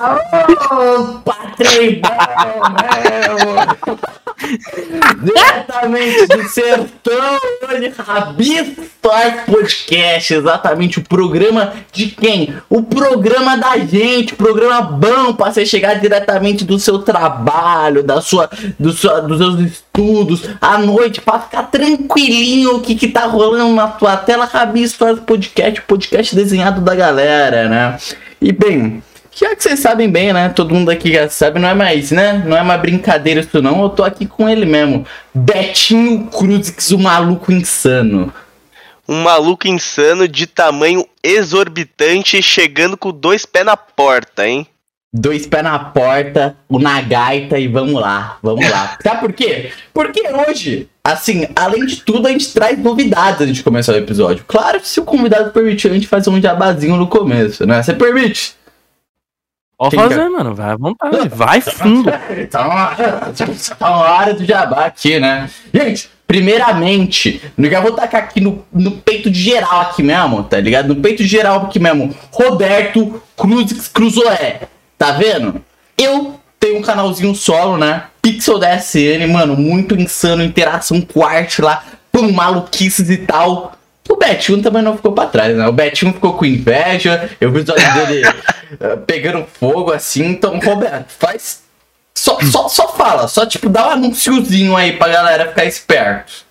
Opa, trembão, Diretamente do sertão, hoje Rabistar Podcast, exatamente o programa de quem? O programa da gente, programa bom para você chegar diretamente do seu trabalho, da sua, do sua, dos seus estudos, à noite, para ficar tranquilinho o que que tá rolando na tua tela, Rabistar Podcast, podcast desenhado da galera, né? E bem, já que vocês sabem bem, né? Todo mundo aqui já sabe, não é mais, né? Não é uma brincadeira isso não. Eu tô aqui com ele mesmo. Betinho Cruzix, o maluco insano. Um maluco insano de tamanho exorbitante, chegando com dois pés na porta, hein? Dois pés na porta, o na gaita e vamos lá, vamos lá. Sabe por quê? Porque hoje, assim, além de tudo, a gente traz novidades antes de começar o episódio. Claro que se o convidado permitir, a gente faz um jabazinho no começo, né? Você permite? Pode fazer, quer... mano. Vai à vontade. Vai fundo. Então, tá na hora do jabá aqui, né? Gente, primeiramente, eu já vou tacar aqui no, no peito de geral aqui mesmo, tá ligado? No peito de geral aqui mesmo. Roberto Cruz Cruzoé. Tá vendo? Eu tenho um canalzinho solo, né? Pixel DSN, mano, muito insano, interação com arte lá, pum, maluquices e tal. O Betinho também não ficou pra trás, né? O Betinho ficou com inveja, eu vi os olhos dele uh, pegando fogo assim. Então, Roberto, faz. Só, só, só fala, só tipo, dá um anunciozinho aí pra galera ficar esperto.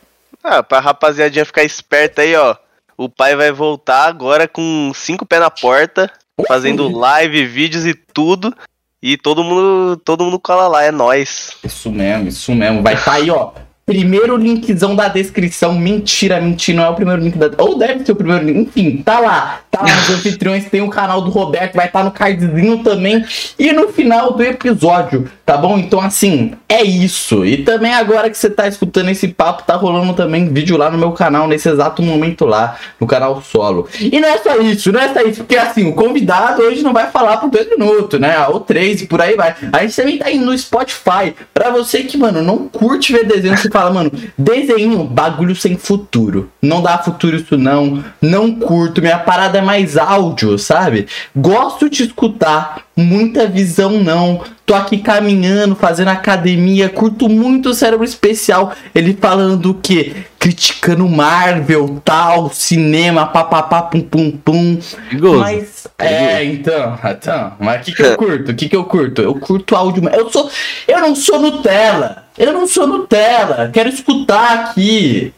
Ah, pra rapaziadinha ficar esperta aí, ó. O pai vai voltar agora com cinco pés na porta, fazendo live, vídeos e tudo. E todo mundo, todo mundo cola lá, é nós. Isso mesmo, isso mesmo. Vai tá aí, ó. Primeiro linkzão da descrição. Mentira, mentira, não é o primeiro link da. Ou deve ser o primeiro link. Enfim, tá lá. Tá lá nos anfitriões, tem o canal do Roberto, vai estar tá no cardzinho também. E no final do episódio, tá bom? Então, assim, é isso. E também agora que você tá escutando esse papo, tá rolando também vídeo lá no meu canal, nesse exato momento lá, no canal solo. E não é só isso, não é só isso, porque assim, o convidado hoje não vai falar por dois minutos, né? Ou três e por aí vai. A gente também tá indo no Spotify. Pra você que, mano, não curte ver desenho, você fala, mano, desenho, bagulho sem futuro. Não dá futuro isso não. Não curto. Minha parada é mais áudio, sabe? Gosto de escutar, muita visão não. Tô aqui caminhando, fazendo academia, curto muito o cérebro especial. Ele falando o quê? Criticando Marvel, tal, cinema, papapá, pum pum pum. Perigoso. Mas, é, então, então, mas o que que eu curto? O que que eu curto? Eu curto áudio. Eu sou, eu não sou Nutella. Eu não sou Nutella. Quero escutar aqui.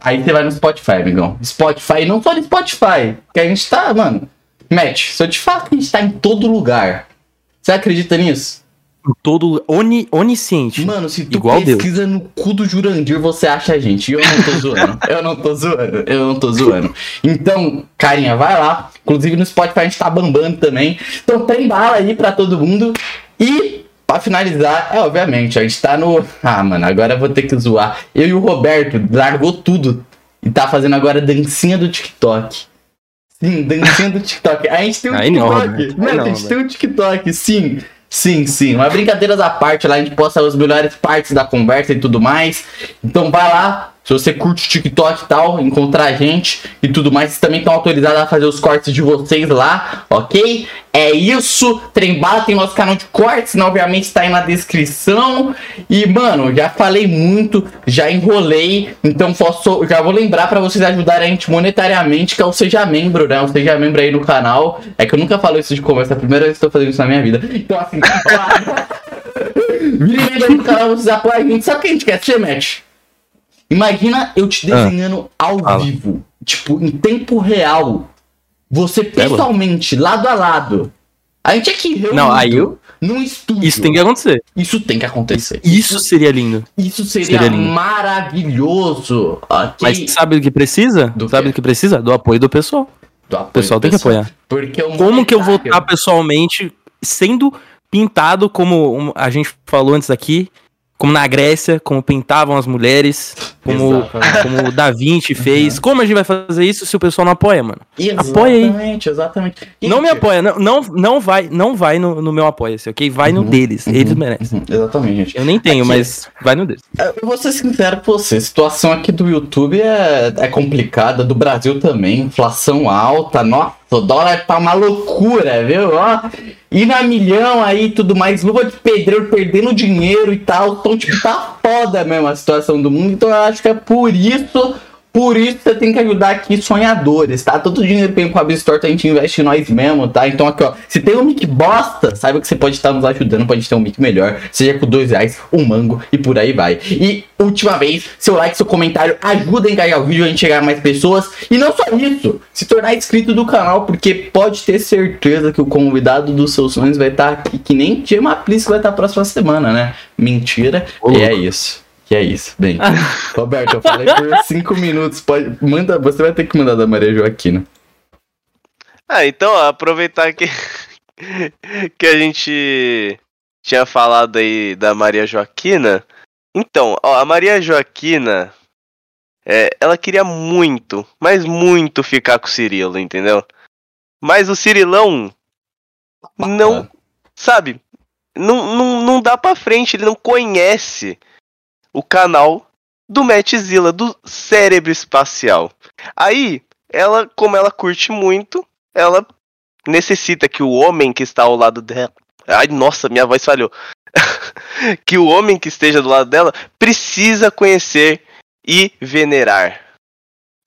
Aí você vai no Spotify, amigão. Spotify, não só no Spotify. Que a gente tá, mano. Match, se eu te falar que a gente tá em todo lugar, você acredita nisso? Em todo. Oni, onisciente. Mano, se tu Igual pesquisa Deus. no cu do Jurandir, você acha a gente. E eu não tô zoando. eu não tô zoando. Eu não tô zoando. Então, carinha, vai lá. Inclusive no Spotify a gente tá bambando também. Então tem bala aí pra todo mundo. E Pra finalizar, é obviamente, a gente tá no. Ah, mano, agora eu vou ter que zoar. Eu e o Roberto largou tudo e tá fazendo agora dancinha do TikTok. Sim, dancinha do TikTok. A gente tem um Aí não, TikTok. Roberto, aí Mano, não, a gente tem um TikTok, sim. Sim, sim. Uma brincadeira da parte lá, a gente posta as melhores partes da conversa e tudo mais. Então vai lá, se você curte o TikTok e tal, encontrar a gente e tudo mais, vocês também estão autorizados a fazer os cortes de vocês lá, ok? É isso. Trembala tem nosso canal de cortes, né? obviamente está aí na descrição. E, mano, já falei muito, já enrolei. Então, posso, já vou lembrar para vocês ajudarem a gente monetariamente, que é o Seja Membro, né? O Seja Membro aí no canal. É que eu nunca falo isso de começo, é a primeira vez que estou fazendo isso na minha vida. Então, assim, Vire membro aí no canal, vocês apoiam a gente. Sabe o que a gente quer ser, Matt? Imagina eu te desenhando ao Fala. vivo, tipo, em tempo real. Você pessoalmente, lado a lado. A gente aqui reunido Não, aí eu- num estúdio. Isso tem que acontecer. Isso tem que acontecer. Isso seria lindo. Isso seria, seria lindo. maravilhoso. Mas sabe do que precisa? Do sabe do que precisa? Do apoio do pessoal. Do O apoio pessoal tem que pessoal. apoiar. Porque o Como que eu vou estar pessoalmente sendo pintado como a gente falou antes aqui, como na Grécia, como pintavam as mulheres, como, Exatamente. como o Da Vinci fez. Como a gente vai fazer isso se o pessoal não apoia, mano? Apoia aí. Exatamente, exatamente. Não me apoia, não, não, não vai, não vai no, no meu apoia-se, ok? Vai no Uhum, deles, uhum, eles merecem. uhum, Exatamente, gente. Eu nem tenho, Aqui. mas vai no deles. Eu vou ser sincero com você, a situação aqui do YouTube é, é complicada, do Brasil também, inflação alta, nossa o dólar tá uma loucura, viu? Ó, e na milhão aí tudo mais, luva de pedreiro perdendo dinheiro e tal. Então, tipo, tá foda mesmo a situação do mundo. Então eu acho que é por isso por isso você tem que ajudar aqui sonhadores, tá? Todo o dinheiro que tem com a Bistorta a gente investe em nós mesmo, tá? Então aqui, ó, se tem um mic bosta, saiba que você pode estar nos ajudando pra gente ter um mic melhor, seja com dois reais, um mango e por aí vai. E última vez, seu like, seu comentário ajuda a engajar o vídeo, a gente chegar a mais pessoas. E não só isso, se tornar inscrito do canal, porque pode ter certeza que o convidado dos seus sonhos vai estar aqui, que nem Gemma Plis vai estar próxima semana, né? Mentira, e é isso. Que é isso. Bem, Roberto, eu falei por cinco minutos. Pode, manda, você vai ter que mandar da Maria Joaquina. Ah, então, ó, aproveitar que, que a gente tinha falado aí da Maria Joaquina. Então, ó, a Maria Joaquina, é, ela queria muito, mas muito ficar com o Cirilo, entendeu? Mas o Cirilão não, sabe, não, não, não dá pra frente, ele não conhece o canal do Matzilla, do cérebro espacial. Aí, ela, como ela curte muito, ela necessita que o homem que está ao lado dela. Ai, nossa, minha voz falhou. que o homem que esteja do lado dela precisa conhecer e venerar.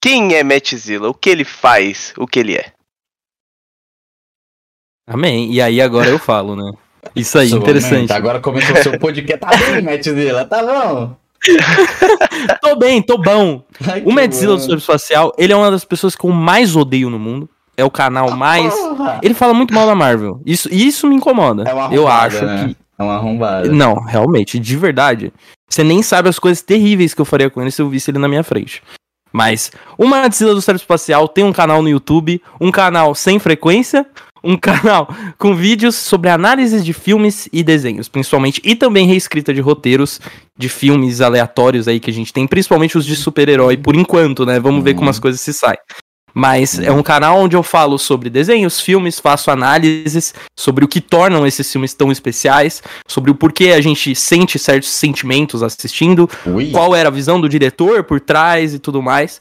Quem é Matzilla? O que ele faz? O que ele é? Amém. E aí agora eu falo, né? Isso aí, interessante. momento. Agora começou o seu podcast. Tá bem, Matzilla? Tá bom? tô bem, tô bom. Ai, O que Madzilla do bom. Superespacial, ele é uma das pessoas que eu mais odeio no mundo. É o canal mais. Porra! Ele fala muito mal da Marvel. Isso, isso me incomoda. É uma eu acho né? que. É uma arrombada. Não, realmente, de verdade. Você nem sabe as coisas terríveis que eu faria com ele se eu visse ele na minha frente. Mas o Madzilla do Cérebro Espacial tem um canal no YouTube, um canal sem frequência, um canal com vídeos sobre análises de filmes e desenhos, principalmente, e também reescrita de roteiros de filmes aleatórios aí que a gente tem, principalmente os de super-herói, por enquanto, né? Vamos ver como as coisas se saem. Mas é um canal onde eu falo sobre desenhos, filmes, faço análises sobre o que tornam esses filmes tão especiais, sobre o porquê a gente sente certos sentimentos assistindo, Ui. qual era a visão do diretor por trás e tudo mais.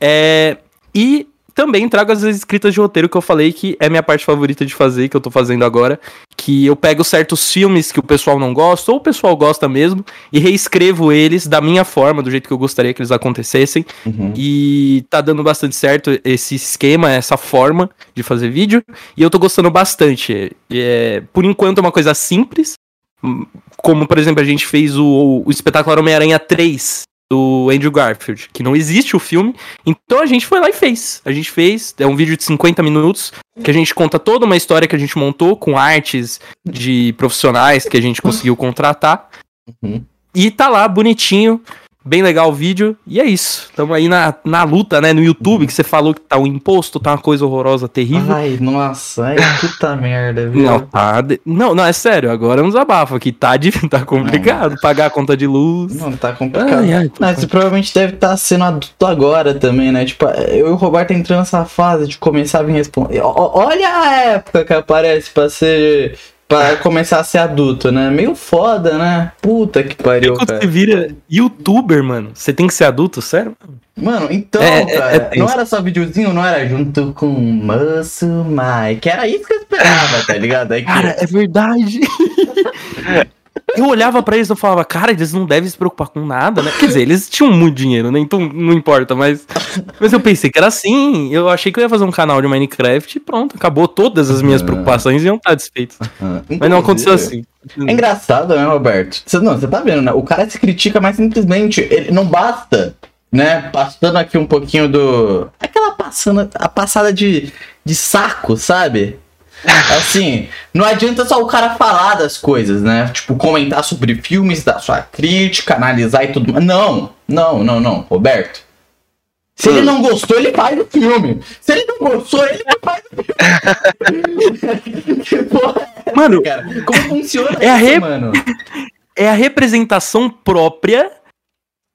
É, e também trago as escritas de roteiro que eu falei que é minha parte favorita de fazer, que eu tô fazendo agora. Que eu pego certos filmes que o pessoal não gosta, ou o pessoal gosta mesmo, e reescrevo eles da minha forma, do jeito que eu gostaria que eles acontecessem. Uhum. E tá dando bastante certo esse esquema, essa forma de fazer vídeo. E eu tô gostando bastante. É, por enquanto é uma coisa simples. hum, Como, por exemplo, a gente fez o, o espetáculo Homem-Aranha 3 do Andrew Garfield, que não existe o filme. Então a gente foi lá e fez. A gente fez, é um vídeo de 50 minutos, que a gente conta toda uma história que a gente montou com artes de profissionais que a gente conseguiu contratar. Uhum. E tá lá, bonitinho, bem legal o vídeo. E é isso. Tamo aí na, na luta, né? No YouTube, que você falou que tá um imposto, tá uma coisa horrorosa, terrível. Ai, nossa, ai, puta merda, viu? Não, tá. de- Não, não, é sério, agora é um desabafo aqui. Tá, de... tá complicado. Pagar a conta de luz. Não, tá complicado. Ai, ai, Mas você provavelmente deve estar sendo adulto agora também, né? Tipo, eu e o Roberto entrando nessa fase de começar a vir responder. Olha a época que aparece pra ser. Pra começar a ser adulto, né? Meio foda, né? Puta que pariu, Quando você cara. vira youtuber, mano, você tem que ser adulto, sério? Mano, então, É, é- cara, é tenso. não era só videozinho, não era junto com Muscle Mike. Era isso que eu esperava, tá ligado? Aí que- Cara, é verdade. Eu olhava pra eles e eu falava, cara, eles não devem se preocupar com nada, né? Quer dizer, eles tinham muito dinheiro, né? Então não importa, mas. Mas eu pensei que era assim. Eu achei que eu ia fazer um canal de Minecraft e pronto, acabou. Todas as minhas Ah. preocupações iam estar desfeitas. Ah, Mas não aconteceu assim. É engraçado, né, Roberto? Você, não, você tá vendo, né? O cara se critica, mas simplesmente ele não basta, né? Passando aqui um pouquinho do. Aquela passando, a passada de, de saco, sabe? Assim, não adianta só o cara falar das coisas, né? Tipo, comentar sobre filmes, dar sua crítica, analisar e tudo mais. Não, não, não, não, Roberto. Se ele não gostou, ele faz o filme. Se ele não gostou, ele não faz o filme. que porra é Mano, cara? Como funciona É a isso, rep- mano? é a representação própria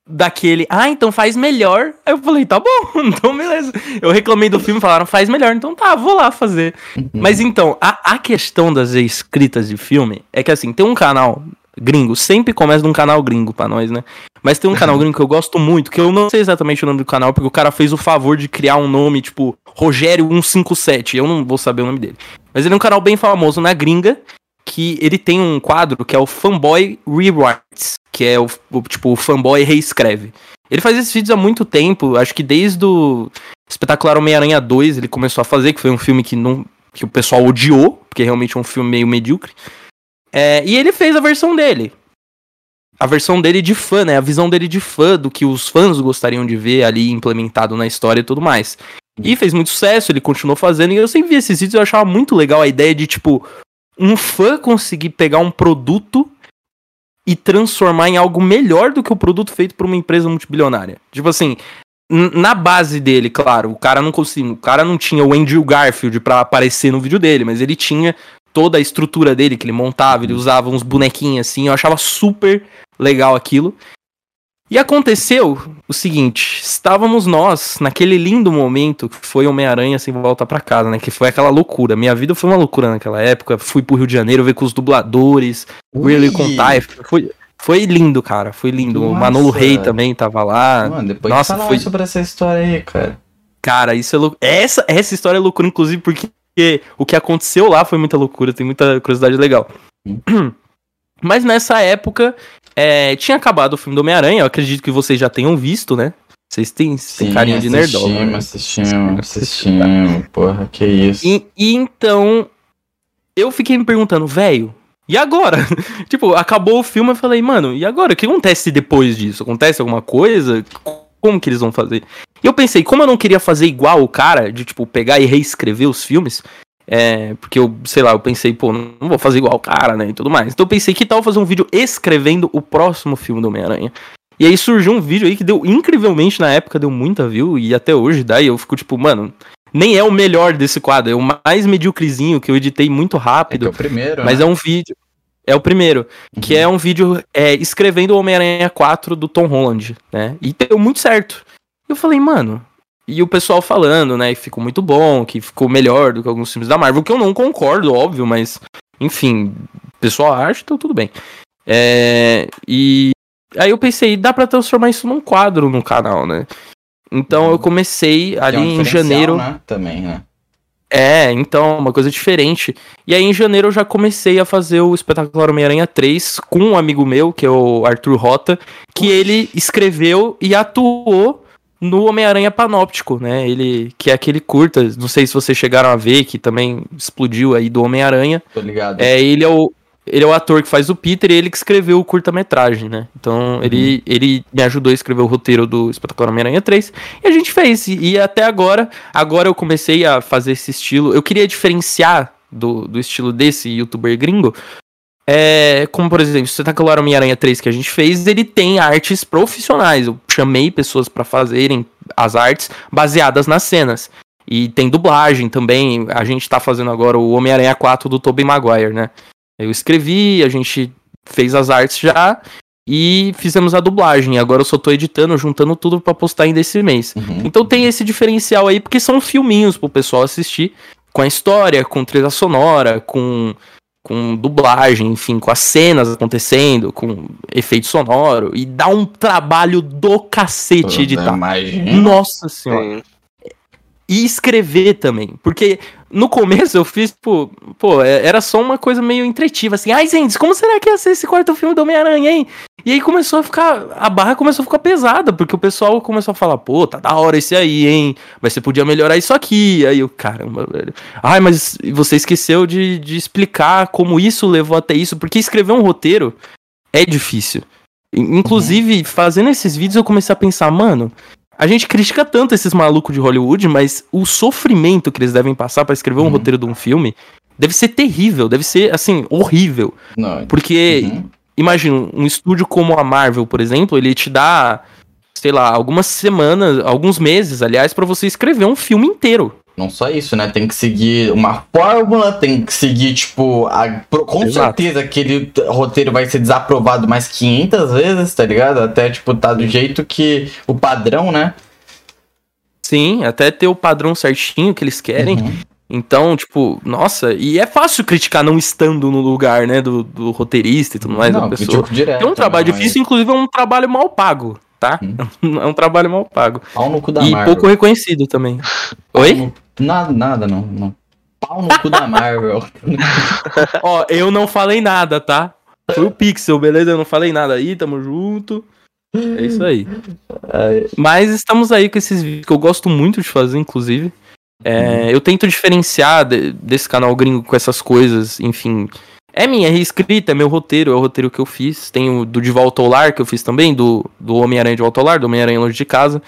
daquele. Ah, então faz melhor. Aí eu falei, tá bom, então beleza. Eu reclamei do filme, falaram, faz melhor, então tá, vou lá fazer. Mas então, a, a questão das escritas de filme é que assim, tem um canal gringo, sempre começa de um canal gringo pra nós, né? Mas tem um canal gringo que eu gosto muito, que eu não sei exatamente o nome do canal, porque o cara fez o favor de criar um nome, tipo, Rogério157, eu não vou saber o nome dele. Mas ele é um canal bem famoso na gringa, que ele tem um quadro que é o Fanboy Rewrites, que é o, o tipo, o fanboy reescreve. Ele faz esses vídeos há muito tempo, acho que desde o Espetacular Homem-Aranha 2 ele começou a fazer, que foi um filme que, não, que o pessoal odiou, porque realmente é um filme meio medíocre. É, e ele fez a versão dele. A versão dele de fã, né? A visão dele de fã do que os fãs gostariam de ver ali implementado na história e tudo mais. E fez muito sucesso, ele continuou fazendo, e eu sempre vi esses vídeos e eu achava muito legal a ideia de, tipo, um fã conseguir pegar um produto e transformar em algo melhor do que o produto feito por uma empresa multibilionária. Tipo assim, na base dele, claro, o cara não conseguia, o cara não tinha o Andrew Garfield para aparecer no vídeo dele, mas ele tinha toda a estrutura dele que ele montava, ele usava uns bonequinhos assim, eu achava super legal aquilo. E aconteceu o seguinte: estávamos nós naquele lindo momento que foi Homem-Aranha sem volta para casa, né? Que foi aquela loucura. Minha vida foi uma loucura naquela época. Fui pro Rio de Janeiro ver com os dubladores, Really com Foi, foi lindo, cara. Foi lindo. Nossa. O Manolo Rey também tava lá. Mano, depois Nossa, fala foi... sobre essa história aí, cara. Cara, isso é. Essa, essa história é loucura, inclusive, porque o que aconteceu lá foi muita loucura. Tem muita curiosidade legal. Hum. Mas nessa época, é, tinha acabado o filme do Homem-Aranha, eu acredito que vocês já tenham visto, né? Vocês têm, têm carinho de nerdol. Assistimos, né? assistimos, assistimos, porra, que isso. E, e então, eu fiquei me perguntando, velho, e agora? tipo, acabou o filme, eu falei, mano, e agora? O que acontece depois disso? Acontece alguma coisa? Como que eles vão fazer? E eu pensei, como eu não queria fazer igual o cara, de tipo, pegar e reescrever os filmes, é, porque eu, sei lá, eu pensei, pô, não vou fazer igual o cara, né? E tudo mais. Então eu pensei, que tal fazer um vídeo escrevendo o próximo filme do Homem-Aranha? E aí surgiu um vídeo aí que deu incrivelmente na época, deu muita view, e até hoje daí eu fico tipo, mano, nem é o melhor desse quadro, é o mais medíocrezinho que eu editei muito rápido. É, é o primeiro. Mas né? é um vídeo. É o primeiro. Uhum. Que é um vídeo é, escrevendo o Homem-Aranha 4 do Tom Holland, né? E deu muito certo. Eu falei, mano, e o pessoal falando, né, que ficou muito bom, que ficou melhor do que alguns filmes da Marvel, que eu não concordo, óbvio, mas, enfim, o pessoal acha, então tudo bem. É, e aí eu pensei, dá para transformar isso num quadro no canal, né? Então eu comecei ali é um em janeiro. Né? Também, né? É, então, uma coisa diferente. E aí em janeiro eu já comecei a fazer o Espetacular Homem-Aranha 3 com um amigo meu, que é o Arthur Rota, que ele escreveu e atuou no Homem-Aranha Panóptico, né? Ele que é aquele curta, não sei se vocês chegaram a ver, que também explodiu aí do Homem-Aranha. Tô ligado. É, ele é o ele é o ator que faz o Peter e ele que escreveu o curta-metragem, né? Então uhum. ele, ele me ajudou a escrever o roteiro do Espetacular Homem-Aranha 3 e a gente fez. E, e, até agora, agora eu comecei a fazer esse estilo. Eu queria diferenciar do, do estilo desse youtuber gringo, é, como por exemplo, o Espetacular Homem-Aranha 3 que a gente fez, ele tem artes profissionais. Eu chamei pessoas para fazerem as artes baseadas nas cenas. E tem dublagem também. A gente tá fazendo agora o Homem-Aranha 4 do Tobey Maguire, né? Eu escrevi, a gente fez as artes já e fizemos a dublagem. Agora eu só tô editando, juntando tudo para postar ainda esse mês. Uhum. Então tem esse diferencial aí, porque são filminhos pro pessoal assistir, com a história, com trilha sonora, com com dublagem, enfim, com as cenas acontecendo, com efeito sonoro, e dá um trabalho do cacete editar. Nossa senhora. Sim. E escrever também, porque no começo eu fiz, pô, pô, é, era só uma coisa meio entretiva, assim, ai, gente, como será que ia ser esse quarto filme do Homem-Aranha, hein? E aí começou a ficar, a barra começou a ficar pesada, porque o pessoal começou a falar, pô, tá da hora esse aí, hein? Mas você podia melhorar isso aqui. Aí eu, caramba, velho. Ai, mas você esqueceu de, de explicar como isso levou até isso, porque escrever um roteiro é difícil. Inclusive, fazendo esses vídeos, eu comecei a pensar, mano, a gente critica tanto esses malucos de Hollywood, mas o sofrimento que eles devem passar para escrever um uhum. roteiro de um filme deve ser terrível, deve ser, assim, horrível. Não. Porque, uhum. imagina, um estúdio como a Marvel, por exemplo, ele te dá, sei lá, algumas semanas, alguns meses, aliás, para você escrever um filme inteiro. Não só isso, né? Tem que seguir uma fórmula, tem que seguir, tipo, a, com Exato. certeza aquele roteiro vai ser desaprovado mais 500 vezes, tá ligado? Até, tipo, tá do jeito que o padrão, né? Sim, até ter o padrão certinho que eles querem. Uhum. Então, tipo, nossa, e é fácil criticar não estando no lugar, né, do, do roteirista e tudo mais não, da pessoa. Direto, é um trabalho não, difícil, é... inclusive é um trabalho mal pago. Tá? Hum. É um trabalho mal pago. Pau no cu da e Marvel. pouco reconhecido também. Oi? no- Nada, nada, não, não. Pau no cu da Marvel. Ó, eu não falei nada, tá? Foi o Pixel, beleza? Eu não falei nada aí, tamo junto. É isso aí. Mas estamos aí com esses vídeos que eu gosto muito de fazer, inclusive. É, eu tento diferenciar de- desse canal gringo com essas coisas, enfim. É minha reescrita, é meu roteiro, é o roteiro que eu fiz. Tem o do De Volta ao Lar, que eu fiz também, do, do Homem-Aranha de Volta ao Lar, do Homem-Aranha Longe de Casa.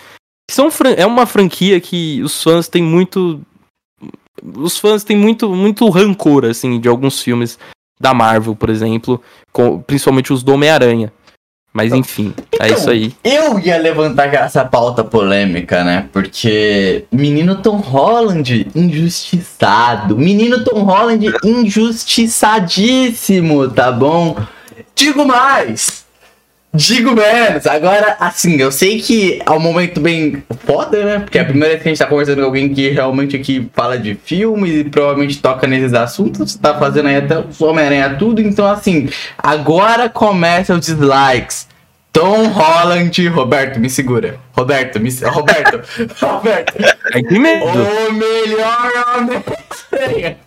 São, é uma franquia que os fãs têm muito. Os fãs têm muito, muito rancor, assim, de alguns filmes da Marvel, por exemplo. com- principalmente os do Homem-Aranha. Mas enfim, é Então, isso aí. Eu ia levantar essa pauta polêmica, né? Porque menino Tom Holland injustiçado. Menino Tom Holland injustiçadíssimo, tá bom? Digo mais. Digo menos. Agora, assim, eu sei que é um momento bem foda, né? Porque é a primeira vez que a gente tá conversando com alguém que realmente aqui fala de filmes e provavelmente toca nesses assuntos. Tá fazendo aí até os Homem-Aranha tudo. Então, assim, agora começa os dislikes. Tom Holland, Roberto, me segura. Roberto, me Roberto, Roberto, Ai, que medo. o melhor Homem-Aranha.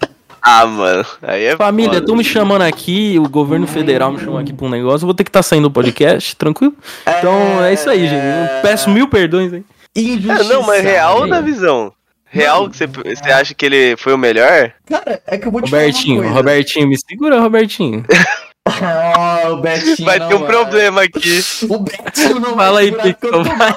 Ah, mano. Aí é Família, foda. estão me chamando aqui, o governo federal me chamou aqui pra um negócio, eu vou ter que estar saindo do podcast, tranquilo? Então é isso aí, gente. Eu peço mil perdões aí. É, não, mas real ou da visão? Real que você, você acha que ele foi o melhor? Cara, é que eu vou te Robertinho, falar uma coisa. Robertinho, me segura, Robertinho. Ah, o Betinho Vai não ter um problema aqui. O Betinho não Fala vai aí, Pixel, vai.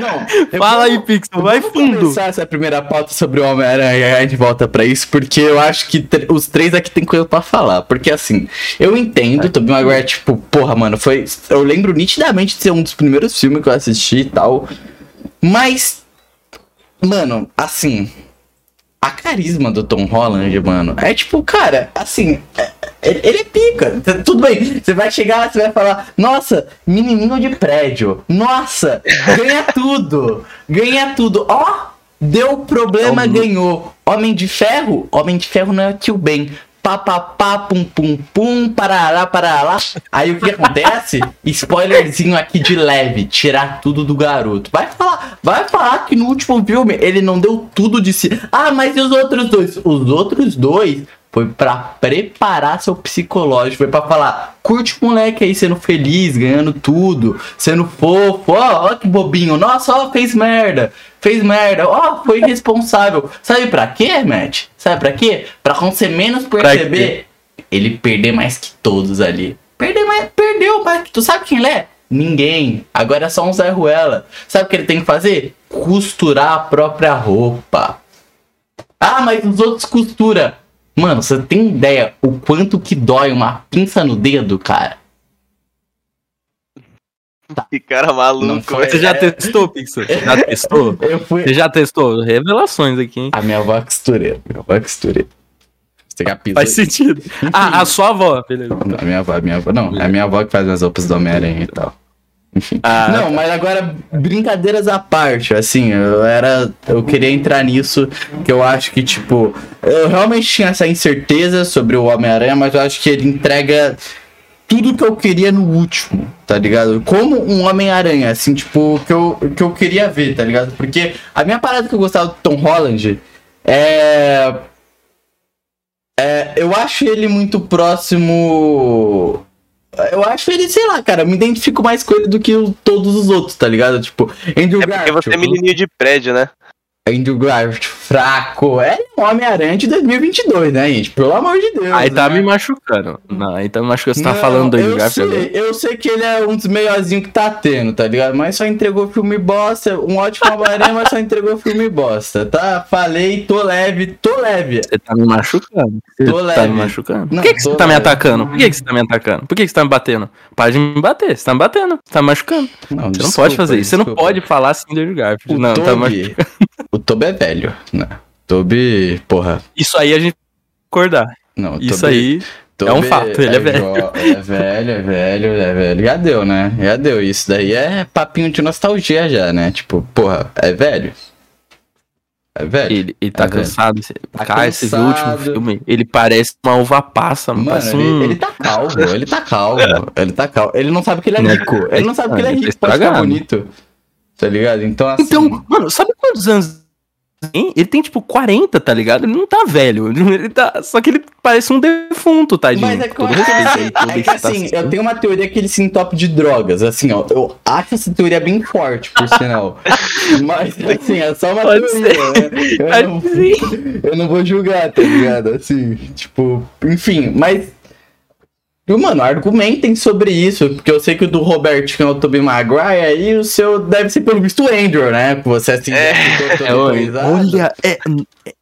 Não, Fala vou- aí, Pixel, vai Vamos fundo. começar essa primeira pauta sobre o Homem-Aranha e a gente volta pra isso, porque eu acho que os três aqui tem coisa pra falar. Porque assim, eu entendo, Tobey Maguire, tipo, porra, mano, foi. Eu lembro nitidamente de ser um dos primeiros filmes que eu assisti e tal. Mas, mano, assim. A carisma do Tom Holland, mano, é tipo, cara, assim, é- ele, ele é pica. Tudo bem, você vai chegar, você vai falar, nossa, menininho de prédio, nossa, ganha tudo, ganha tudo. Ó, deu problema, Então, ganhou. Homem de ferro, homem de ferro não é tio bem. Pá, pá, pá, pum, pum, pum, parará, parará. Aí o que acontece? Spoilerzinho aqui de leve, tirar tudo do garoto. Vai falar, vai falar que no último filme ele não deu tudo de si. Ah, mas e os outros dois? Os outros dois foi pra preparar seu psicológico, foi pra falar, curte o moleque aí sendo feliz, ganhando tudo, sendo fofo, ó, ó que bobinho, nossa, ó, fez merda, fez merda, ó, foi irresponsável. Sabe pra quê, Matt? Sabe pra quê? Pra quando você menos perceber, ele perder mais que todos ali. Perder mais, perdeu mais que tu sabe quem ele é? Ninguém. Agora é só um Zé Ruela. Sabe o que ele tem que fazer? Costurar a própria roupa. Ah, mas os outros costura. Mano, você tem ideia o quanto que dói uma pinça no dedo, cara? Que cara maluco, foi-. Você já testou, Pixel? Já testou? Eu fui. Você já testou? Revelações aqui, hein? A minha avó é costureira. Minha avó é costureira. Você quer a pizza? Faz sentido. Ah, a sua avó, beleza. Não, a minha avó, a minha avó. Não, é a minha avó que faz as roupas do Homem-Aranha e tal. Ah, não, mas agora, brincadeiras à parte, assim, eu era. Eu queria entrar nisso, que eu acho que, tipo, eu realmente tinha essa incerteza sobre o Homem-Aranha, mas eu acho que ele entrega tudo que eu queria no último, tá ligado? Como um Homem-Aranha, assim, tipo, que eu, que eu queria ver, tá ligado? Porque a minha parada que eu gostava do Tom Holland é. É, eu acho ele muito próximo. Eu acho ele, sei lá, cara, eu me identifico mais com ele do que todos os outros, tá ligado? Tipo, Andrew É porque você é menininho de prédio, né? Andrew Garfield, fraco. É um Homem-Aranha de 2022, né, gente? Pelo amor de Deus. Aí tá né? me machucando. Não, aí tá me machucando. Você tá Não, falando do Andrew eu Garfield sei, eu sei que ele é um dos melhorzinhos que tá tendo, tá ligado? Mas só entregou filme bosta. Um ótimo Homem-Aranha, mas só entregou filme bosta, tá? Falei, tô leve, tô leve. Você tá me machucando. Você Tô tá leve. me machucando. Não, Por que, que você tá me atacando? Por que, que você tá me atacando? Por que, que você tá me batendo? Para de me bater. Você tá me batendo. Você tá me machucando. Não, Você não pode fazer isso. Você não pode falar assim do Andrew Garfield. O não, tá me Toby, o Toby é velho, né? Toby, porra. Isso aí a gente acordar. Não, o Isso Toby- aí. Toby é um fato, ele é velho. jo- É velho, é velho, é velho. Já deu, né? Já deu. Isso daí é papinho de nostalgia já, né? Tipo, porra, é velho. É, velho. Ele, ele tá É, velho. cansado. Tá Cara, esse último filme, ele parece uma uva passa, mano. Mano, ele, um... ele tá calvo, ele tá calvo, ele tá calvo. Ele não sabe que ele é Né? rico. Ele não sabe que ele é Ele tá rico ficar estragado. bonito. Tá ligado? Então, assim. Então, mano, sabe quantos anos? Ele tem, tipo, 40, tá ligado? Ele não tá velho. Ele tá... Só que ele parece um defunto, tadinho. Mas é Todo respeito é que assim, excitação. eu tenho uma teoria que ele se entope de drogas. Assim, ó, eu acho essa teoria bem forte, por sinal. Mas, assim, é só uma Pode teoria, né? Eu não, eu não vou julgar, tá ligado? Assim, tipo, enfim, mas. E, Mano, argumentem sobre isso, porque eu sei que o do Robertinho é o Tobey Maguire e o seu deve ser pelo visto o Andrew, né? Que Você assim, É. É, olha, é, é-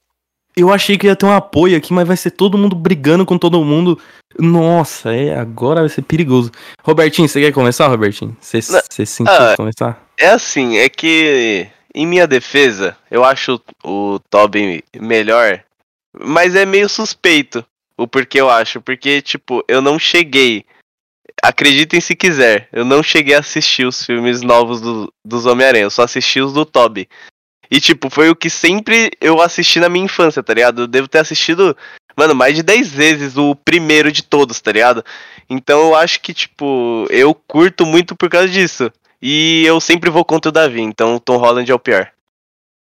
eu achei que ia ter um apoio aqui, mas vai ser todo mundo brigando com todo mundo. Nossa, é, agora vai ser perigoso. Robertinho, você quer começar, Robertinho? Você Não. você sentiu Ah, começar? É assim, é que em minha defesa, eu acho o Tobin melhor, mas é meio suspeito o porquê eu acho, porque tipo, eu não cheguei, acreditem se quiser, eu não cheguei a assistir os filmes novos do- dos Homem-Aranha, eu só assisti os do Tobey. E tipo, foi o que sempre eu assisti na minha infância, tá ligado? Eu devo ter assistido, mano, mais de 10 vezes o primeiro de todos, tá ligado? Então eu acho que, tipo, eu curto muito por causa disso. E eu sempre vou contra o Davi, então o Tom Holland é o pior.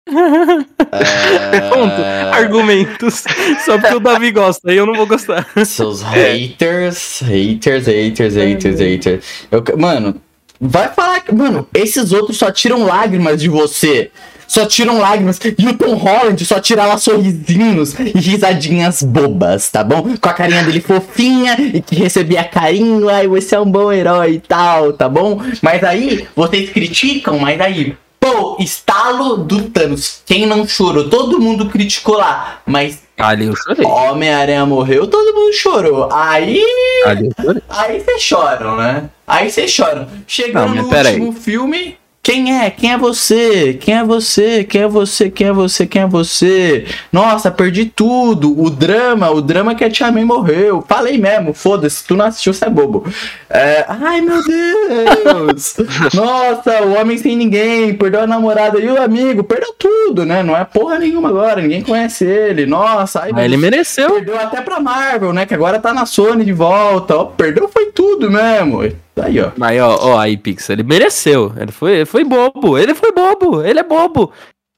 É... Ponto. Argumentos. Só porque o Davi gosta, aí eu não vou gostar. Seus haters, haters, haters, haters, haters. Eu, mano, vai falar que. Mano, esses outros só tiram lágrimas de você. Só tiram lágrimas. E o Tom Holland só tirava sorrisinhos e risadinhas bobas, tá bom? Com a carinha dele fofinha e que recebia carinho. Ai, você é um bom herói e tal, tá bom? Mas aí, vocês criticam, mas aí. Pô, estalo do Thanos. Quem não chorou? Todo mundo criticou lá. Mas Ali eu chorei. Homem-Aranha morreu, todo mundo chorou. Aí. Ali eu chorei. Aí vocês choram, né? Aí vocês choram. Chegando Não, no último filme. Quem é? Quem é você? Quem é você? Quem é você? Quem é você? Quem é você? Nossa, perdi tudo. O drama, o drama que a Tia May morreu. Falei mesmo, foda-se, tu não assistiu, você é bobo. É, Ai, meu Deus! Nossa, o homem sem ninguém, perdeu a namorada e o amigo, perdeu tudo, né? Não é porra nenhuma agora, ninguém conhece ele. Nossa, ai, ele mereceu. Perdeu até pra Marvel, né? Que agora tá na Sony de volta. Ó, perdeu foi tudo mesmo. Aí, ó. Mas ó, ó, aí, Pix, ele mereceu. Ele foi, ele foi bobo. Ele foi bobo. Ele é bobo.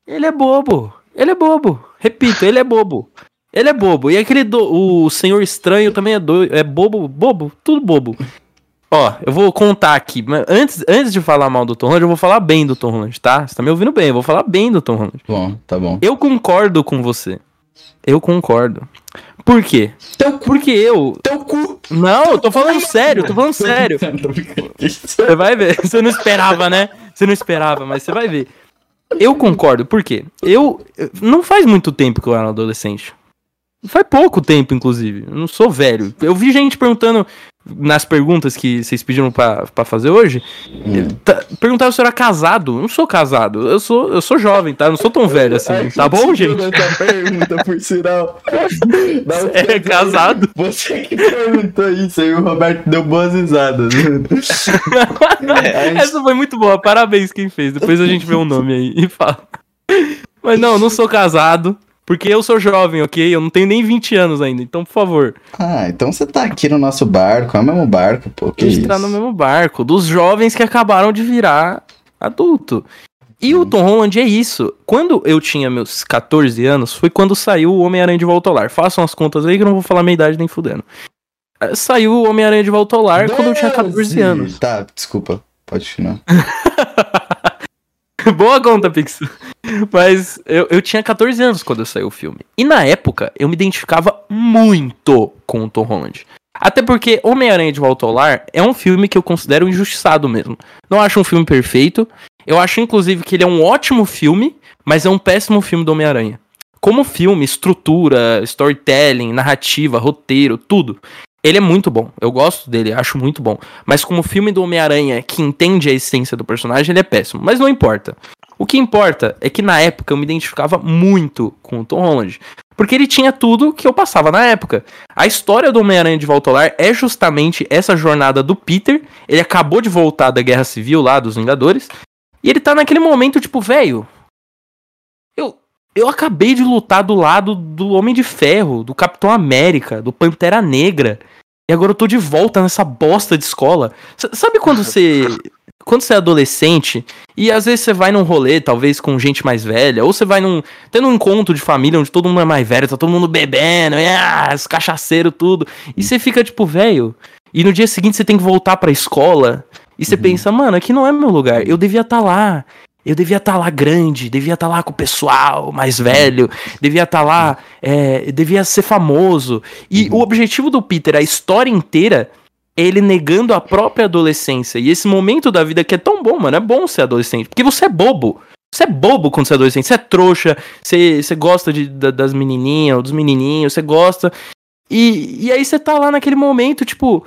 Ele é bobo. Ele é bobo. Repito, ele é bobo. Ele é bobo. E aquele do, o Senhor Estranho também é doido. É bobo, bobo, tudo bobo. Ó, eu vou contar aqui. mas Antes, antes de falar mal do Tom Holland, eu vou falar bem do Tom Holland, tá? Você tá me ouvindo bem? Eu vou falar bem do Tom Holland. Bom, tá bom. Eu concordo com você. Eu concordo. Por quê? Teu cu, Porque eu. teu cu. Não, eu tô falando sério, tô falando sério. Você vai ver. Você não esperava, né? Você não esperava, mas você vai ver. Eu concordo, por quê? Eu. eu- Não faz muito tempo que eu era adolescente. Faz pouco tempo, inclusive. Eu não sou velho. Eu vi gente perguntando nas perguntas que vocês pediram pra, pra fazer hoje. Hum. tá- perguntaram se eu era casado. Eu não sou casado. Eu sou, eu sou jovem, tá? Eu não sou tão velho assim. Ai, Tá bom, gente? Pergunta, por sinal. Um É casado? Você que perguntou isso aí, o Roberto deu boas risadas. É, Essa foi muito boa, parabéns quem fez. Depois a gente vê o nome aí e fala. Mas não, não sou casado, porque eu sou jovem, ok? Eu não tenho nem 20 anos ainda, então por favor, Ah, então você tá aqui no nosso barco, é o mesmo barco, pô. Que a gente isso? tá no mesmo barco, dos jovens que acabaram de virar adulto. E o Tom Holland é isso. Quando eu tinha meus 14 anos, foi quando saiu o Homem-Aranha de Volta ao Lar. Façam as contas aí que eu não vou falar minha idade nem fudendo. Eh, Saiu o Homem-Aranha de Volta ao Lar quando eu tinha 14 Doze. anos. Tá, desculpa. Pode continuar. Boa conta, Pix. Mas eu, eu tinha 14 anos quando saiu o filme. E na época, eu me identificava muito com o Tom Holland. Até porque Homem-Aranha de Volta ao Lar é um filme que eu considero injustiçado mesmo. Não acho um filme perfeito. Eu acho, inclusive, que ele é um ótimo filme, mas é um péssimo filme do Homem-Aranha. Como filme, estrutura, storytelling, narrativa, roteiro, tudo. Ele é muito bom. Eu gosto dele, acho muito bom. Mas como filme do Homem-Aranha que entende a essência do personagem, ele é péssimo. Mas não importa. O que importa é que na época eu me identificava muito com o Tom Holland. Porque ele tinha tudo que eu passava na época. A história do Homem-Aranha de Volta ao Lar é justamente essa jornada do Peter. Ele acabou de voltar da Guerra Civil lá, dos Vingadores. E ele tá naquele momento, tipo, velho. Eu, acabei de lutar do lado do Homem de Ferro, do Capitão América, do Pantera Negra. E agora eu tô de volta nessa bosta de escola. S sabe quando você. Quando você é adolescente, e às vezes você vai num rolê, talvez com gente mais velha, ou você vai num. tendo um encontro de família onde todo mundo é mais velho, tá todo mundo bebendo, e, ah, os cachaceiros, tudo. E você fica tipo, velho. E no dia seguinte você tem que voltar pra escola. E você uhum. pensa, mano, aqui não é meu lugar. Eu devia estar tá lá. Eu devia estar tá lá grande, devia estar tá lá com o pessoal mais velho, devia estar tá lá, é, devia ser famoso. E uhum. o objetivo do Peter, a história inteira, é ele negando a própria adolescência. E esse momento da vida que é tão bom, mano, é bom ser adolescente, porque você é bobo. Você é bobo quando você é adolescente, você é trouxa, você, você gosta de, da, das menininhas ou dos menininhos, você gosta. E, e aí você tá lá naquele momento, tipo,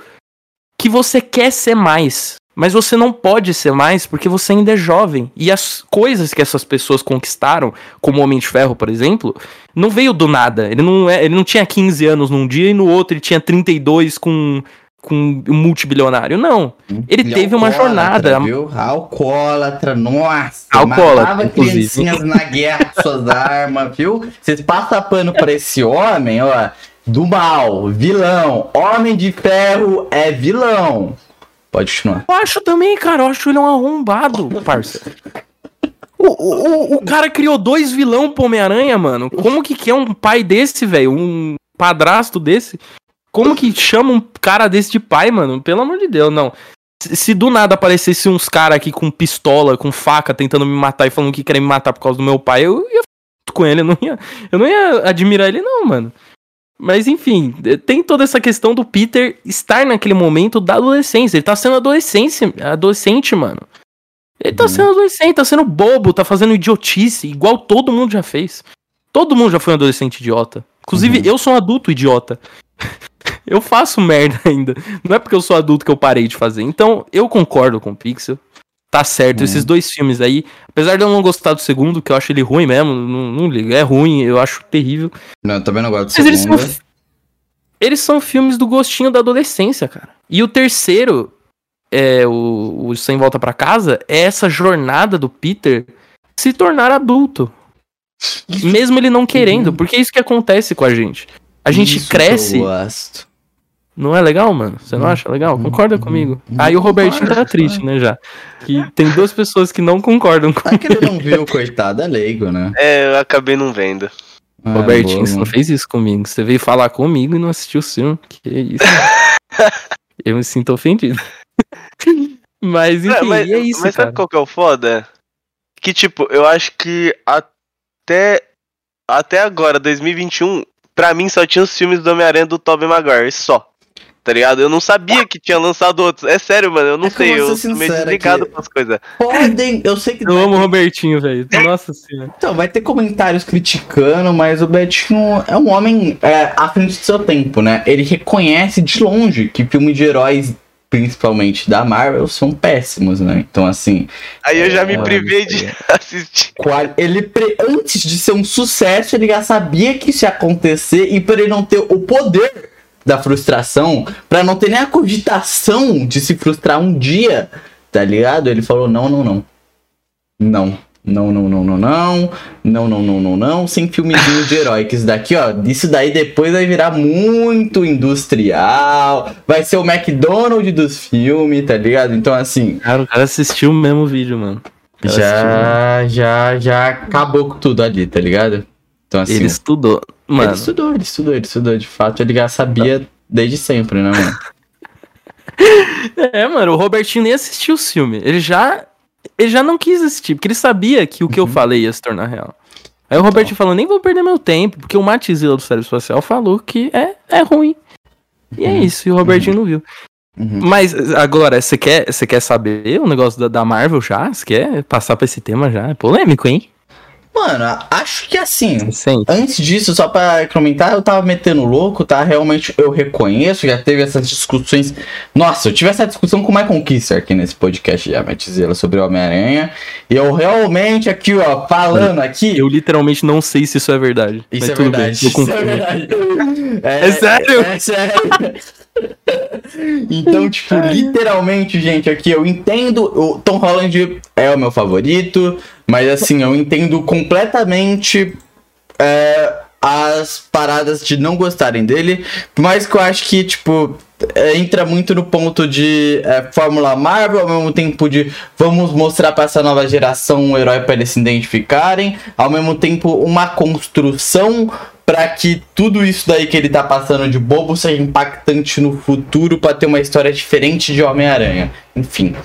que você quer ser mais. Mas você não pode ser mais porque você ainda é jovem. E as coisas que essas pessoas conquistaram, como o Homem de Ferro, por exemplo, não veio do nada. Ele não, é, ele não tinha 15 anos num dia e no outro ele tinha 32 com, com um multibilionário. Não. Ele e teve uma jornada. Viu? Alcoólatra, nossa. Alcoólatra. Matava criancinhas na guerra com suas armas, viu? Vocês passam pano pra esse homem, ó. Do mal, vilão. Homem de Ferro é vilão. Pode continuar. Eu acho também, cara. Eu acho ele um arrombado, parça. O, o, o cara criou dois vilão pro Homem-Aranha, mano. Como que, que é um pai desse, velho? Um padrasto desse? Como que chama um cara desse de pai, mano? Pelo amor de Deus, não. Se, se do nada aparecesse uns caras aqui com pistola, com faca, tentando me matar e falando que querem me matar por causa do meu pai, eu ia com ele. Eu não ia, eu não ia admirar ele, não, mano. Mas enfim, tem toda essa questão do Peter estar naquele momento da adolescência. Ele tá sendo adolescente, adolescente, mano. Ele tá uhum. sendo adolescente, tá sendo bobo, tá fazendo idiotice, igual todo mundo já fez. Todo mundo já foi um adolescente idiota. Inclusive, uhum. eu sou um adulto idiota. eu faço merda ainda. Não é porque eu sou adulto que eu parei de fazer. Então, eu concordo com o Pixel tá certo. Hum. Esses dois filmes aí, apesar de eu não gostar do segundo, que eu acho ele ruim mesmo, não, não ligo, é ruim, eu acho terrível. Não, eu também não gosto do segundo. Eles são, eles são filmes do gostinho da adolescência, cara. E o terceiro, é o, o Sem Volta para Casa, é essa jornada do Peter se tornar adulto. Mesmo ele não querendo, porque é isso que acontece com a gente. A gente isso cresce. eu gosto. Não é legal, mano? Você não acha legal? Concorda comigo? Aí o Robertinho tá triste, né, já. Que tem duas pessoas que não concordam com É que ele não viu, coitado, é leigo, né? É, eu acabei não vendo. Ah, Robertinho, boa, você não fez isso comigo. Você veio falar comigo e não assistiu o filme. Que isso. eu me sinto ofendido. mas, enfim, mas, é isso, Mas cara. sabe qual que é o foda? Que, tipo, eu acho que até, até agora, 2021, pra mim só tinha os filmes do Homem-Aranha do Tobey Maguire, só tá ligado? Eu não sabia que tinha lançado outros. É sério, mano, eu não é sei, eu sou meio desligado com as coisas. Podem, eu sei que. Eu amo o Robertinho, velho. Nossa senhora. Então, vai ter comentários criticando, mas o Betinho é um homem é, à frente do seu tempo, né? Ele reconhece de longe que filmes de heróis principalmente da Marvel, são péssimos, né? Então, assim. Aí eu já é, me privei de assistir. Ele, antes de ser um sucesso, ele já sabia que isso ia acontecer e por ele não ter o poder da frustração, para não ter nem a cogitação de se frustrar um dia, tá ligado? Ele falou: não, não, não. Não. Não, não, não, não, não. Não, não, não, não, não. Sem filmezinho de herói. Que isso daqui, ó. Isso daí depois vai virar muito industrial. Vai ser o McDonald's dos filmes, tá ligado? Então, assim. Cara, o cara assistiu o mesmo vídeo, mano. Já, já, já acabou com tudo ali, tá ligado? Então, assim. Ele estudou. Mano. Ele estudou, ele estudou, ele estudou. De fato, ele já sabia desde sempre, né, mano? é, mano, o Robertinho nem assistiu o filme. Ele já. Ele já não quis assistir, porque ele sabia que o que uhum. eu falei ia se tornar real. Aí o Robertinho falou, nem vou perder meu tempo, porque o Matizila do Cérebro Espacial falou que é, é ruim. E é uhum. isso, e o Robertinho uhum. não viu. Uhum. Mas agora, você quer, você quer saber o negócio da, da Marvel já? Você quer passar pra esse tema já? É polêmico, hein? Mano, acho que assim. Sim. Antes disso, só pra comentar, eu tava metendo louco, tá? Realmente eu reconheço, já teve essas discussões. Nossa, eu tive essa discussão com o Michael Kisser aqui nesse podcast já, Matzela, sobre o Homem-Aranha. E eu realmente aqui, ó, falando aqui. Eu literalmente não sei se isso é verdade. Isso é verdade. Bem, isso é verdade. É, é sério? É sério. Então, tipo, literalmente, gente, aqui eu entendo. O Tom Holland é o meu favorito. Mas assim, eu entendo completamente é, as paradas de não gostarem dele, mas que eu acho que, tipo, é, entra muito no ponto de é, Fórmula Marvel, ao mesmo tempo de vamos mostrar para essa nova geração um herói para eles se identificarem, ao mesmo tempo uma construção para que tudo isso daí que ele tá passando de bobo seja impactante no futuro para ter uma história diferente de Homem-Aranha. Enfim,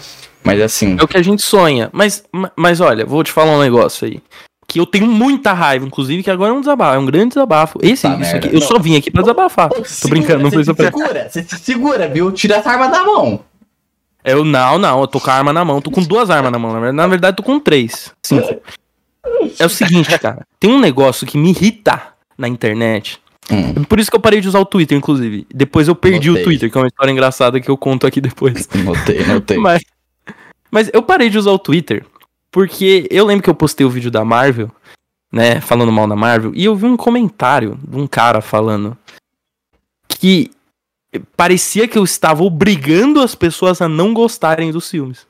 mas assim. É o que a gente sonha. Mas, mas olha, vou te falar um negócio aí que eu tenho muita raiva, inclusive, que agora é um desabafo, é um grande desabafo. Esse, tá isso aqui, eu só vim aqui pra desabafar. Tô segura, brincando, não foi isso Segura, você se segura, viu? Tira essa arma da mão. Eu não, não, eu tô com a arma na mão, tô com duas armas na mão, na verdade, tô com três. Cinco. É o seguinte, cara, tem um negócio que me irrita na internet. Hum. Por isso que eu parei de usar o Twitter, inclusive. Depois eu perdi notei. o Twitter, que é uma história engraçada que eu conto aqui depois. Notei, notei. Mas, mas eu parei de usar o Twitter porque eu lembro que eu postei o vídeo da Marvel, né, falando mal da Marvel, e eu vi um comentário de um cara falando que parecia que eu estava obrigando as pessoas a não gostarem dos filmes.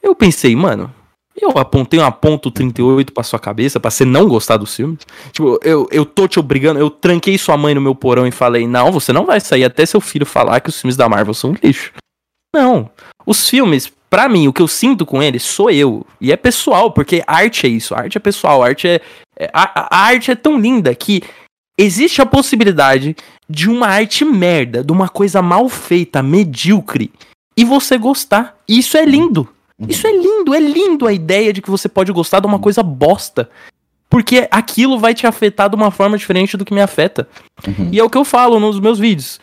Eu pensei, mano, eu apontei uma ponto 38 pra sua cabeça pra você não gostar dos filmes. Tipo, eu, eu tô te obrigando, eu tranquei sua mãe no meu porão e falei, não, você não vai sair até seu filho falar que os filmes da Marvel são lixo. Não. Os filmes, Pra mim, o que eu sinto com ele sou eu. E é pessoal, porque arte é isso. Arte é pessoal. Arte é. é a, a arte é tão linda que existe a possibilidade de uma arte merda, de uma coisa mal feita, medíocre, e você gostar. Isso é lindo. Isso é lindo, é lindo a ideia de que você pode gostar de uma coisa bosta. Porque aquilo vai te afetar de uma forma diferente do que me afeta. Uhum. E é o que eu falo nos meus vídeos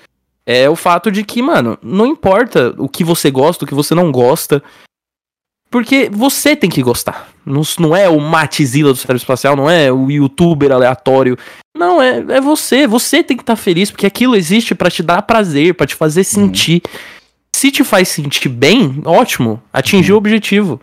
é o fato de que, mano, não importa o que você gosta, o que você não gosta. Porque você tem que gostar. Não, não é o Matizila do cérebro espacial, não é o youtuber aleatório. Não, é, é você. Você tem que estar tá feliz, porque aquilo existe para te dar prazer, para te fazer sentir. Se te faz sentir bem, ótimo. Atingiu o objetivo.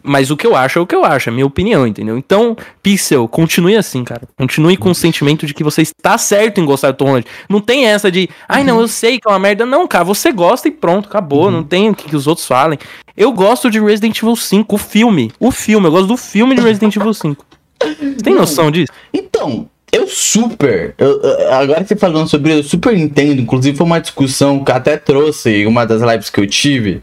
Mas o que eu acho é o que eu acho, é a minha opinião, entendeu? Então, Pixel, continue assim, cara. Continue com o sentimento de que você está certo em gostar do Tom Holland. Não tem essa de, ai não, eu sei que é uma merda. Não, cara, você gosta e pronto, acabou. Uhum. Não tem o que, que, os outros falem. Eu gosto de Resident Evil 5, o filme. O filme, eu gosto do filme de Resident Evil 5. Você tem noção disso? Então, eu super. Eu, agora você falando sobre eu super entendo. Inclusive, foi uma discussão que até trouxe uma das lives que eu tive.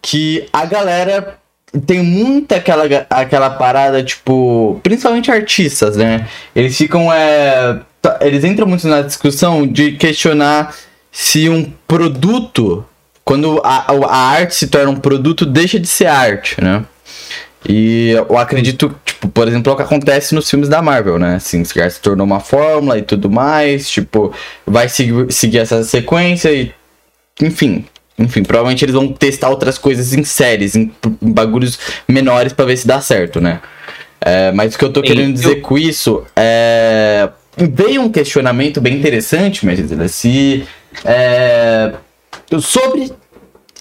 Que a galera tem muita aquela, aquela parada, tipo, principalmente artistas, né? Eles ficam. É, eles entram muito na discussão de questionar se um produto, quando a, a arte se torna um produto, deixa de ser arte, né? E eu acredito, tipo, por exemplo, é o que acontece nos filmes da Marvel, né? Assim, se tornou uma fórmula e tudo mais, tipo, vai seguir, seguir essa sequência e. Enfim, enfim, provavelmente eles vão testar outras coisas em séries, em, em bagulhos menores para ver se dá certo, né? É, mas o que eu tô Sim, querendo dizer eu... com isso é. Veio um questionamento bem interessante, Magisela, se. É, sobre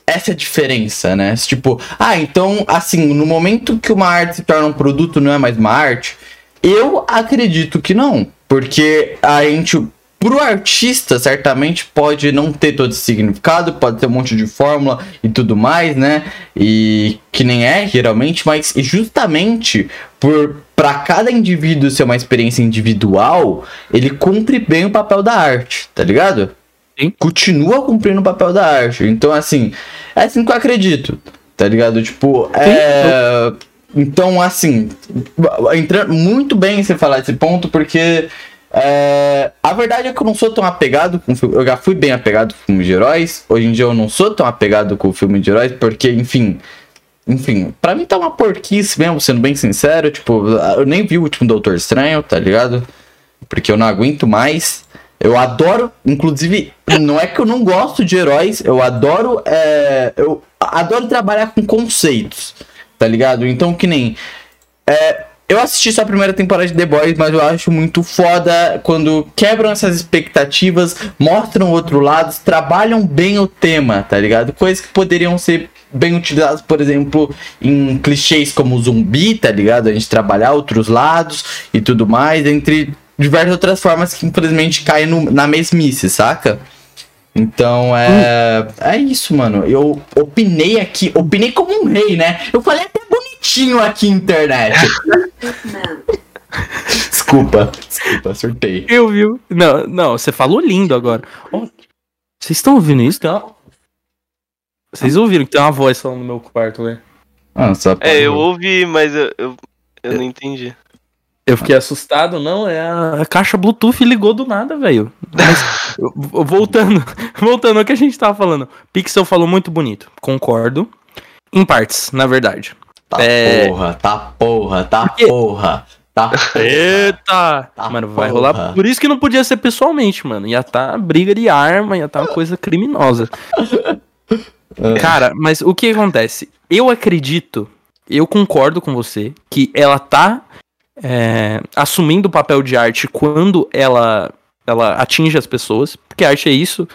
essa diferença, né? Tipo, ah, então, assim, no momento que uma arte se torna um produto, não é mais uma arte? Eu acredito que não. Porque a gente Pro artista, certamente pode não ter todo esse significado, pode ter um monte de fórmula e tudo mais, né? E que nem é geralmente, mas justamente por para cada indivíduo ser uma experiência individual, ele cumpre bem o papel da arte, tá ligado? Sim. Continua cumprindo o papel da arte. Então, assim, é assim que eu acredito, tá ligado? Tipo, é. Então, assim, entrando muito bem você falar esse ponto, porque é, a verdade é que eu não sou tão apegado com Eu já fui bem apegado com filmes de heróis. Hoje em dia eu não sou tão apegado com o filme de heróis, porque, enfim. Enfim, pra mim tá uma porquice mesmo, sendo bem sincero. Tipo, eu nem vi o último Doutor Estranho, tá ligado? Porque eu não aguento mais. Eu adoro, inclusive, não é que eu não gosto de heróis, eu adoro. É, eu adoro trabalhar com conceitos, tá ligado? Então, que nem. É, eu assisti só a primeira temporada de The Boys, mas eu acho muito foda quando quebram essas expectativas, mostram outro lado, trabalham bem o tema, tá ligado? Coisas que poderiam ser bem utilizadas, por exemplo, em clichês como zumbi, tá ligado? A gente trabalhar outros lados e tudo mais, entre diversas outras formas que infelizmente caem no, na mesmice, saca? Então é. Hum. É isso, mano. Eu opinei aqui, opinei como um rei, né? Eu falei até bonitinho aqui internet. Desculpa, desculpa, surtei. Eu vi. Não, não, você falou lindo agora. Ó, Vocês estão ouvindo isso? Tem uma- Vocês ouviram que tem uma voz falando no meu quarto, né? Ah, só É, eu ouvi, mas eu, eu, eu não entendi. Eu fiquei assustado, não, é a, a caixa Bluetooth ligou do nada, velho. Mas, voltando, voltando ao que a gente tava falando. Pixel falou muito bonito, concordo. Em partes, na verdade. Tá É. porra, tá porra, tá Porque- porra, tá porra. Eita! Tá mano, vai porra. rolar. Por isso que não podia ser pessoalmente, mano. Ia tá briga de arma, ia tá uma coisa criminosa. Cara, mas o que acontece? Eu acredito, eu concordo com você, que ela tá é, assumindo o papel de arte quando ela, ela atinge as pessoas, porque arte é isso.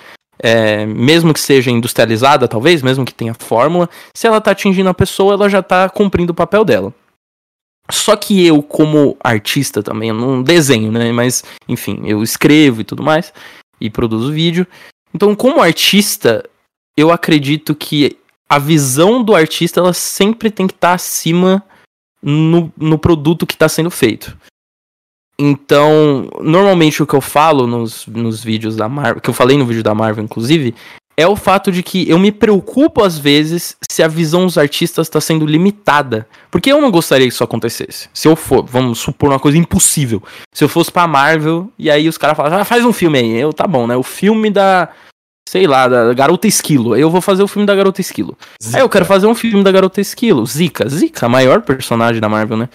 é, mesmo que seja industrializada, talvez, mesmo que tenha fórmula, se ela tá atingindo a pessoa, ela já tá cumprindo o papel dela. Só que eu, como artista também, eu não desenho, né? Mas, enfim, eu escrevo e tudo mais, e produzo vídeo. Então, como artista, eu acredito que a visão do artista, ela sempre tem que estar acima no, no produto que está sendo feito. Então, normalmente o que eu falo nos, nos vídeos da Marvel, que eu falei no vídeo da Marvel, inclusive, é o fato de que eu me preocupo às vezes se a visão dos artistas está sendo limitada. Porque eu não gostaria que isso acontecesse. Se eu for, vamos supor uma coisa impossível. Se eu fosse pra Marvel e aí os caras falam, ah, faz um filme aí. Eu, tá bom, né? O filme da, sei lá, da Garota Esquilo. Eu vou fazer o filme da Garota Esquilo. Aí eu quero fazer um filme da Garota Esquilo. Zika. Zika, a maior personagem da Marvel, né?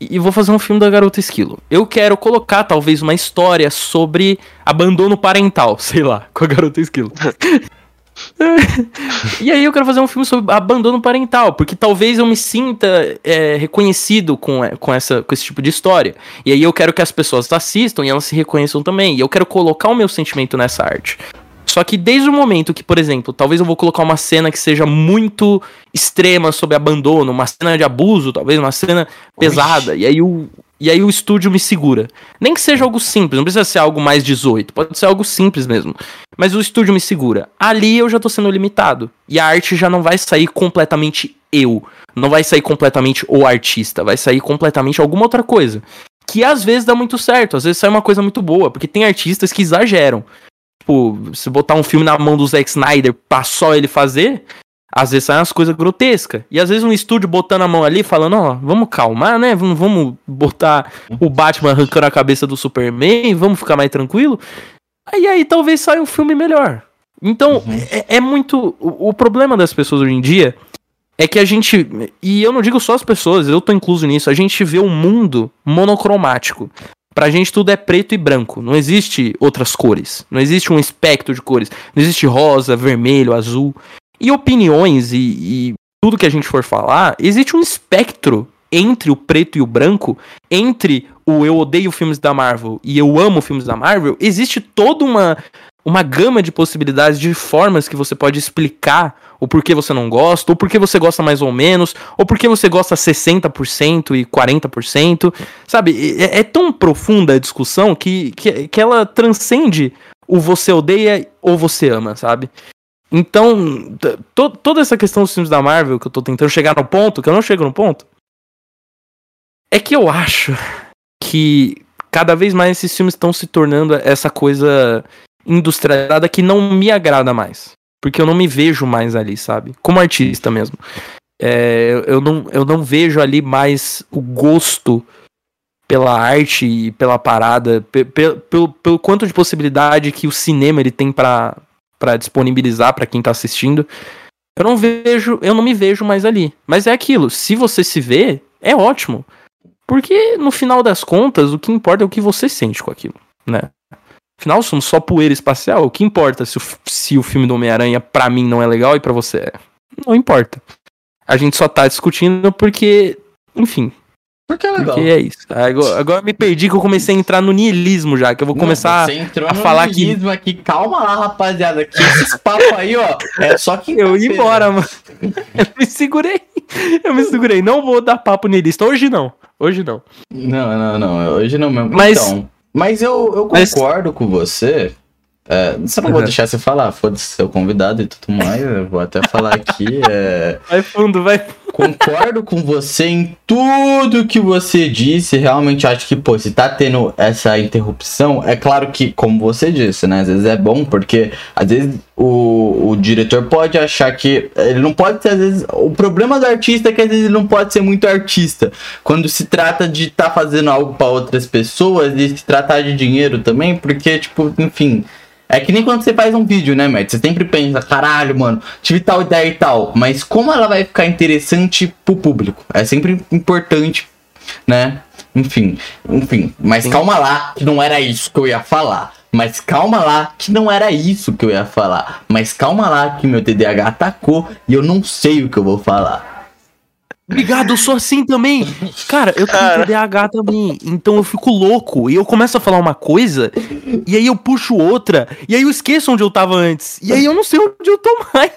E e vou fazer um filme da Garota Esquilo. Eu quero colocar, talvez, uma história sobre abandono parental, sei lá, com a Garota Esquilo. e aí eu quero fazer um filme sobre abandono parental, porque talvez eu me sinta é, reconhecido com, é, com, essa, com esse tipo de história. E aí eu quero que as pessoas assistam e elas se reconheçam também. E eu quero colocar o meu sentimento nessa arte. Só que desde o momento que, por exemplo, talvez eu vou colocar uma cena que seja muito extrema sobre abandono, uma cena de abuso, talvez uma cena pesada, e aí o e aí o estúdio me segura. Nem que seja algo simples, não precisa ser algo mais 18, pode ser algo simples mesmo. Mas o estúdio me segura. Ali eu já tô sendo limitado. E a arte já não vai sair completamente eu. Não vai sair completamente o artista. Vai sair completamente alguma outra coisa. Que às vezes dá muito certo, às vezes sai uma coisa muito boa. Porque tem artistas que exageram. Tipo, se botar um filme na mão do Zack Snyder pra só ele fazer, às vezes saem umas coisas grotescas. E às vezes um estúdio botando a mão ali, falando, ó, vamos calmar, né? Vamos, vamos botar o Batman arrancando a cabeça do Superman, vamos ficar mais tranquilo. Aí aí talvez saia um filme melhor. Então, é, é muito. O, o problema das pessoas hoje em dia é que a gente. E eu não digo só as pessoas, eu tô incluso nisso. A gente vê o mundo monocromático. Pra gente tudo é preto e branco. Não existe outras cores. Não existe um espectro de cores. Não existe rosa, vermelho, azul. E opiniões e, e tudo que a gente for falar, existe um espectro entre o preto e o branco, entre o eu odeio filmes da Marvel e eu amo filmes da Marvel, existe toda uma, uma gama de possibilidades, de formas que você pode explicar o porquê você não gosta, ou porquê você gosta mais ou menos, ou porquê você gosta 60% e 40%. Sabe, é, é tão profunda a discussão que, que, que ela transcende o você odeia ou você ama, sabe? Então, to- toda essa questão dos filmes da Marvel que eu tô tentando chegar no ponto, que eu não chego no ponto, é que eu acho que cada vez mais esses filmes estão se tornando essa coisa industrializada que não me agrada mais. Porque eu não me vejo mais ali, sabe? Como artista mesmo. É, eu- não, eu não vejo ali mais o gosto pela arte e pela parada, pe- pe- pelo, pelo quanto de possibilidade que o cinema ele tem para disponibilizar pra quem tá assistindo. Eu não vejo, eu não me vejo mais ali. Mas é aquilo, se você se vê, é ótimo. Porque no final das contas, o que importa é o que você sente com aquilo, né? Afinal, somos só poeira espacial. O que importa se o, se o filme do Homem-Aranha pra mim não é legal e pra você é? Não importa. A gente só tá discutindo porque, enfim, Porque é legal. porque é isso. Agora, agora eu me perdi que eu comecei a entrar no nihilismo já, que eu vou Não, começar entrou a falar que- niilismo aqui. Calma lá, rapaziada. Que esses papos aí, ó. É só que. eu ir embora, mano. Eu me segurei. Eu me segurei. Não vou dar papo nihilista. Hoje não. Hoje não. Não, não, não. Hoje não mesmo. Mas- Então, mas eu, eu Mas- concordo com você É, só não vou Uhum. deixar você falar, foda-se seu convidado e tudo mais. Eu vou até falar aqui. É, Vai fundo, vai. concordo com você em tudo que você disse. Realmente acho que, pô, se tá tendo essa interrupção, é claro que, como você disse, né? Às vezes é bom, porque às vezes o, o diretor pode achar que. Ele não pode ser, às vezes. O problema do artista é que às vezes ele não pode ser muito artista. Quando se trata de estar fazendo algo pra outras pessoas e se tratar de dinheiro também, porque, tipo, enfim. É que nem quando você faz um vídeo, né, Matt? Você sempre pensa, caralho, mano, tive tal ideia e tal. Mas como ela vai ficar interessante pro público? É sempre importante, né? Enfim, enfim. Mas Sim. calma lá, que não era isso que eu ia falar. Mas calma lá, que não era isso que eu ia falar. Mas calma lá, que meu TDAH atacou e eu não sei o que eu vou falar. Obrigado, eu sou assim também. Cara, eu tenho. TDAH também. Então eu fico louco. E eu começo a falar uma coisa. E aí eu puxo outra. E aí eu esqueço onde eu tava antes. E aí eu não sei onde eu tô mais.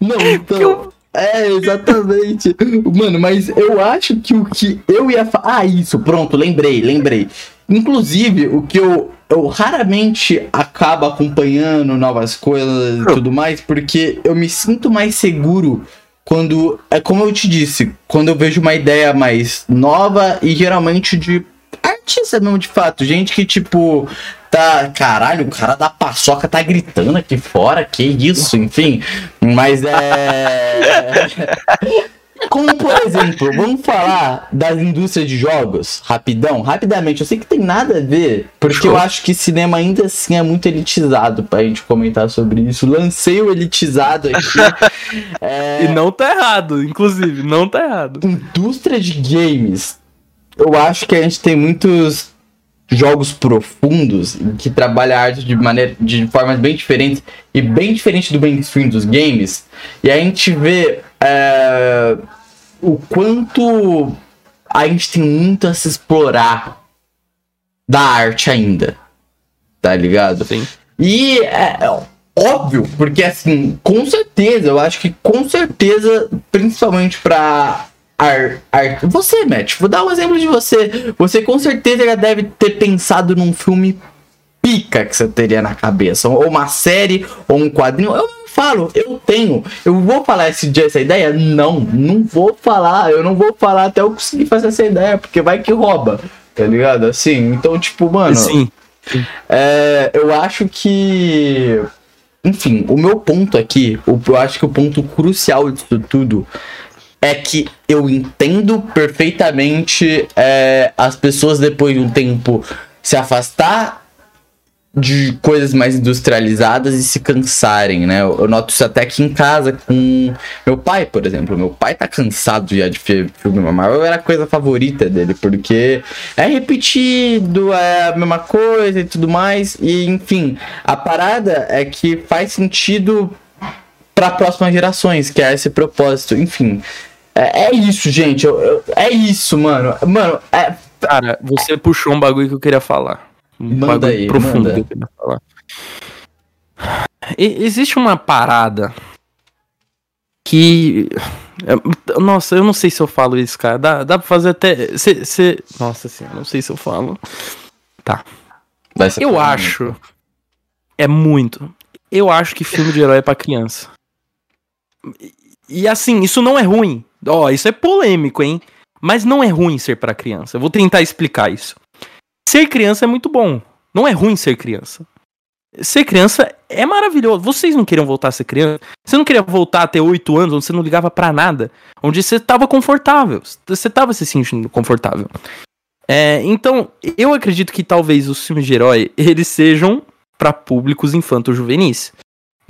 Não, então. eu- É, exatamente. Mano, mas eu acho que o que eu ia falar. Ah, isso, pronto, lembrei, lembrei. Inclusive, o que eu, eu raramente acabo acompanhando novas coisas e tudo mais, porque eu me sinto mais seguro quando. É como eu te disse, quando eu vejo uma ideia mais nova e geralmente de artista mesmo, de fato. Gente que, tipo, tá. Caralho, o cara da paçoca tá gritando aqui fora, que isso, enfim. Mas é. Como, por exemplo, vamos falar das indústrias de jogos, rapidão, rapidamente. Eu sei que tem nada a ver, porque Show. eu acho que cinema ainda assim é muito elitizado pra gente comentar sobre isso. Lancei o elitizado aqui. É, E não tá errado, inclusive, não tá errado. indústria de games, eu acho que a gente tem muitos jogos profundos que trabalha a arte de maneira de formas bem diferentes e bem diferente do mainstream dos games. E a gente vê é, o quanto a gente tem muito a se explorar da arte ainda. Tá ligado? Sim. E é, óbvio, porque assim, com certeza, eu acho que com certeza, principalmente pra ar, ar- você, Matt, vou dar um exemplo de você. Você com certeza já deve ter pensado num filme pica que você teria na cabeça, ou uma série, ou um quadrinho. Eu falo, eu tenho. Eu vou falar esse dia essa ideia? Não, não vou falar. Eu não vou falar até eu conseguir fazer essa ideia, porque vai que rouba. Tá ligado? Assim, então, tipo, mano. Sim. É, eu acho que. Enfim, o meu ponto aqui, eu acho que o ponto crucial disso tudo é que eu entendo perfeitamente é, as pessoas depois de um tempo se afastar de coisas mais industrializadas e se cansarem, né? Eu, eu noto isso até aqui em casa com meu pai, por exemplo. Meu pai tá cansado já de fi- filme Marvel, era a coisa favorita dele, porque é repetido, é a mesma coisa e tudo mais. E enfim, a parada é que faz sentido para próximas gerações, que é esse propósito. Enfim, é, é isso, gente. eu- eu- é isso, mano. Mano, é, Cara, você puxou um bagulho que eu queria falar. Um Manda bagulho aí, profundo manda. que eu queria falar. E- existe uma parada que. é, Nossa, eu não sei se eu falo isso, cara. Dá, dá pra fazer até. Cê, cê- Nossa senhora, não sei se eu falo. ser Eu acho. É muito. Eu acho que filme de herói é pra criança. E assim, isso não é ruim. Ó, isso é polêmico, hein? Mas não é ruim ser pra criança. Eu vou tentar explicar isso. Ser criança é muito bom. Não é ruim ser criança. Ser criança é maravilhoso. Vocês não queriam voltar a ser criança? Você não queria voltar a ter 8 anos, onde você não ligava pra nada? Onde você tava confortável. Você tava se sentindo confortável. É, então, eu acredito que talvez os filmes de herói, eles sejam pra públicos infanto-juvenis.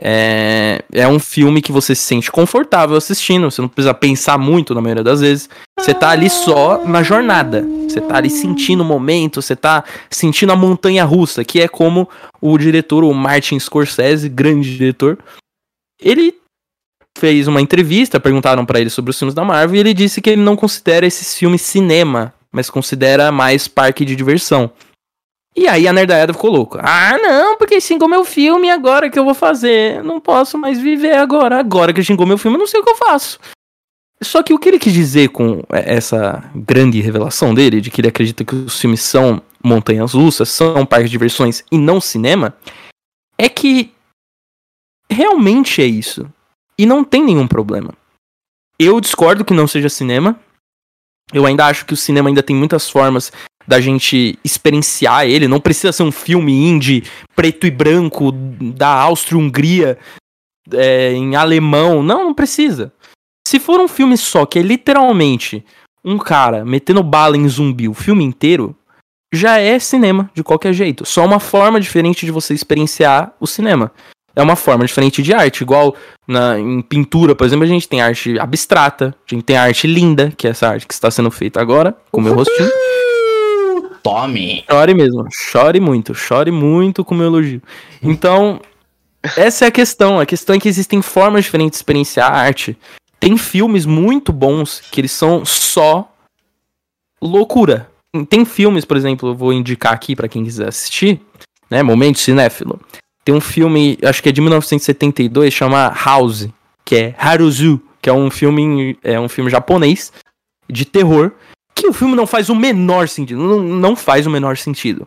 É, é um filme que você se sente confortável assistindo, você não precisa pensar muito na maioria das vezes. Você tá ali só na jornada. Você tá ali sentindo o momento, você tá sentindo a montanha russa, que é como o diretor, o Martin Scorsese, grande diretor, ele fez uma entrevista, perguntaram pra ele sobre os filmes da Marvel e ele disse que ele não considera esses filmes cinema, mas considera mais parque de diversão. E aí a nerdaiada ficou louca. Ah, não, porque xingou meu filme agora que eu vou fazer. Não posso mais viver agora. Agora que xingou meu filme, eu não sei o que eu faço. Só que o que ele quis dizer com é, essa grande revelação dele, de que ele acredita que os filmes são montanhas russas, são parques de diversões e não cinema, é que realmente é isso. E não tem nenhum problema. Eu discordo que não seja cinema. Eu ainda acho que o cinema ainda tem muitas formas da gente experienciar ele. Não precisa ser um filme indie, preto e branco, da Áustria-Hungria, é, em alemão. Não, não precisa. Se for um filme só, que é literalmente um cara metendo bala em zumbi o filme inteiro, já é cinema, de qualquer jeito. Só uma forma diferente de você experienciar o cinema. É uma forma diferente de arte. Igual na, em pintura, por exemplo, a gente tem arte abstrata, a gente tem arte linda, que é essa arte que está sendo feita agora, com o meu rostinho. Tome! Chore mesmo, chore muito, chore muito com o meu elogio. Então, essa é a questão. A questão é que existem formas diferentes de experienciar a arte. Tem filmes muito bons que eles são só loucura. Tem filmes, por exemplo, eu vou indicar aqui para quem quiser assistir, né? Momento cinéfilo. Tem um filme, acho que é de 1972, chama House, que é Haruzu, que é um filme, é um filme japonês de terror, que o filme não faz o menor sentido, não, não faz o menor sentido.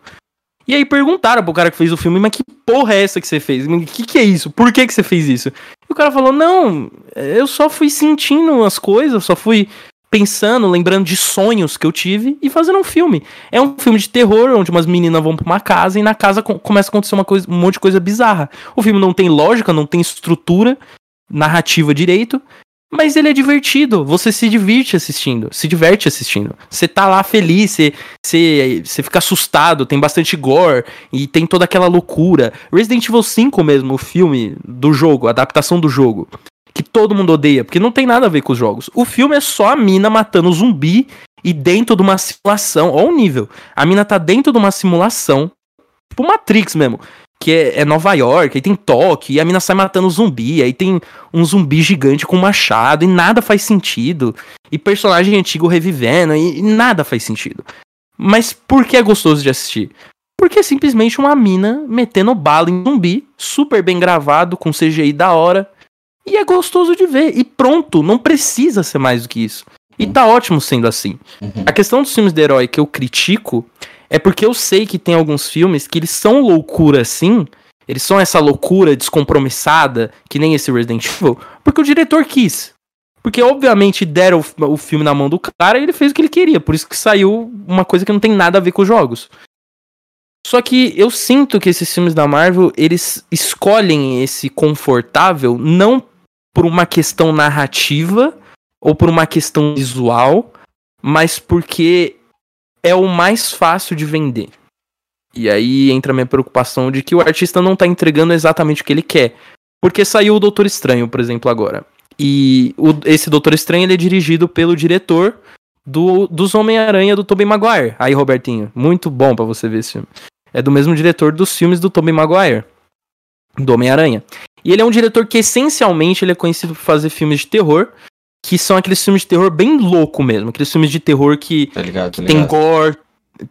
E aí perguntaram pro cara que fez o filme, mas que porra é essa que você fez? O que, que é isso? Por que, que você fez isso? E o cara falou, não, eu só fui sentindo as coisas, só fui pensando, lembrando de sonhos que eu tive e fazendo um filme. É um filme de terror, onde umas meninas vão pra uma casa e na casa começa a acontecer uma coisa, um monte de coisa bizarra. O filme não tem lógica, não tem estrutura narrativa direito, mas ele é divertido. Você se diverte assistindo, se diverte assistindo. Você tá lá feliz, você, você, você fica assustado, tem bastante gore e tem toda aquela loucura. Resident Evil 5 mesmo, o filme do jogo, a adaptação do jogo que todo mundo odeia, porque não tem nada a ver com os jogos. O filme é só a mina matando zumbi e dentro de uma simulação. Olha o nível. A mina tá dentro de uma simulação, tipo Matrix mesmo, que é, é Nova York, aí tem Tóquio, e a mina sai matando zumbi, aí tem um zumbi gigante com machado, e nada faz sentido. E personagem antigo revivendo, e, e nada faz sentido. Mas por que é gostoso de assistir? Porque é simplesmente uma mina metendo bala em zumbi, super bem gravado, com CGI da hora e é gostoso de ver. E pronto, não precisa ser mais do que isso. E tá ótimo sendo assim. Uhum. A questão dos filmes de herói que eu critico é porque eu sei que tem alguns filmes que eles são loucura assim. Eles são essa loucura descompromissada, que nem esse Resident Evil, porque o diretor quis. Porque, obviamente, deram o, filme na mão do cara e ele fez o que ele queria. Por isso que saiu uma coisa que não tem nada a ver com os jogos. Só que eu sinto que esses filmes da Marvel, eles escolhem esse confortável não por uma questão narrativa ou por uma questão visual, mas porque é o mais fácil de vender. E aí entra a minha preocupação de que o artista não tá entregando exatamente o que ele quer. Porque saiu o Doutor Estranho, por exemplo, agora. E o, esse Doutor Estranho ele é dirigido pelo diretor do, dos Homem-Aranha do Tobey Maguire. Aí, Robertinho, muito bom para você ver esse filme. É do mesmo diretor dos filmes do Tobey Maguire, do Homem-Aranha. E ele é um diretor que essencialmente ele é conhecido por fazer filmes de terror, que são aqueles filmes de terror bem louco mesmo, aqueles filmes de terror que, Tá ligado, tá que tem ligado. gore,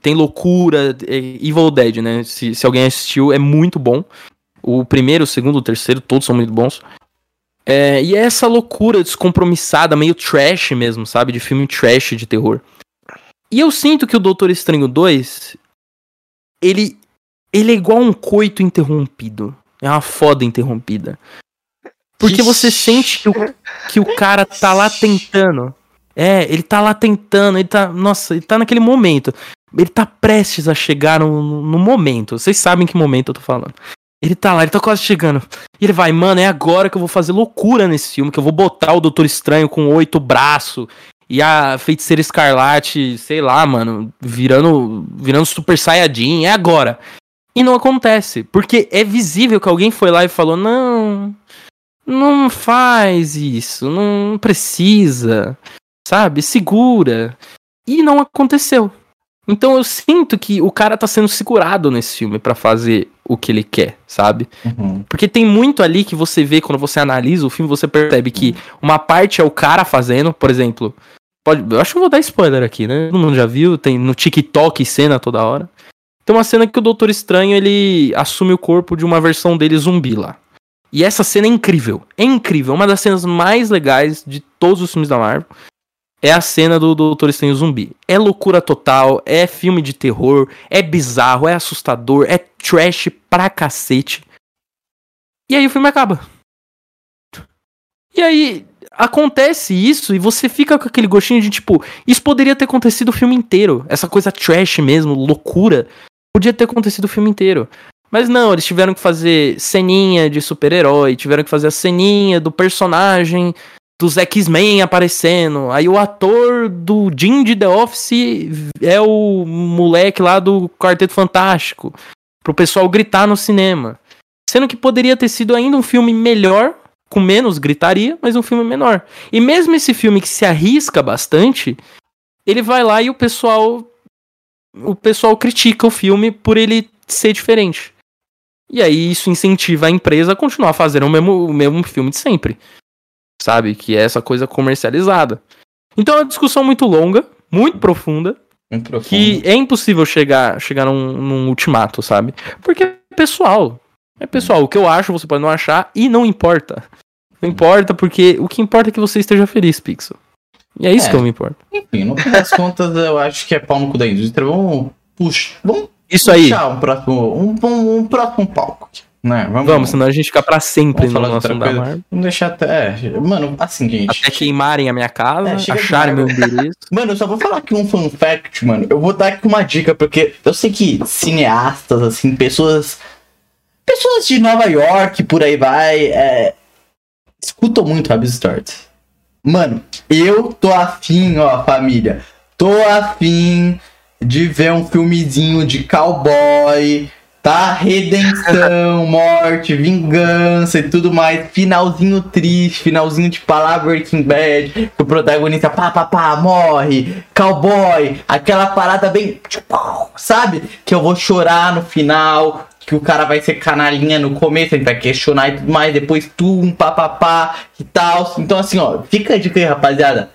tem loucura, é Evil Dead, né? Se, se alguém assistiu, é muito bom. O primeiro, o segundo, o terceiro, todos são muito bons. É, e é essa loucura descompromissada, meio trash mesmo, sabe? De filme trash de terror. E eu sinto que o Doutor Estranho 2, ele, ele é igual um coito interrompido. É uma foda interrompida. Porque você sente que o, que o cara tá lá tentando. É, ele tá lá tentando, ele tá. Nossa, ele tá naquele momento. Ele tá prestes a chegar no, no momento. Vocês sabem que momento eu tô falando. Ele tá lá, ele tá quase chegando. E ele vai, mano, é agora que eu vou fazer loucura nesse filme, que eu vou botar o Doutor Estranho com oito braços e a Feiticeira Escarlate, sei lá, mano, virando, virando Super Saiyajin. É agora. E não acontece, porque é visível que alguém foi lá e falou: "Não, não faz isso, não precisa". Sabe? Segura. E não aconteceu. Então eu sinto que o cara tá sendo segurado nesse filme pra fazer o que ele quer, sabe? Uhum. Porque tem muito ali que você vê quando você analisa o filme, você percebe que uma parte é o cara fazendo, por exemplo. Pode, eu acho que eu vou dar spoiler aqui, né? Todo mundo já viu, tem no TikTok cena toda hora. Tem uma cena que o Doutor Estranho ele assume o corpo de uma versão dele zumbi lá. E essa cena é incrível. É incrível. Uma das cenas mais legais de todos os filmes da Marvel é a cena do Doutor Estranho zumbi. É loucura total, é filme de terror, é bizarro, é assustador, é trash pra cacete. E aí o filme acaba. E aí acontece isso e você fica com aquele gostinho de tipo, isso poderia ter acontecido o filme inteiro. Essa coisa trash mesmo, loucura. Podia ter acontecido o filme inteiro. Mas não, eles tiveram que fazer ceninha de super-herói, tiveram que fazer a ceninha do personagem dos X-Men aparecendo. Aí o ator do Jim de The Office é o moleque lá do Quarteto Fantástico. Pro pessoal gritar no cinema. Sendo que poderia ter sido ainda um filme melhor, com menos gritaria, mas um filme menor. E mesmo esse filme que se arrisca bastante, ele vai lá e o pessoal o pessoal critica o filme por ele ser diferente. E aí isso incentiva a empresa a continuar fazendo o mesmo, o mesmo filme de sempre. Sabe? Que é essa coisa comercializada. Então é uma discussão muito longa, muito profunda, Muito profundo. que é impossível chegar, chegar num, num ultimato, sabe? Porque é pessoal. É pessoal. O que eu acho, você pode não achar e não importa. Não importa, porque o que importa é que você esteja feliz, Pixel. E é isso É. que eu me importo. Enfim, no fim das contas, eu acho que é pau no cu da indústria. Vamos puxar. Vamos Isso aí. puxar um próximo, um, um, um próximo palco. Né? Vamos, Vamos, senão a gente fica pra sempre Vamos no? Marvel. Vamos deixar até. é, mano, assim, gente. Até queimarem a minha casa, É, acharem meu endereço. Mano, eu só vou falar aqui um fun fact, mano. Eu vou dar aqui uma dica, porque eu sei que cineastas, assim, pessoas. Pessoas de Nova York, por aí vai, é, escutam muito Rabs Stories. Mano, eu tô afim, ó, família. Tô afim de ver um filmezinho de cowboy, tá? Redenção, morte, vingança e tudo mais. Finalzinho triste, finalzinho de palavra Breaking Bad. O protagonista pá, pá, pá, morre. Cowboy, aquela parada bem. Sabe? Que eu vou chorar no final. Que o cara vai ser canalinha no começo, ele vai questionar e tudo mais. Depois tum, pá, pá, pá e tal. Então, assim, ó, fica a dica aí, rapaziada.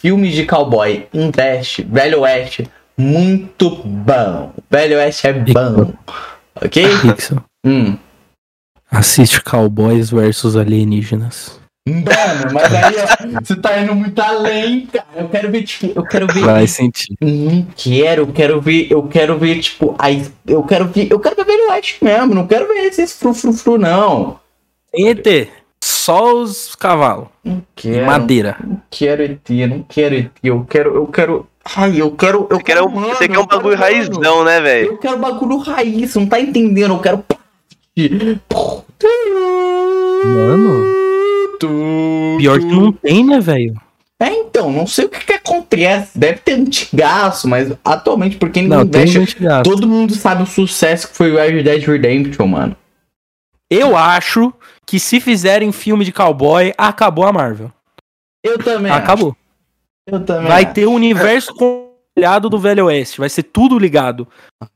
Filmes de cowboy, investe, Velho Oeste, muito bom. Velho Oeste é bom. Ok? Pixel, Hum. assiste Cowboys versus Alienígenas. Mano, mas aí, ó, você tá indo muito além, cara. Eu quero ver, tipo, eu quero ver. Vai sentir. Não quero, eu quero ver, eu quero ver, tipo, aí, eu quero ver, eu quero ver Velho Oeste mesmo, não quero ver esses fru, fru, fru, não. ET. Só os cavalos. Não quero. madeira. Não quero ET, não quero ET, eu quero, eu quero. Ai, eu quero. Eu Você quer um, mano, você quer eu um bagulho quero, mano. raizão, né, velho? Eu quero bagulho raiz, não tá entendendo, eu quero. Mano. Pior que não tem, né, velho? É, então, não sei o que, que acontece. Deve ter antigaço, mas atualmente, porque ninguém Não, investe. gato. Todo mundo sabe o sucesso que foi o Red Dead Redemption, mano. Eu acho que se fizerem filme de cowboy, acabou a Marvel. Eu também. acho. Eu também. Vai acho. ter o universo compartilhado do Velho Oeste. Vai ser tudo ligado.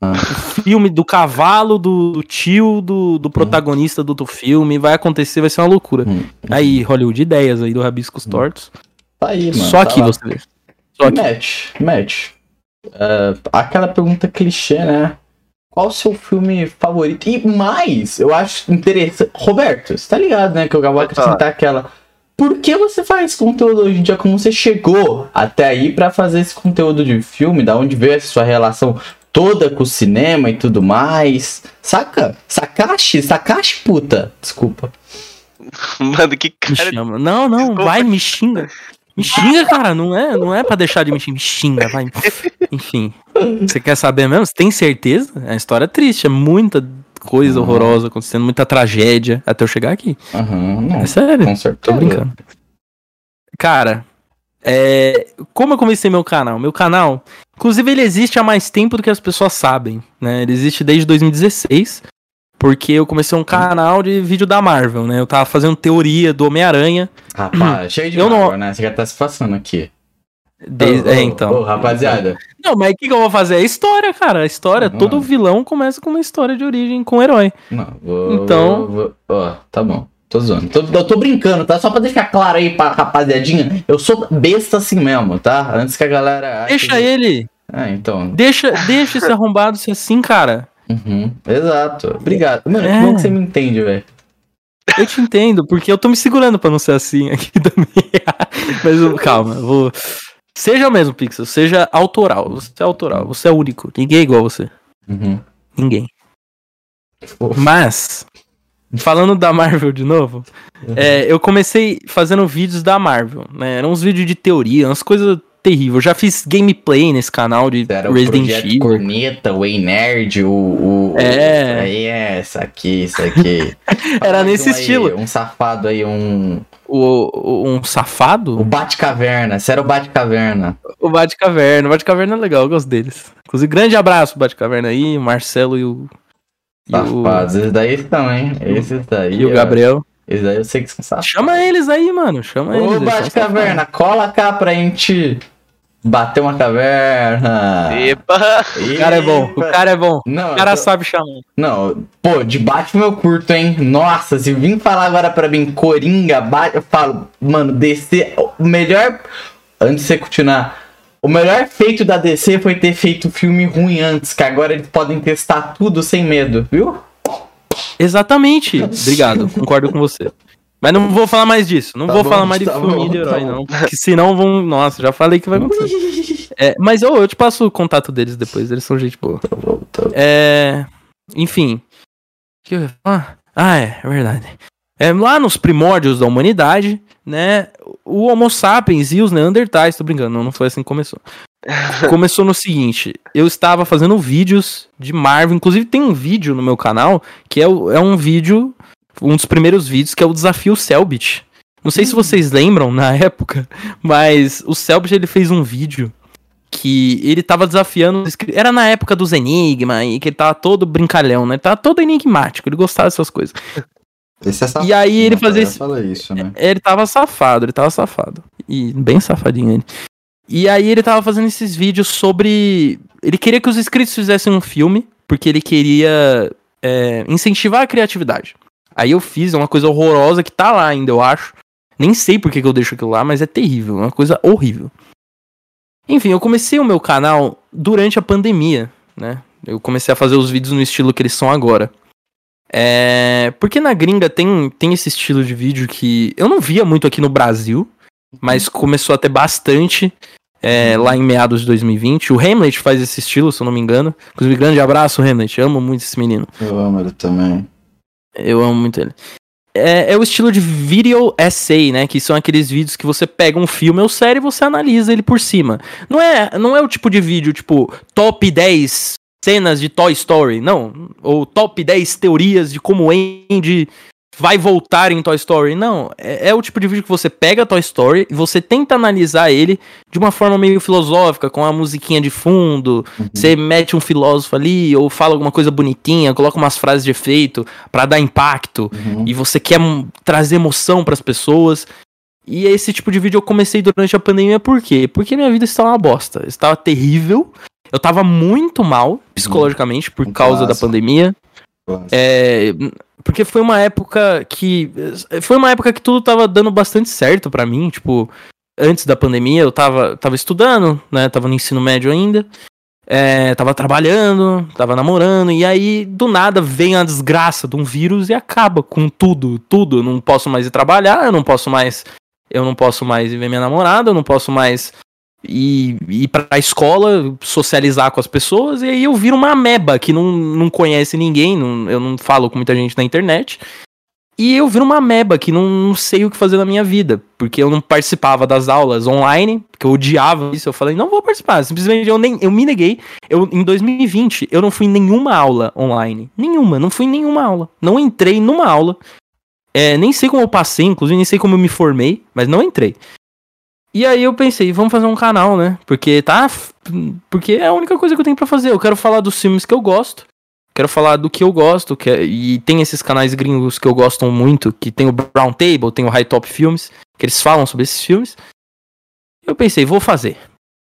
Ah. O filme do cavalo, do, do tio, do, do protagonista do, do filme. Vai acontecer, vai ser uma loucura. Hum. Aí, Hollywood, ideias aí do Rabiscos Tortos. Tá aí, mano. Só tá aqui lá. você vê. Só aqui. Match, match. Ah, aquela pergunta clichê, né? Qual o seu filme favorito? E mais, eu acho interessante. Roberto, você tá ligado, né? Que eu vou acrescentar aquela. Por que você faz conteúdo hoje em dia? Como você chegou até aí pra fazer esse conteúdo de filme? Da onde veio essa sua relação toda com o cinema e tudo mais? Saca? Sakashi? Sakashi, puta. Desculpa. Mano, que Me cara. chama. Não, não, Desculpa. vai, me xinga. Me xinga, cara. Não é, não é pra deixar de me xingar. Me xinga, vai. Enfim. Você quer saber mesmo? Você tem certeza? É uma história triste. É muita coisa Uhum. horrorosa acontecendo, muita tragédia até eu chegar aqui. Aham, não. É sério. Com certeza. Tô brincando. Cara, é, como eu comecei meu canal? Meu canal, inclusive, ele existe há mais tempo do que as pessoas sabem, né? Ele existe desde 2016, porque eu comecei um canal de vídeo da Marvel, né? Eu tava fazendo teoria do Homem-Aranha. Rapaz, cheio de Eu não- Marvel, né? Você já tá se passando aqui. Desde- Ô, ô, é, então. ô, rapaziada. Não, mas o que, que eu vou fazer? É história, cara. A história. Não. Todo vilão começa com uma história de origem com um herói. Não, vou. Então- vou- Ó, tá bom. Tô zoando. Tô- eu tô brincando, tá? Só pra deixar claro aí pra rapaziadinha. Eu sou besta assim mesmo, tá? Antes que a galera. Deixa que- ele. Ah, então. Deixa, deixa esse arrombado ser assim, cara. Uhum, exato. Obrigado. Mano, É. que bom que você me entende, velho. Eu te entendo, porque eu tô me segurando pra não ser assim aqui também. Mas eu- calma, eu vou. Seja mesmo, Pixel, seja autoral. Você é autoral, você é único. Ninguém é igual a você. Uhum. Ninguém. Fofo. Mas, falando da Marvel de novo, é, eu comecei fazendo vídeos da Marvel, né? Eram uns vídeos de teoria, umas coisas terríveis. Eu já fiz gameplay nesse canal de Era o Resident Evil. Corneta, o Nerd, o, o. É. o- Aí é, isso aqui, isso aqui. Era nesse um aí, estilo. Um safado aí, um. O, o- um O safado? Bate-Caverna. Você era o Bate-Caverna. O Bate-Caverna. O Bate-Caverna é legal, eu gosto deles. Inclusive, grande abraço Bate-Caverna aí, o Marcelo e o. E o, Safados. Esses daí estão, hein? Esses daí. e o. Gabriel. Esses daí eu sei que são safados. Chama eles aí, mano. Chama eles. Ô, eles são Bate-Caverna, cola cá pra gente bater uma caverna. Epa! O cara é bom, o cara é bom. Não, O cara eu- sabe chamar. Não, pô, de Batman eu curto, hein? Nossa, se vir falar agora pra mim, Coringa, Batman, eu falo, mano, DC, o melhor. Antes de você continuar, o melhor feito da DC foi ter feito filme ruim antes, que agora eles podem testar tudo sem medo, viu? Exatamente. Obrigado, concordo com você. Mas não vou falar mais disso. Não Tá vou bom, falar mais de tá filme bom, de herói, tá bom. não. Porque senão vão. Nossa, já falei que vai acontecer. É, mas eu, eu te passo o contato deles depois, eles são gente boa. É. Enfim. O que eu ia falar? Ah, é, é verdade. É, lá nos primórdios da humanidade, né? O Homo sapiens e os Neandertais, tô brincando, não, não foi assim que começou. Começou no seguinte: eu estava fazendo vídeos de Marvel, inclusive tem um vídeo no meu canal que é, é um vídeo, um dos primeiros vídeos, que é o desafio Selbit. Não sei se vocês lembram na época, mas o Selbit ele fez um vídeo que ele tava desafiando. Era na época dos Enigma, e que ele tava todo brincalhão, né? Ele tava todo enigmático, ele gostava dessas coisas. Esse é safado. E aí ele né, fazia cara? esse- Fala isso, né? Ele tava safado, ele tava safado. E bem safadinho ele. E aí ele tava fazendo esses vídeos sobre. Ele queria que os inscritos fizessem um filme, porque ele queria é, incentivar a criatividade. Aí eu fiz, é uma coisa horrorosa que tá lá ainda, eu acho. Nem sei por que, eu deixo aquilo lá, mas é terrível, é uma coisa horrível. Enfim, eu comecei o meu canal durante a pandemia, né? Eu comecei a fazer os vídeos no estilo que eles são agora. É, porque na gringa tem, tem esse estilo de vídeo que eu não via muito aqui no Brasil, mas começou a ter bastante é, lá em meados de 2020. O Hamlet faz esse estilo, se eu não me engano. Inclusive, grande abraço, Hamlet. Amo muito esse menino. Eu amo ele também. Eu amo muito ele. É, é o estilo de video essay, né? Que são aqueles vídeos que você pega um filme ou série e você analisa ele por cima. Não é, não é o tipo de vídeo, tipo, top 10 cenas de Toy Story, não. Ou top 10 teorias de como Andy vai voltar em Toy Story. Não, é, é o tipo de vídeo que você pega Toy Story e você tenta analisar ele de uma forma meio filosófica, com a musiquinha de fundo. Você mete um filósofo ali, ou fala alguma coisa bonitinha, coloca umas frases de efeito pra dar impacto Uhum. e você quer trazer emoção pras pessoas. E esse tipo de vídeo eu comecei durante a pandemia por quê? Porque minha vida estava uma bosta, estava terrível. Eu tava muito mal psicologicamente por Um causa da pandemia. É, porque foi uma época que foi uma época que tudo tava dando bastante certo pra mim, tipo, antes da pandemia eu tava, tava estudando, né, tava no ensino médio ainda. É, tava trabalhando, tava namorando, e aí do nada vem a desgraça de um vírus e acaba com tudo, tudo. Eu não posso mais ir trabalhar, eu não posso mais. Eu não posso mais ver minha namorada, eu não posso mais ir, ir pra escola, socializar com as pessoas, e aí eu viro uma ameba que não, não conhece ninguém, não- eu não falo com muita gente na internet. E eu viro uma ameba que não, não sei o que fazer na minha vida, porque eu não participava das aulas online, porque eu odiava isso. Eu falei, não vou participar. Simplesmente eu, nem, eu me neguei. Eu, em 2020, eu não fui em nenhuma aula online. Nenhuma, não fui em nenhuma aula. Não entrei numa aula. É, nem sei como eu passei, inclusive, nem sei como eu me formei, mas não entrei. E aí eu pensei, vamos fazer um canal, né? Porque tá. Porque é a única coisa que eu tenho pra fazer. Eu quero falar dos filmes que eu gosto. Quero falar do que eu gosto. Que é- e tem esses canais gringos que eu gosto muito. Que tem o Brown Table, tem o High Top Filmes. Que eles falam sobre esses filmes. Eu pensei, vou fazer.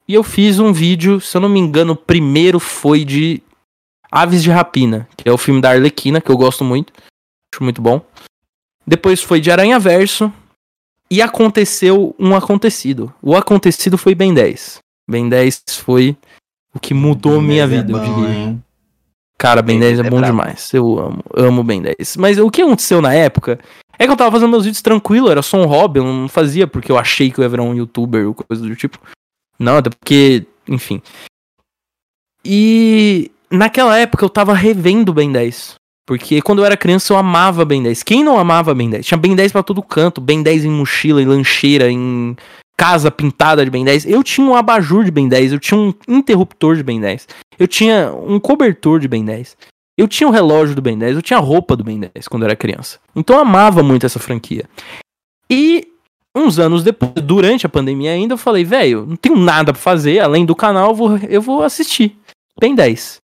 E eu fiz um vídeo, se eu não me engano, o primeiro foi de Aves de Rapina, que é o filme da Arlequina, que eu gosto muito. Acho muito bom. Depois foi de Aranha Verso. E aconteceu um acontecido. O acontecido foi Ben 10. Ben 10 foi o que mudou minha Mas é vida, eu bom, diria. hein? Cara, Ben Ben 10 é 10 é bom demais. Eu amo, amo Ben 10. Mas o que aconteceu na época é que eu tava fazendo meus vídeos tranquilo, era só um hobby, eu não fazia porque eu achei que eu ia virar um youtuber ou coisa do tipo. Não, até porque, enfim. E naquela época eu tava revendo Ben 10. Porque quando eu era criança eu amava Ben 10. Quem não amava Ben 10? Tinha Ben 10 pra todo canto, Ben 10 em mochila, em lancheira, em casa pintada de Ben 10. Eu tinha um abajur de Ben 10, eu tinha um interruptor de Ben 10. Eu tinha um cobertor de Ben 10. Eu tinha o relógio do Ben 10, eu tinha a roupa do Ben 10 quando eu era criança. Então eu amava muito essa franquia. E uns anos depois, durante a pandemia ainda, eu falei, velho, não tenho nada pra fazer, além do canal, eu vou, eu vou assistir Ben 10.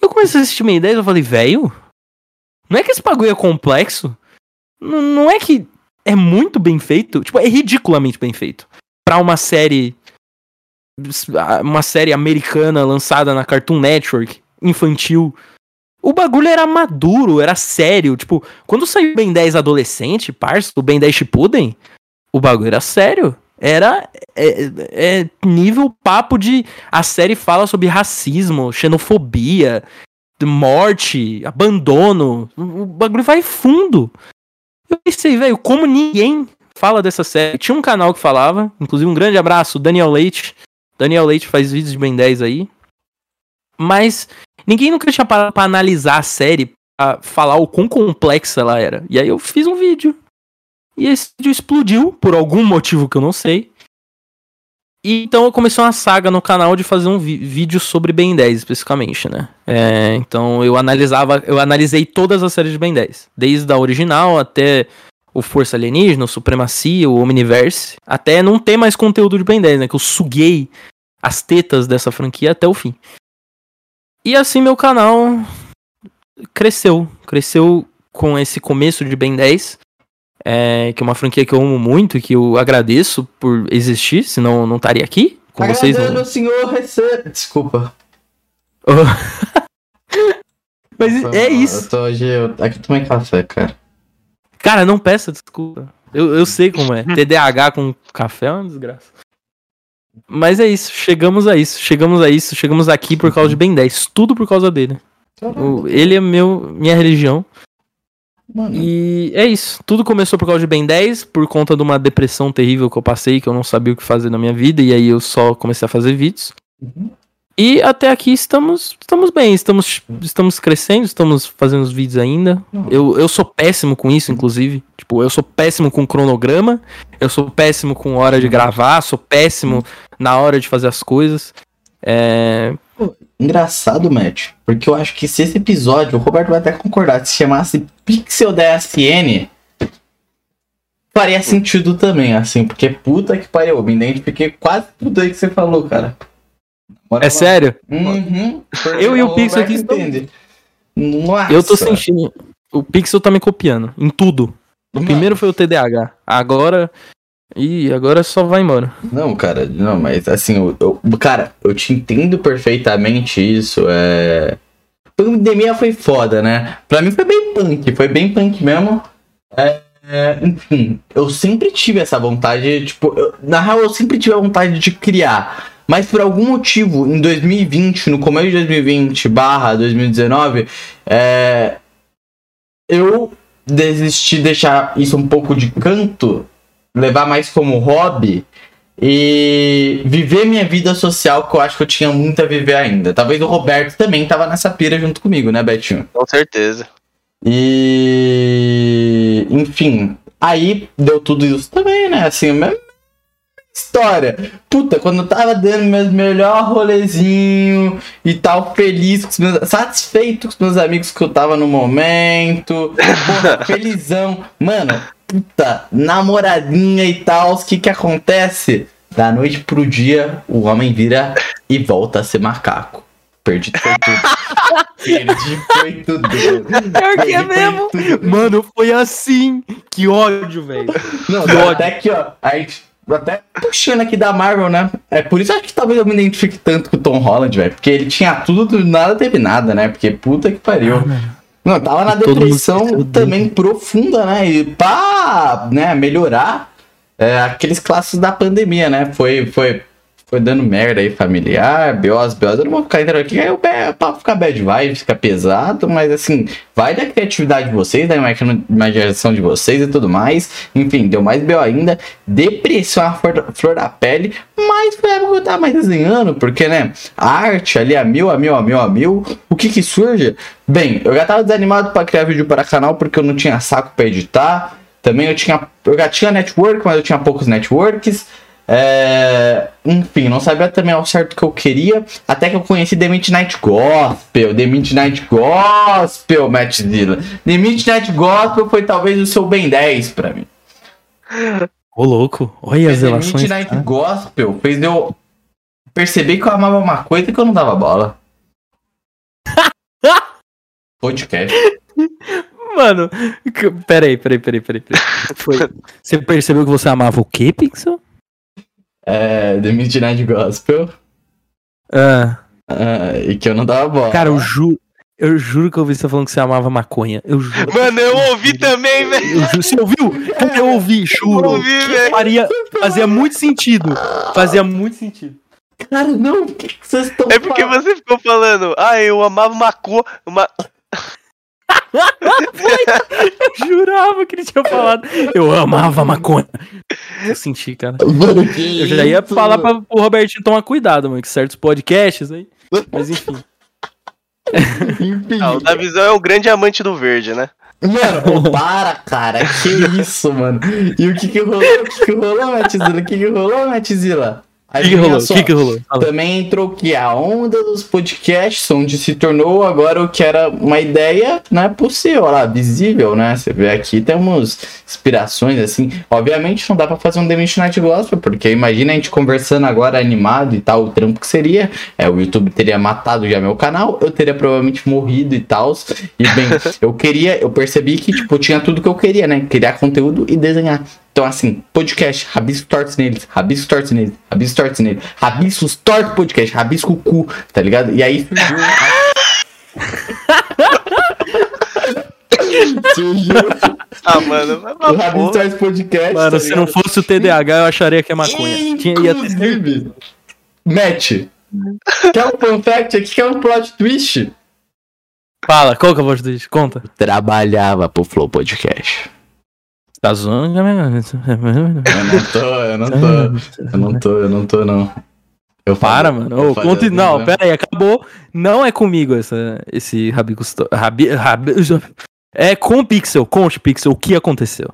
Eu comecei a assistir Ben 10 eu falei, velho, não é que esse bagulho é complexo? N não é que é muito bem feito? Tipo, é ridiculamente bem feito. Pra uma série. Uma série americana lançada na Cartoon Network, infantil. O bagulho era maduro, era sério. Tipo, quando saiu o Ben 10 adolescente, parça, o Ben 10 Shippuden, o bagulho era sério. Era é, é, nível papo de. A série fala sobre racismo, xenofobia, morte, abandono. O bagulho vai fundo. Eu pensei, velho, como ninguém fala dessa série. Tinha um canal que falava, inclusive um grande abraço, Daniel Leite. Daniel Leite faz vídeos de Ben 10 aí. Mas ninguém nunca tinha parado pra analisar a série, pra falar o quão complexa ela era. E aí eu fiz um vídeo. E esse vídeo explodiu, por algum motivo que eu não sei. E então eu comecei uma saga no canal de fazer um vídeo sobre Ben 10 especificamente, né? É, então eu analisava, eu analisei todas as séries de Ben 10, desde a original até o Força Alienígena, o Supremacia, o Omniverse, até não ter mais conteúdo de Ben 10, né? Que eu suguei as tetas dessa franquia até o fim. E assim meu canal cresceu, cresceu com esse começo de Ben 10 é, que é uma franquia que eu amo muito e que eu agradeço por existir, senão não estaria aqui com vocês. Não... senhor recebe. Desculpa. Mas Nossa, é isso. Eu tô hoje. Eu... Aqui tomei café, cara. Cara, não peça desculpa. Eu, eu sei como é. TDAH com café é uma desgraça. Mas é isso, chegamos a isso, chegamos a isso, chegamos aqui por causa de Ben 10, tudo por causa dele. O, ele é meu, minha religião. Mano. E é isso. Tudo começou por causa de Ben 10, por conta de uma depressão terrível que eu passei, que eu não sabia o que fazer na minha vida, e aí eu só comecei a fazer vídeos. Uhum. E até aqui estamos, estamos bem, estamos, estamos crescendo, estamos fazendo os vídeos ainda. Uhum. Eu, eu sou péssimo com isso, inclusive. Tipo, eu sou péssimo com cronograma, eu sou péssimo com hora de gravar, sou péssimo na hora de fazer as coisas. É, engraçado, Matt, porque eu acho que se esse episódio, o Roberto vai até concordar, se chamasse Pixel DSN, faria sentido também, assim, porque puta que pariu, eu me identifiquei quase tudo aí que você falou, cara. Bora é lá. sério? Uhum. Eu e o Pixel aqui entende. Nossa. Eu tô sentindo. O Pixel tá me copiando em tudo. O primeiro foi o TDAH. Agora e agora só vai embora. Não, cara, não, mas assim, eu, eu, cara, eu te entendo perfeitamente isso. É. Pandemia foi foda, né? Pra mim foi bem punk, foi bem punk mesmo. É, é, enfim, eu sempre tive essa vontade, tipo, eu, na real eu sempre tive a vontade de criar. Mas por algum motivo, em 2020, no começo de 2020 barra 2019, é, eu desisti de deixar isso um pouco de canto levar mais como hobby e viver minha vida social, que eu acho que eu tinha muito a viver ainda. Talvez o Roberto também tava nessa pira junto comigo, né, Betinho? Com certeza. E. Enfim. Aí deu tudo isso também, né? Assim, mesma história. Puta, quando eu tava dando meu melhor rolezinho e tal, feliz, com os meus, satisfeito com os meus amigos que eu tava no momento. Porra, felizão. Mano, puta, namoradinha e tal, o que que acontece? Da noite pro dia, o homem vira e volta a ser macaco. Perdi foi tudo. Perdi foi tudo. Pior que é mesmo. Tudo. Mano, foi assim. Que ódio, velho. Não, que ódio. até aqui, ó. Aí, até puxando aqui da Marvel, né? É por isso que talvez eu me identifique tanto com o Tom Holland, velho. Porque ele tinha tudo, nada teve nada, né? Porque puta que pariu. Ah, não, tava na depressão também profunda, né? E pra né, melhorar é, aqueles classes da pandemia, né? Foi, foi foi dando merda aí familiar, BOs, BOs. Eu não vou ficar entrando aqui, é o é pra ficar bad vibe, ficar pesado, mas assim, vai da criatividade de vocês, da imagina- imaginação de vocês e tudo mais. Enfim, deu mais BO ainda. Depressão a flor, da- flor da pele, mas foi época que eu tava mais desenhando, porque, né, a arte ali a mil, a mil, a mil, a mil. O que que surge? Bem, eu já tava desanimado pra criar vídeo para canal porque eu não tinha saco pra editar. Também eu tinha. Eu já tinha network, mas eu tinha poucos networks. É, enfim, não sabia também ao certo o que eu queria. Até que eu conheci The Midnight Gospel. The Midnight Gospel, Mattzilla. The Midnight Gospel foi talvez o seu Ben 10 pra mim. Ô, louco. Olha as The relações. Midnight cara. Gospel fez eu perceber que eu amava uma coisa que eu não dava bola. Podcast. Mano, peraí, peraí, peraí, peraí. peraí. Foi- Você percebeu que você amava o quê, Pixel? É, The Midnight Gospel. Ah, ah, e que eu não dava bola. cara, eu juro. Eu juro que eu ouvi você falando que você amava maconha. Eu juro. Mano, eu ouvi também, velho. Eu. Você ouviu? Cara, eu ouvi, Eu juro. ouvi, velho. Faria, fazia muito sentido. Fazia muito sentido. Cara, não, o que vocês estão É porque você ficou falando, ah, eu amava cor. Uma... Eu jurava que ele tinha falado. Eu amava maconha. Eu senti, cara. Mano, que Eu já ia isso, falar mano? pra, pro Robertinho tomar cuidado, mano, que certos podcasts aí. Mas enfim. Enfim. Ah, o Davizão é um grande amante do verde, né? Mano, para, cara. Que isso, mano. E o que que rolou? O que que rolou, Matzilla? O que que rolou, Matzilla? O que, rolou? Que, que rolou? Também entrou que a onda dos podcasts, onde se tornou agora o que era uma ideia, né, possível, lá, visível, né? Você vê aqui, temos inspirações, assim. Obviamente não dá pra fazer um The Midnight Gospel, porque imagina a gente conversando agora animado e tal, o trampo que seria. É, o YouTube teria matado já meu canal, eu teria provavelmente morrido e tal. E bem, eu queria, eu percebi que, tipo, tinha tudo que eu queria, né? Criar conteúdo e desenhar. Então, assim, podcast, rabisco tortos neles, rabisco tortos neles, rabisco tortos neles, rabiscos tortos podcast, rabisco o cu, tá ligado? E aí surgiu. Ah, mano, vai o pra rabisco tortos podcast. Mano, tá se não fosse o TDAH, eu acharia que é maconha. Tinha, ia ter certeza. Inclusive, Matt, quer um fun fact aqui, quer um plot twist? Fala, qual que é voz do Twitch? Conta. Trabalhava pro Flow Podcast. Tá zoando? Eu não tô, eu não tô, eu não tô, eu não tô, não. Eu Para, falo- mano. eu conta, assim, não, né? pera aí, acabou. Não é comigo essa, esse Rabico. sto- Rabi, rabi, é com o Pixel. Conte, Pixel, o que aconteceu?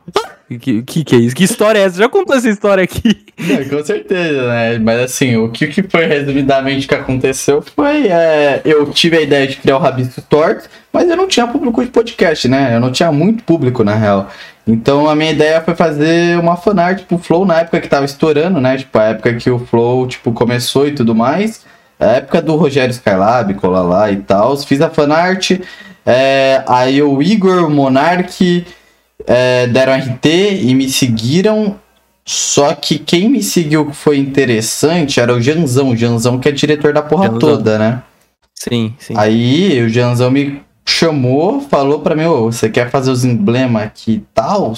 O que, que, que é isso? Que história é essa? Já contou essa história aqui? Não, com certeza, né? Mas assim, o que, que foi resumidamente que aconteceu foi. é, eu tive a ideia de criar o Rabisco Torto, mas eu não tinha público de podcast, né? Eu não tinha muito público, na real. Então a minha ideia foi fazer uma fanart pro Flow na época que tava estourando, né? Tipo, a época que o Flow, tipo, começou e tudo mais. A época do Rogério Skylab, colar lá e tal. Fiz a fanart. É, aí o Igor, o Monark é, deram RT e me seguiram. Só que quem me seguiu que foi interessante era o Janzão. O Janzão que é diretor da porra Janzão. toda, né? Sim, sim. Aí o Janzão me chamou, falou pra mim, ô, você quer fazer os emblemas aqui e tal?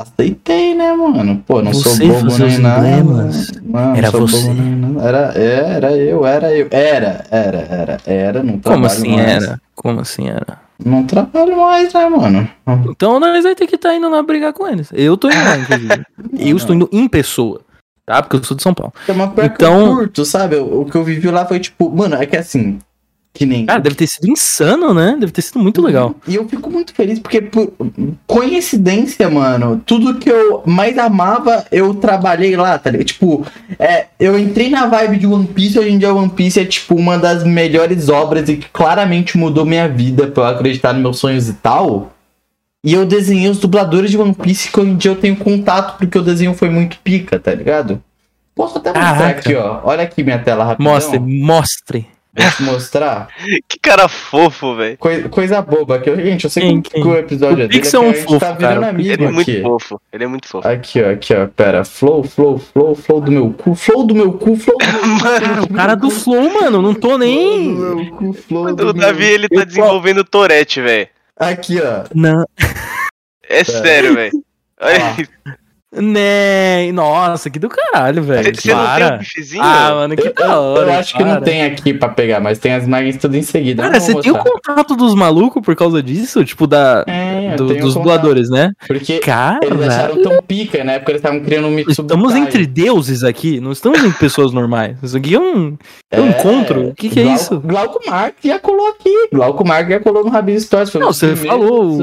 Aceitei, né, mano? Pô, não sou Você bobo fazer nem os nada. emblemas? Mano, Era sou você? bobo nada. Era, era eu, era eu. Era, era, era, era. Não trabalho Como assim mais. era? Como assim era? Não trabalho mais, né, mano? Então nós vai ter que estar indo lá brigar com eles. Eu tô indo lá, inclusive. Eu estou indo em pessoa. Tá? Porque eu sou de São Paulo. É uma que Então- eu curto, sabe? O, o que eu vivi lá foi tipo, mano, é que assim, que nem. Cara, deve ter sido insano, né? Deve ter sido muito legal. E eu fico muito feliz porque, por coincidência, mano, tudo que eu mais amava, eu trabalhei lá, tá ligado? Tipo, é, eu entrei na vibe de One Piece, hoje em dia One Piece é, tipo, uma das melhores obras e que claramente mudou minha vida pra eu acreditar nos meus sonhos e tal. E eu desenhei os dubladores de One Piece que hoje em dia eu tenho contato porque o desenho foi muito pica, tá ligado? Posso até mostrar Caraca. aqui, ó. Olha aqui minha tela rapidão. Mostre, mostre. Posso mostrar? Que cara fofo, velho. Coi- coisa boba. Que, eu- gente, eu sei Quem, como o episódio O é dele. Pixel que é um fofo, tá virando cara. amigo Ele é muito aqui. fofo. Ele é muito fofo. Aqui, ó, aqui, ó. Pera. Flow, flow, flow, flow, do meu cu. Flow do meu cu, flow do meu cu. Cara, o cara do Flow, mano, não tô Flow do nem. meu cu, flow do O Davi, meu... ele tá Eu- desenvolvendo Tourette, velho. Aqui, ó. Não. É sério, velho. Olha Ó. isso. Né? Nossa, que do caralho, velho. Você não tem um Para. bifezinho? Ah, mano, que da hora. Eu acho que não para. tem aqui pra pegar, mas tem as imagens tudo em seguida. Cara, você tem o contato dos malucos por causa disso? Tipo, da, É, do- dos dubladores, né? Porque Cara, eles acharam tão pica, na época eles estavam criando um Mitsubishi. estamos entre deuses aqui, não estamos entre pessoas normais. Isso aqui é um, é um encontro. O que, que é Glau- isso? Glauco Mark já colou aqui. Glauco Mark já colou no Rabin Stories. Não, você falou.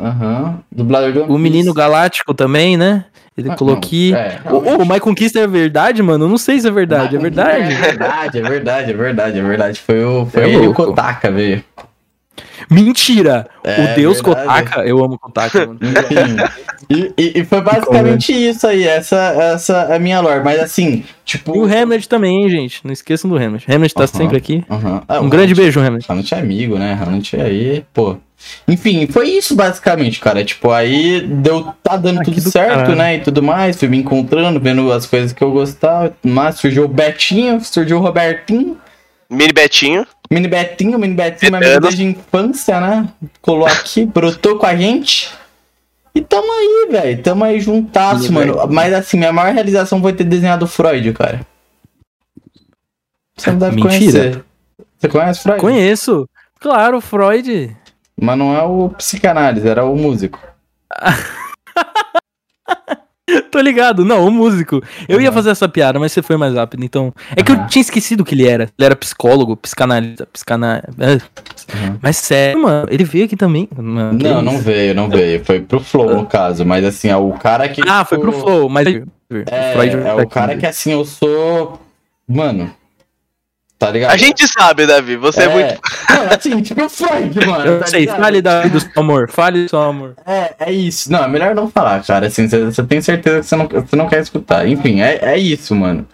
Aham. Dublador do O menino galáctico também, né? Ele Ah, colocou aqui. é, O, o My Conquista é verdade, mano? Eu não sei se é verdade. É É verdade? verdade, é verdade, é verdade, é verdade. Foi, o, foi É ele o. Kotaka, velho. Mentira! É, o Deus verdade. Kotaka. Eu amo Kotaka. E, e- e foi basicamente isso aí, essa, essa é a minha lore. Mas assim, tipo. E o Hamlet também, hein, gente? Não esqueçam do Hamlet. Hamlet tá Aham. sempre aqui. Aham. Ah, Um grande Hamlet- beijo, Hamlet. Hamlet é amigo, né? Hamlet aí, pô. Enfim, foi isso basicamente, cara. Tipo, aí deu, tá dando que tudo do certo, caralho. né? E tudo mais. Fui me encontrando, vendo as coisas que eu gostava. Mas surgiu o Betinho, surgiu o Robertinho. Mini Betinho. Mini Betinho, Mini Betinho, meu amigo Betano. desde a infância, né? Colou aqui, brotou com a gente. E tamo aí, velho. Tamo aí juntasso, mano. Mas assim, minha maior realização foi ter desenhado o Freud, cara. Você não deve Mentira. conhecer. Você conhece Freud? Conheço. Claro, Freud. Mas não é o psicanálise, era o músico. Tô ligado. Não, o músico. Eu ia fazer essa piada, mas você foi mais rápido. Então. É que eu tinha esquecido que ele era. Ele era psicólogo, psicanalista, psicana... é. Uhum. Mas sério, mano. Ele veio aqui também. Mano, Não, não veio, não veio. Foi pro Flow, no caso. Mas assim, é o cara que. Ah, foi pro Flow, mas. É, é tá o aqui. cara que assim, eu sou. Mano. Tá ligado? A gente sabe, Davi. Você é, muito. Não, assim, tipo o Freud, mano. Eu tá sei, ligado? fale da, do seu amor. Fale do seu amor. É, é isso. Não, é melhor não falar, cara. Assim, você tem certeza que você não, você não quer escutar. Enfim, é, é isso, mano.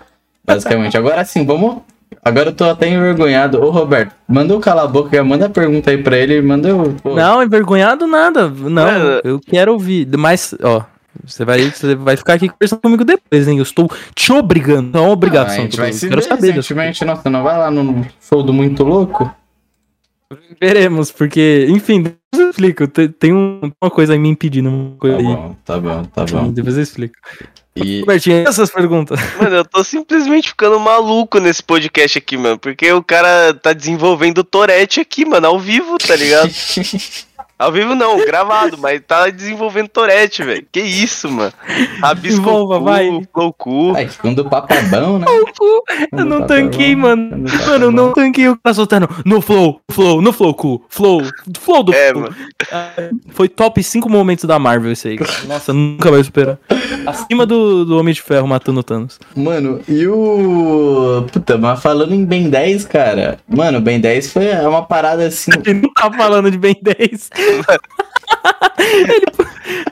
Basicamente. Agora sim, vamos. Agora eu tô até envergonhado. Ô, Roberto, manda eu calar a boca, manda a pergunta aí pra ele. Manda eu. pô. Não, envergonhado nada. Não, eu quero ouvir. Mas, ó. Você vai, você vai ficar aqui conversando comigo depois, hein? Eu estou te obrigando. Não é uma Ah, a obrigação. gente vai se quero ver saber. recentemente. Nossa, não vai lá no show do Muito Louco? Veremos, porque, enfim, depois eu explico. Tem, tem um- uma coisa aí me impedindo. Uma coisa Tá aí. bom, tá bom, tá bom. Depois eu explico. E, Robertinho, essas perguntas. Mano, eu tô simplesmente ficando maluco nesse podcast aqui, mano. Porque o cara tá desenvolvendo o Torete aqui, mano, ao vivo, tá ligado? Ao vivo não, gravado, mas tá desenvolvendo Torete, velho. Que isso, mano. Rabisco Desenvolva, cu, vai. flow que quando o papo é bom, né? Eu não tanquei, bom, mano. Mano, eu não tanquei o cara soltando no flow, flow, no flow, cu, flow, flow do É, flow. mano. Foi top 5 momentos da Marvel esse aí. cara. Nossa, nunca vai superar. Acima do, do Homem de Ferro matando o Thanos. Mano, e o. Puta, mas falando em Ben 10, cara. Mano, Ben 10 foi é uma parada assim. Ele não tá falando de Ben 10. Ele...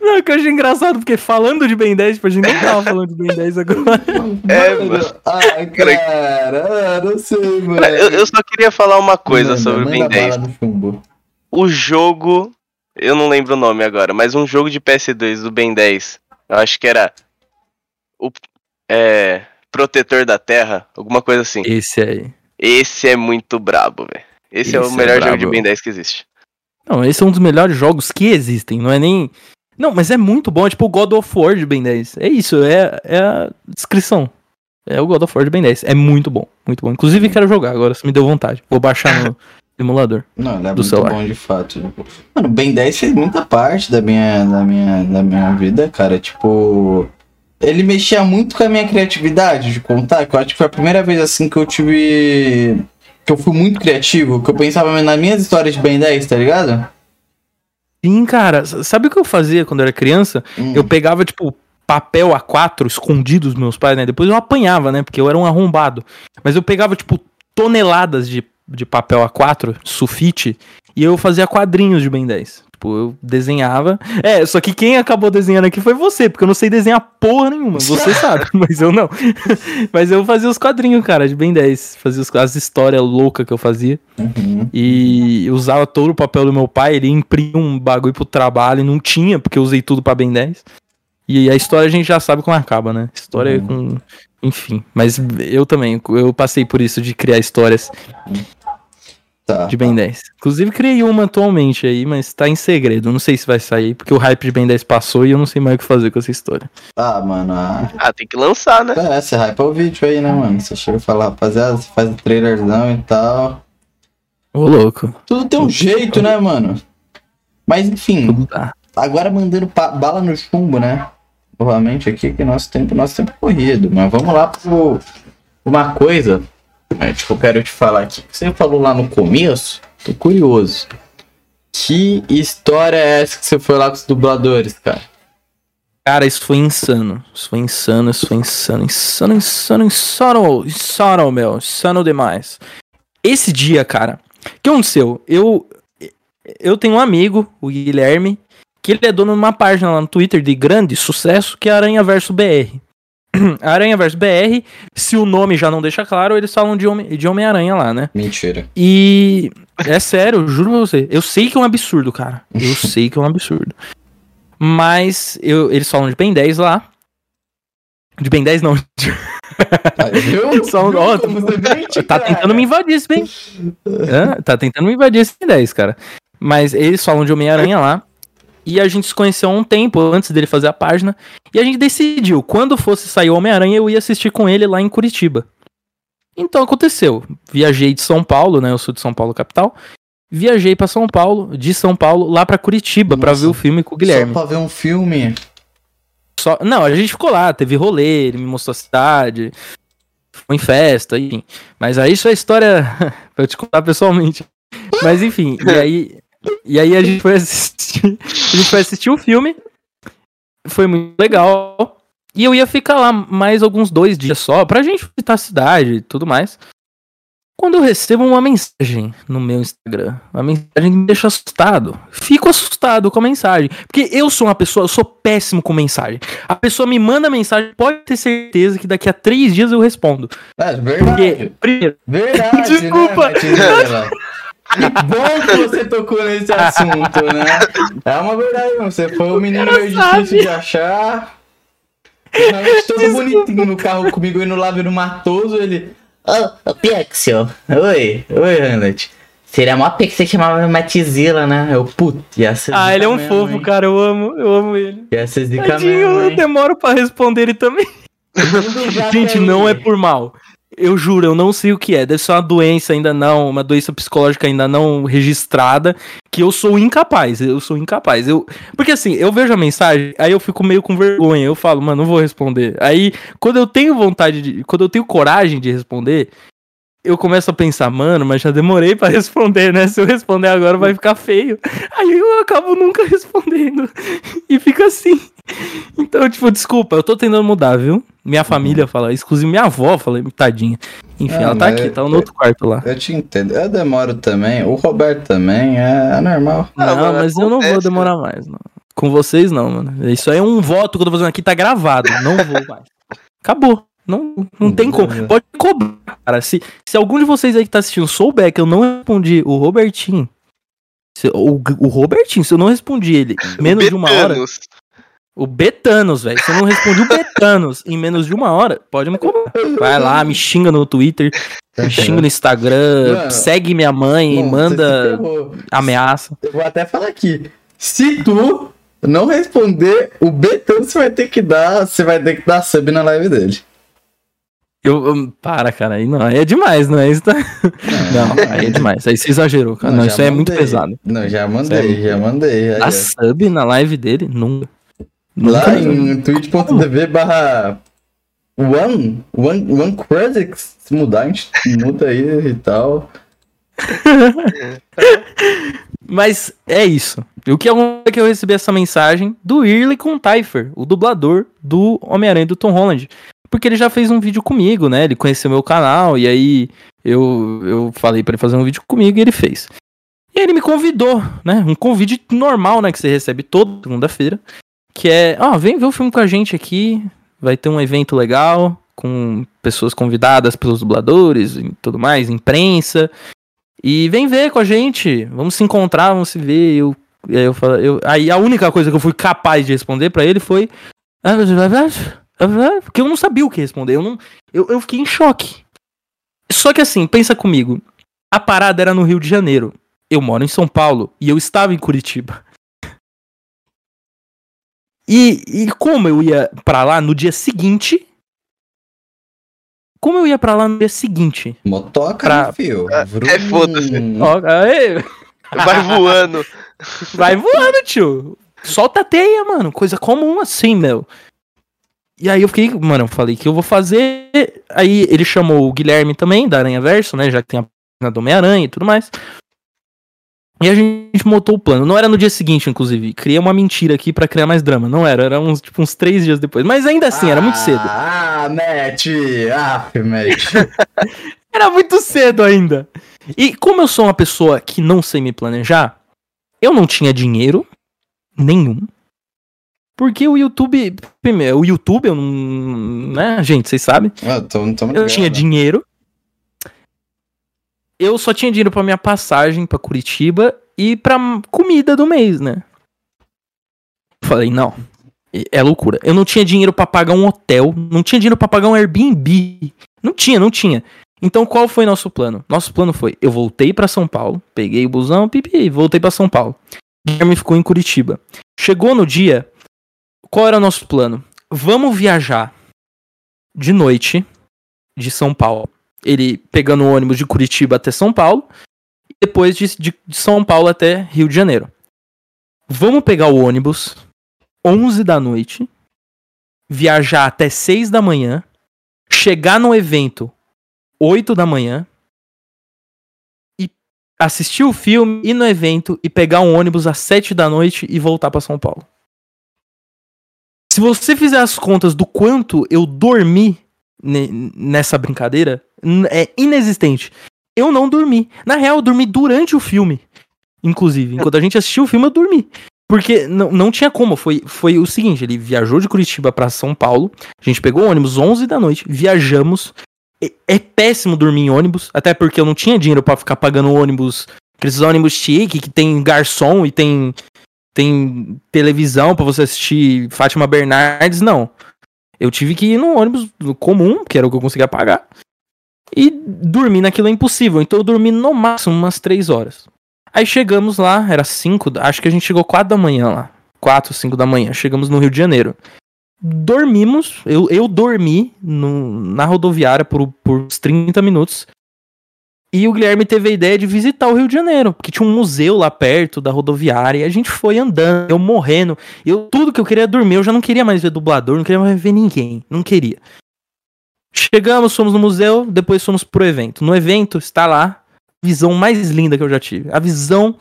Não, é que eu achei engraçado, porque falando de Ben 10, tipo, a gente não tava falando de Ben 10 agora. É, mano. Ah, cara, não sei, mano. Eu, eu só queria falar uma coisa Manda, sobre o Ben a 10. bala do chumbo. O jogo. Eu não lembro o nome agora, mas um jogo de PS2 do Ben 10. Eu acho que era. O. É. Protetor da Terra, alguma coisa assim. Esse aí. Esse é muito brabo, velho. Esse, é o Esse é melhor jogo brabo. de Ben 10 que existe. Não, esse é um dos melhores jogos que existem, não é nem. Não, mas é muito bom, é tipo o God of War de Ben 10. É isso, é, é a descrição. É o God of War de Ben 10. É muito bom, muito bom. Inclusive quero jogar agora, se me deu vontade. Vou baixar no emulador. Não, ele é Do muito celular. bom de fato. Mano, o Ben 10 fez muita parte da minha, da minha, da minha vida, cara. Tipo. Ele mexia muito com a minha criatividade de contar, que eu acho que foi a primeira vez assim que eu tive. Que eu fui muito criativo, que eu pensava nas minhas histórias de Ben 10, tá ligado? Sim, cara, sabe o que eu fazia quando eu era criança? Hum. Eu pegava, tipo, papel A4 escondido dos meus pais, né? Depois eu apanhava, né? Porque eu era um arrombado. Mas eu pegava, tipo, toneladas de, de papel A4, sulfite, e eu fazia quadrinhos de Ben 10. Tipo, eu desenhava. É, só que quem acabou desenhando aqui foi você, porque eu não sei desenhar porra nenhuma. Você sabe, mas eu não. mas eu fazia os quadrinhos, cara, de Ben 10. Fazia os- as histórias loucas que eu fazia. Uhum. E usava todo o papel do meu pai, ele imprimia um bagulho pro trabalho e não tinha, porque eu usei tudo pra Ben 10. E a história a gente já sabe como acaba, né? História é com. Enfim. Mas eu também, eu passei por isso de criar histórias. Tá. de Ben 10. Inclusive criei uma atualmente aí, mas tá em segredo. Não sei se vai sair, porque o hype de Ben 10 passou e eu não sei mais o que fazer com essa história. Ah, mano. Ah, Ah, tem que lançar, né? é, você hypa o vídeo aí, né, mano? Você chega e fala, rapaziada, você faz o trailerzão e tal. Ô, louco. Tudo tem um jeito, né, mano? Mas enfim, tá. agora mandando bala no chumbo, né? Novamente aqui, que nosso tempo, nosso tempo é corrido. Mas vamos lá pro. Uma coisa é, tipo, eu quero te falar aqui. Você falou lá no começo, tô curioso. Que história é essa que você foi lá com os dubladores, cara? Cara, isso foi insano. Isso foi insano, isso foi insano. Insano, insano, insano. Insano, meu. Insano demais. Esse dia, cara. O que aconteceu? Eu, eu tenho um amigo, o Guilherme, que ele é dono de uma página lá no Twitter de grande sucesso, que é Aranha Verso BR. Aranha Verso BR, se o nome já não deixa claro, eles falam de Homem- de Homem-Aranha lá, né? Mentira. E é sério, eu juro pra você. Eu sei que é um absurdo, cara. Eu sei que é um absurdo. Mas eu- eles falam de Ben 10 lá. De Ben 10 não. Viu? Só um- ó, tá cara? tentando me invadir esse Ben. Tá tentando me invadir esse Ben 10, cara. Mas eles falam de Homem-Aranha lá. E a gente se conheceu há um tempo antes dele fazer a página. E a gente decidiu, quando fosse sair o Homem-Aranha, eu ia assistir com ele lá em Curitiba. Então aconteceu. Viajei de São Paulo, né? Eu sou de São Paulo, capital. Viajei pra São Paulo, de São Paulo, lá pra Curitiba, pra Nossa. ver o filme com o Guilherme. Só pra ver um filme. Só- Não, a gente ficou lá, teve rolê, ele me mostrou a cidade, foi em festa, enfim. Mas aí isso é história pra eu te contar pessoalmente. Mas enfim, e aí, e aí a gente foi assistir, a gente foi assistir o filme, foi muito legal, e eu ia ficar lá mais alguns dois dias só, pra gente visitar a cidade e tudo mais. Quando eu recebo uma mensagem no meu Instagram, uma mensagem que me deixa assustado. Fico assustado com a mensagem. Porque eu sou uma pessoa, eu sou péssimo com mensagem. A pessoa me manda mensagem, pode ter certeza que daqui a três dias eu respondo. É, Porque, verdade. primeiro, Verdade, Desculpa. né, Matilda? Bom que você tocou nesse assunto, né? É uma verdade. Você foi um menino meio difícil de achar. Normalmente todo bonitinho no carro comigo indo lá vendo matoso, ele. Ô, ô Pixel. Oi, oi, Hamlet. Seria mó que você chamava Matizila, né? Eu, putz, ia ser ah, ele é um mesmo, fofo, hein? cara, eu amo, eu amo ele. Ia ser zica Tadinho, mesmo, eu hein? demoro pra responder ele também. Gente, não é por mal. Eu juro, eu não sei o que é. Deve ser uma doença ainda não, uma doença psicológica ainda não registrada, que eu sou incapaz. Eu sou incapaz. Eu, porque assim, eu vejo a mensagem, aí eu fico meio com vergonha. Eu falo, mano, não vou responder. Aí, quando eu tenho vontade de, quando eu tenho coragem de responder, eu começo a pensar, mano, mas já demorei pra responder, né? Se eu responder agora vai ficar feio. Aí eu acabo nunca respondendo. E fica assim. Então, tipo, desculpa, eu tô tentando mudar, viu? Minha família fala isso, inclusive minha avó fala, tadinha. Enfim, Ah, ela tá aqui, tá no outro quarto lá. Eu te entendo. Eu demoro também. O Roberto também. É, é normal. Não, mano, mas eu não vou acontece, demorar mais, não. Com vocês não, mano. Isso aí é um voto que eu tô fazendo aqui, tá gravado. Não vou mais. Acabou. Não, não tem como. Pode cobrar, cara. Se, se algum de vocês aí que tá assistindo souber que eu não respondi o Robertinho. se- o, o Robertinho, se eu não respondi ele em menos de uma hora. Betanos. O Betanos, velho. Se eu não respondi o Betanos em menos de uma hora, pode me cobrar. Vai lá, me xinga no Twitter, me xinga no Instagram, Mano, segue minha mãe, Bom, manda ameaça. Eu vou até falar aqui. Se tu não responder, o você vai ter que dar. Você vai ter que dar sub na live dele. Eu, eu- para, cara, aí não, aí é demais, não é isso? Tá... Não, aí é demais. Aí você exagerou, cara. Não, já isso aí é muito pesado. Não, já é mandei, já mandei. Aí, A sub na live dele? Nunca. Lá Nunca. em twitch.tv barra one, one, one. Se mudar, a gente muda aí e tal. Mas é isso. E o que é que eu recebi essa mensagem do Early com Typher, o dublador do Homem-Aranha do Tom Holland. Porque ele já fez um vídeo comigo, né? Ele conheceu meu canal e aí eu, eu falei pra ele fazer um vídeo comigo e ele fez. E ele me convidou, né? Um convite normal, né? Que você recebe toda segunda-feira. Que é, ó, vem ver o filme com a gente aqui. Vai ter um evento legal com pessoas convidadas pelos dubladores e tudo mais, imprensa. E vem ver com a gente. Vamos se encontrar, vamos se ver. Eu, aí eu eu, aí a única coisa que eu fui capaz de responder pra ele foi. "Ah, Porque eu não sabia o que responder. Eu, não, eu, eu fiquei em choque. Só que assim, pensa comigo. A parada era no Rio de Janeiro. Eu moro em São Paulo e eu estava em Curitiba. E, e como eu ia pra lá no dia seguinte. Como eu ia pra lá no dia seguinte? Motoca, Pra- né, fio? É, Vrum. é, foda-se. Vai voando. vai voando, tio. Solta a teia, mano. Coisa comum assim, meu. E aí eu fiquei, mano, eu falei que eu vou fazer. Aí ele chamou o Guilherme também, da Aranha Verso, né? Já que tem a página do Homem-Aranha e tudo mais. E a gente montou o plano. Não era no dia seguinte, inclusive. Criei uma mentira aqui pra criar mais drama. Não era, era uns, tipo, uns três dias depois. Mas ainda assim, era muito cedo. Ah, Matt! Ah, Matt. Era muito cedo ainda. E como eu sou uma pessoa que não sei me planejar, eu não tinha dinheiro nenhum. Porque o YouTube. Primeiro, o YouTube, eu não. Né, gente, vocês sabem. Ah, tô, tô Eu ligado. tinha dinheiro. Eu só tinha dinheiro pra minha passagem pra Curitiba e pra comida do mês, né? Falei, não. É loucura. Eu não tinha dinheiro pra pagar um hotel, não tinha dinheiro pra pagar um Airbnb. Não tinha, não tinha. Então qual foi nosso plano? Nosso plano foi, eu voltei pra São Paulo, peguei o busão, pipi, voltei pra São Paulo. Guilherme ficou em Curitiba. Chegou no dia, qual era o nosso plano? Vamos viajar de noite de São Paulo. Ele pegando o ônibus de Curitiba até São Paulo. E depois de, de- de São Paulo até Rio de Janeiro. Vamos pegar o ônibus 11 da noite. Viajar até 6 da manhã. Chegar no evento 8 da manhã. Assistir o filme, ir no evento e pegar um ônibus às 7 da noite e voltar pra São Paulo. Se você fizer as contas do quanto eu dormi ne- nessa brincadeira, é inexistente. Eu não dormi. Na real, eu dormi durante o filme. Inclusive, enquanto a gente assistiu o filme, eu dormi. Porque não, tinha como. Foi, foi o seguinte: ele viajou de Curitiba pra São Paulo. A gente pegou o ônibus 11 da noite, viajamos. É, é péssimo dormir em ônibus, até porque eu não tinha dinheiro pra ficar pagando ônibus. Aqueles ônibus chique que tem garçom e tem, tem televisão pra você assistir Fátima Bernardes. Não. Eu tive que ir num ônibus comum, que era o que eu conseguia pagar. E dormir naquilo é impossível. Então eu dormi no máximo umas 3 horas. Aí chegamos lá, era 5, acho que a gente chegou 4 da manhã lá. 4, 5 da manhã. Chegamos no Rio de Janeiro. Dormimos, eu, eu dormi no- na rodoviária por, por uns 30 minutos. E o Guilherme teve a ideia de visitar o Rio de Janeiro, porque tinha um museu lá perto da rodoviária, e a gente foi andando, eu morrendo. Eu, tudo que eu queria dormir, eu já não queria mais ver dublador, não queria mais ver ninguém, não queria. Chegamos, fomos no museu, depois fomos pro evento. No evento está lá, visão mais linda que eu já tive. A visão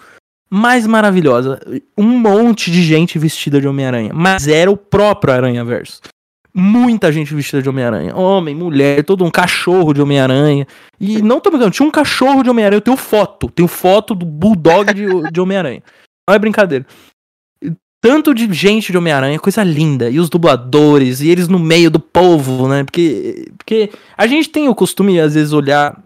mais maravilhosa. Um monte de gente vestida de Homem-Aranha, mas era o próprio Aranha-Verso. Muita gente vestida de Homem-Aranha. Homem, mulher, todo um cachorro de Homem-Aranha. E não tô brincando, tinha um cachorro de Homem-Aranha. Eu tenho foto. Tenho foto do Bulldog de, de Homem-Aranha. Não é brincadeira. Tanto de gente de Homem-Aranha, coisa linda. E os dubladores, e eles no meio do povo, né? Porque, porque a gente tem o costume, às vezes, olhar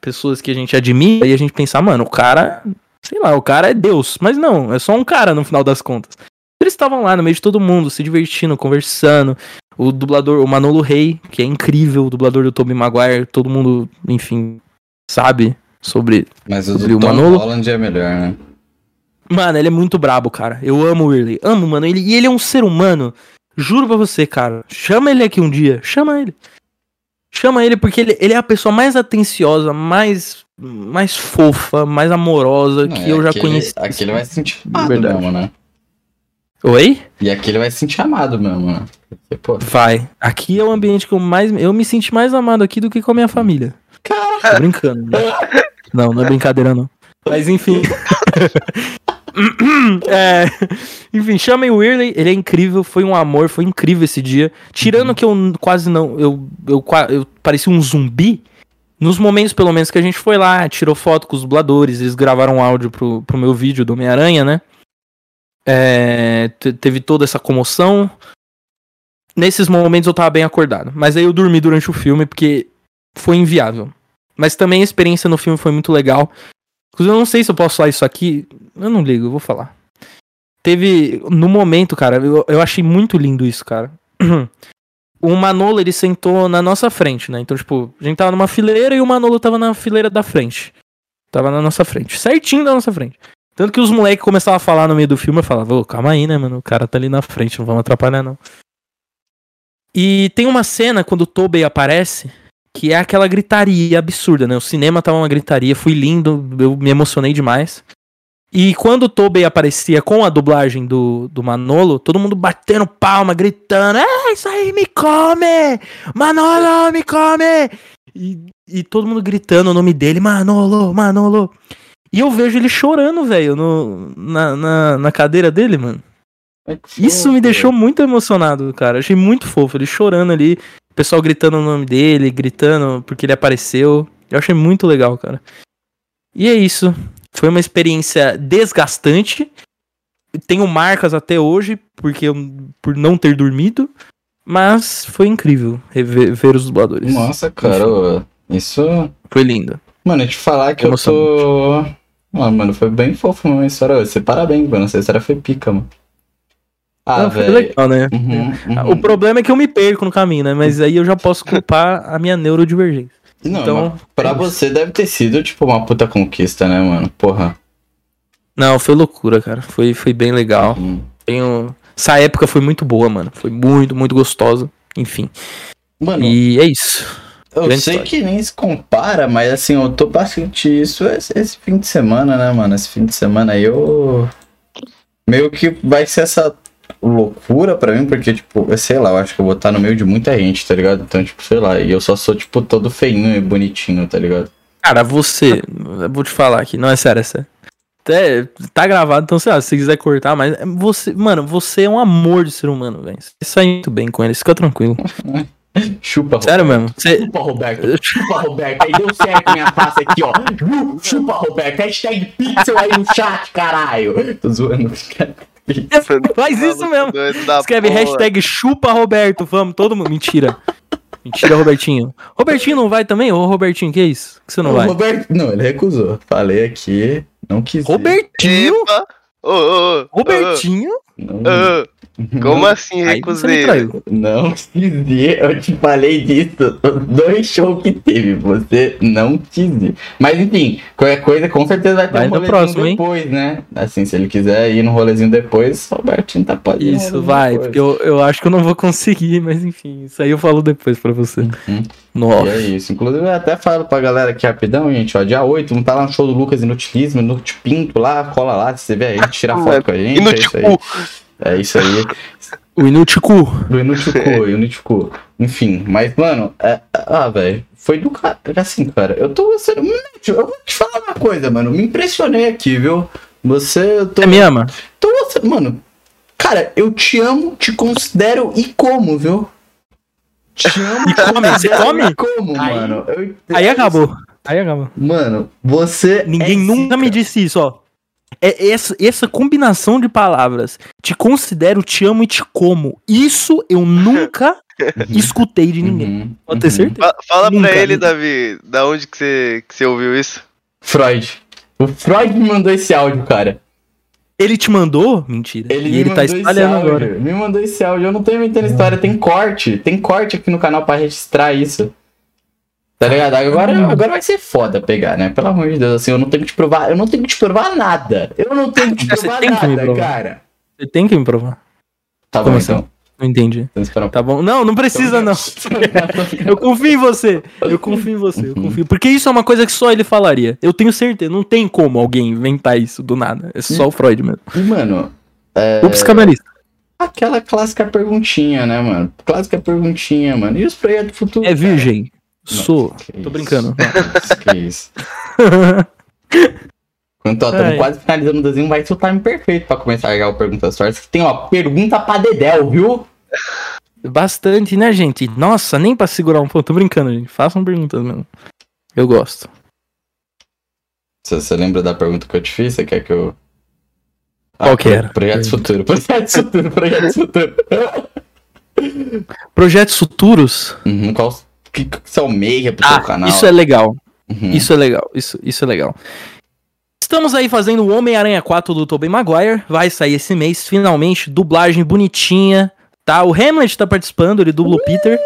pessoas que a gente admira e a gente pensar, mano, o cara, sei lá, o cara é Deus. Mas não, é só um cara no final das contas. Eles estavam lá no meio de todo mundo, se divertindo, conversando. O dublador, o Manolo Rey, que é incrível, o dublador do Tobey Maguire, todo mundo, enfim, sabe sobre. Mas o Sobre do o Tom Manolo? Holland é melhor, né? Mano, ele é muito brabo, cara. Eu amo o Whirley. Amo, mano. Ele, e ele é um ser humano. Juro pra você, cara. Chama ele aqui um dia. Chama ele. Chama ele porque ele, ele é a pessoa mais atenciosa, mais, mais fofa, mais amorosa Não, que é eu já aquele- conheci. Aqui ele vai se sentir Verdade. mesmo, né? Oi? E aqui ele vai se sentir amado mesmo, né? Porque, Vai. Aqui é o ambiente que eu mais. Eu me senti mais amado aqui do que com a minha família. Tô brincando. Né? Não, não é brincadeira, não. Mas enfim. É, enfim, chamem o Whirley, ele é incrível, foi um amor, foi incrível esse dia. Tirando que eu quase não. Eu, eu, eu parecia um zumbi. Nos momentos, pelo menos, que a gente foi lá, tirou foto com os dubladores, eles gravaram áudio pro, pro meu vídeo do Homem-Aranha, né? É, te- teve toda essa comoção. Nesses momentos eu tava bem acordado. Mas aí eu dormi durante o filme porque foi inviável. Mas também a experiência no filme foi muito legal. Inclusive, eu não sei se eu posso falar isso aqui. Eu não ligo, eu vou falar. Teve. No momento, cara, eu, eu achei muito lindo isso, cara. O Manolo, ele sentou na nossa frente, né? Então, tipo, a gente tava numa fileira e o Manolo tava na fileira da frente. Tava na nossa frente. Certinho na nossa frente. Tanto que os moleques começavam a falar no meio do filme, eu falava, ô, calma aí, né, mano? O cara tá ali na frente, não vamos atrapalhar, não. E tem uma cena quando o Tobey aparece, que é aquela gritaria absurda, né? O cinema tava uma gritaria, foi lindo, eu me emocionei demais. E quando o Tobey aparecia com a dublagem do, do Manolo, todo mundo batendo palma, gritando: É isso aí, me come! Manolo, me come! E, e todo mundo gritando o nome dele: Manolo, Manolo. E eu vejo ele chorando, velho, na, na, na cadeira dele, mano. Isso me deixou muito emocionado, cara. Achei muito fofo. Ele chorando ali, o pessoal gritando o nome dele, gritando porque ele apareceu. Eu achei muito legal, cara. E é isso. Foi uma experiência desgastante. Tenho marcas até hoje, porque eu, por não ter dormido. Mas foi incrível rever, ver os dubladores. Nossa, cara, ô, isso. Foi lindo. Mano, te falar que eu tô. Ah, mano, foi bem fofo mesmo a história. Você parabéns, mano. Essa história foi pica, mano. Ah, Não, foi velho. legal, né? Uhum, O uhum. problema é que eu me perco no caminho, né? Mas aí eu já posso culpar a minha neurodivergência. Não, então, pra é você deve ter sido, tipo, uma puta conquista, né, mano? Porra. Não, foi loucura, cara. Foi, foi bem legal. Hum. Tenho... Essa época foi muito boa, mano. Foi muito, muito gostosa. Enfim. Mano, E é isso. Eu grande sei história. que nem se compara, mas assim, eu tô bastante isso esse, esse fim de semana, né, mano? Esse fim de semana aí eu. Meio que vai ser essa loucura pra mim, porque, tipo, sei lá, eu acho que eu vou estar no meio de muita gente, tá ligado? Então, tipo, sei lá, e eu só sou, tipo, todo feinho e bonitinho, tá ligado? Cara, você. Vou te falar aqui. Não, é sério, é sério. Até tá gravado, então sei lá, se você quiser cortar, mas você, mano, você é um amor de ser humano, velho. Você sai muito bem com ele, fica tranquilo. Chupa, Sério mesmo. Você, Chupa, Roberto. Chupa, Roberto. Aí deu certo minha face aqui, ó. Chupa, Roberto. Hashtag pixel aí no chat, caralho. Tô zoando. faz isso mesmo. Escreve porra. hashtag chupa Roberto, vamos, todo mundo. Mentira. Mentira, Robertinho. Robertinho não vai também? Ô, Robertinho, que isso? Que você não O vai? Roberto... Não, ele recusou. Falei aqui. Não quis. Robertinho? Ô, ô, ô, Robertinho? Não, ô, ô, Como assim Aí você me recusei? não quis ir. Eu te falei disso. Dois shows que teve. Você não quis ir. Mas enfim, qualquer coisa com certeza vai ter Vai um rolezinho próximo, hein? depois, né? Assim, se ele quiser ir no rolezinho depois, o Robertinho tá pode Isso, vai, depois. porque eu, eu acho que eu não vou conseguir, mas enfim, isso aí eu falo depois pra você. Uhum. E Nossa. é isso. Inclusive, eu até falo pra galera aqui rapidão, gente, ó. Dia 8, não tá lá no show do Lucas Inutilismo, no Pinto lá, cola lá, se você vê aí, tira foto com a gente. E no é isso aí. É isso aí. O Inuticu. Do Inuticu, Inuticu. Enfim, mas, mano, é- ah, velho, foi do cara. Assim, cara, eu tô gostando. Eu vou te falar uma coisa, mano. Me impressionei aqui, viu? Você, eu tô. Você me ama? tô gostando. Mano, cara, eu te amo, te considero e como, viu? Te amo, E come? Você come? e como, Aí- mano. Eu- Aí acabou. Aí acabou. Mano, você. Ninguém é nunca zica. me disse isso, ó. É essa, essa combinação de palavras. Te considero, te amo e te como. Isso eu nunca escutei de ninguém. Uhum, Pode ter uhum. certeza? Fa- Fala Nunca, pra ele, nunca. Davi, da onde que você, que você ouviu isso? Freud. O Freud me mandou esse áudio, cara. Ele te mandou? Mentira. Ele e me ele tá mandou espalhando agora. Me mandou esse áudio. Eu não tô inventando história. Tem corte. Tem corte aqui no canal pra registrar isso. Tá ligado? Agora, agora vai ser foda pegar, né? Pelo amor de Deus, assim, eu não tenho que te provar. Eu não tenho que te provar nada. Eu não tenho que te Você provar tem que me nada, provar. cara. Você tem que me provar. Tá Como bom, assim? então. Não entendi. Então Tá bom. Não, não precisa, não. Eu confio em você. Eu confio em você. Eu Uhum. confio. Porque isso é uma coisa que só ele falaria. Eu tenho certeza. Não tem como alguém inventar isso do nada. É só o Freud mesmo. E, mano, O psicanalista. aquela clássica perguntinha, né, mano? Clássica perguntinha, mano. E os projetos futuros? É virgem? Sou. Tô isso. brincando. Que isso. Quanto, ó, estamos quase finalizando o desenho, vai ser o time perfeito pra começar a ligar o Perguntas Sortes. Que tem, ó, pergunta pra Dedel, viu? Bastante, né, gente? Nossa, nem pra segurar um pouco. Tô brincando, gente. Façam perguntas mesmo. Eu gosto. Você, você lembra da pergunta que eu te fiz? Você quer que eu. Qual que era? Projetos Futuro. Projetos Futuro, Projetos Futuro. Projetos futuros? Uhum, qual que, que você almeja pro Ah, seu canal? isso é legal. Uhum. Isso é legal. Isso, isso é legal. Estamos aí fazendo o Homem-Aranha 4 do Tobey Maguire. Vai sair esse mês, finalmente. Dublagem bonitinha. Tá? O Hamlet tá participando, ele dubla o Peter.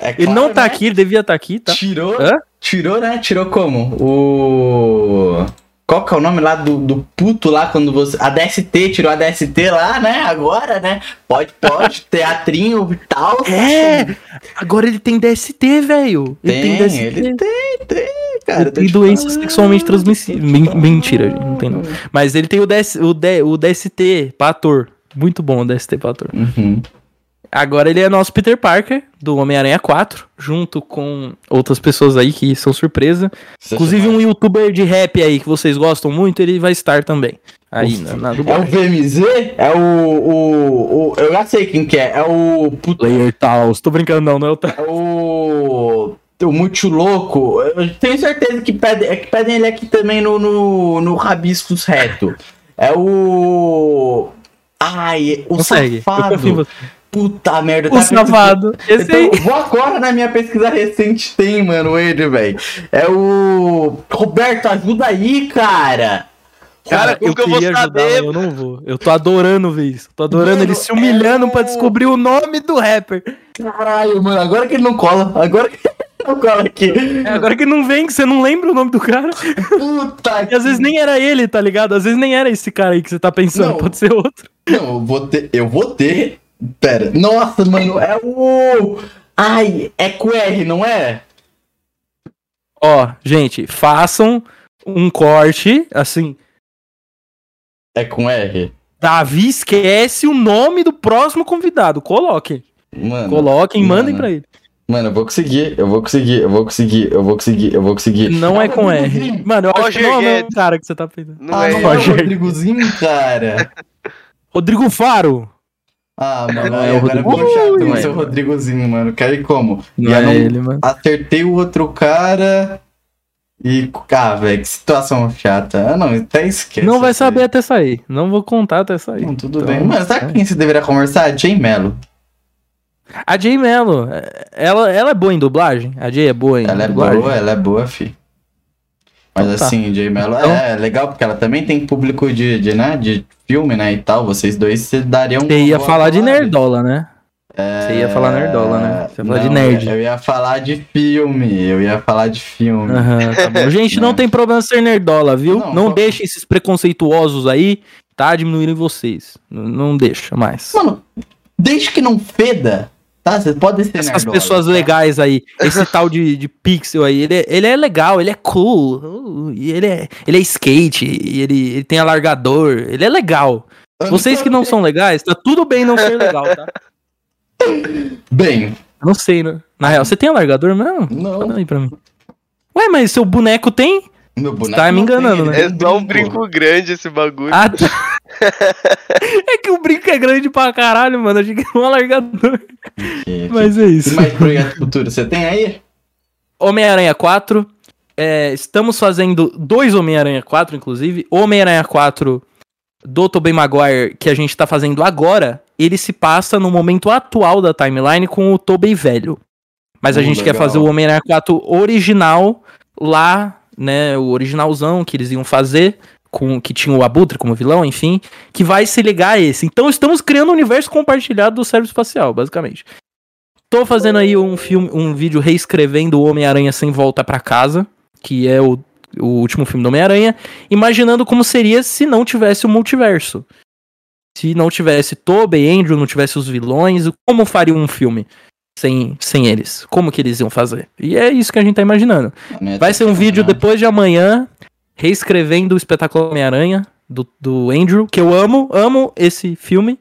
É Ele claro, não tá né? aqui, ele devia estar aqui, tá? Tirou. Hã? Tirou, né? Tirou como? O. Qual que é o nome lá do, do puto lá quando você. A DST, tirou a DST lá, né? Agora, né? Pode, pode, teatrinho e tal. É! Agora ele tem DST, velho. Ele Tem, tem DST. ele tem, tem, cara. Te doença falando. sexualmente transmissível. Men- Mentira, gente, não tem não. Mas ele tem o, DS, o, D- o DST pra ator. Muito bom o DST pra ator. Uhum. Agora ele é nosso Peter Parker, do Homem-Aranha 4, junto com outras pessoas aí que são surpresa. Inclusive um youtuber de rap aí que vocês gostam muito, ele vai estar também. Aí, na, na É o. VMZ? É o, o, o. Eu já sei quem que é. É o. Puto, Player Taos. Tô brincando, não, não é o Taos. é o. O muito louco. Eu tenho certeza que pedem, é que pedem ele aqui também no, no, no Rabiscos Reto. É o. Ai, o Consegue. Safado. Puta merda, O tá pesquisando- safado. Esse Então, aí. eu vou agora na minha pesquisa recente, tem, mano, ele, velho. É o. Roberto, ajuda aí, cara. Cara, como que eu vou saber? mas eu não vou. Eu tô adorando ver isso. Tô adorando Mano, ele se humilhando é- pra descobrir o nome do rapper. Caralho, mano, agora que ele não cola. Agora que ele não cola aqui. É, agora que não vem, que você não lembra o nome do cara. Puta E às vezes nem era ele, tá ligado? Às vezes nem era esse cara aí que você tá pensando, Não. pode ser outro. Não, eu vou ter. Eu vou ter. Pera. Nossa, mano, é o. Ai, é com R, não é? Ó, gente, façam um corte, assim. É com R. Davi esquece o nome do próximo convidado. Coloquem. Mano. Coloquem, mandem mano. pra ele. Mano, eu vou conseguir, eu vou conseguir, eu vou conseguir, eu vou conseguir, eu vou conseguir. Não é com R. Mano, eu acho que não é o cara que você tá pensando. Não Ah, é não ele. é o Roger. Rodrigozinho, cara. Rodrigo Faro. Ah, mano, Não aí é o agora Rodrigo- ficou chato ser é, o mano. Rodrigozinho, mano. Quer ir como? Não E é não ele, mano. acertei o outro cara e. Ah, velho, que situação chata. Ah, não, até esquece. Não vai saber até sair. Não vou contar até sair. Não, tudo Então, bem. Mano, sabe é. quem você deveria conversar? Jay Mello. A Jay Mello, é- ela, ela é boa em dublagem? A Jay é boa em Ela é dublagem? boa, ela é boa, fi. Mas Então tá. assim, Jay Mello Então- é legal porque ela também tem público de, de, né, de filme, né, e tal. Vocês dois se dariam Você ia falar de nerdola, né? Você ia falar nerdola, né? Você ia falar de É, nerd. Eu ia falar de filme, eu ia falar de filme. Aham, tá. Gente, não Não. tem problema ser nerdola, viu? Não, Não, só- deixem esses preconceituosos aí, tá? Diminuírem vocês. Não deixa mais. Mano, desde que não feda, tá? Você pode ser Essas nerdola, pessoas tá? legais aí, esse tal de, de pixel aí, ele é, ele é legal, ele é cool, uh, e ele é, ele é skate, e ele, ele tem alargador, ele é legal. Vocês que não são legais, tá tudo bem não ser legal, tá? Bem, Não sei, né? Na real, você tem alargador mesmo? não. Fala aí pra mim. Ué, mas seu boneco tem? Meu boneco tá me tem, enganando, ele né? tem É só um brinco grande esse bagulho. Ah, tá. é que o brinco é grande pra caralho, mano. Achei que era um alargador. Que- Mas é que isso. mais projeto futuro você tem aí? Homem-Aranha 4. é, estamos fazendo dois Homem-Aranha 4, inclusive. Homem-Aranha 4 do Tobey Maguire, que a gente tá fazendo agora, ele se passa no momento atual da timeline com o Tobey velho. Mas a Uh, gente quer legal. fazer o Homem-Aranha 4 original lá, né? O originalzão que eles iam fazer. Com, que tinha o Abutre como vilão, enfim, que vai se ligar a esse. Então estamos criando um universo compartilhado do cérebro espacial, basicamente. Tô fazendo aí um filme, um vídeo reescrevendo o Homem-Aranha sem volta pra casa, que é o, o último filme do Homem-Aranha, imaginando como seria se não tivesse o multiverso. Se não tivesse Tobey, Andrew, não tivesse os vilões, como faria um filme sem, sem eles? Como que eles iam fazer? E é isso que a gente tá imaginando. Vai ser um vídeo depois de amanhã, reescrevendo o espetáculo Homem-Aranha do, do Andrew, que eu amo, amo esse filme.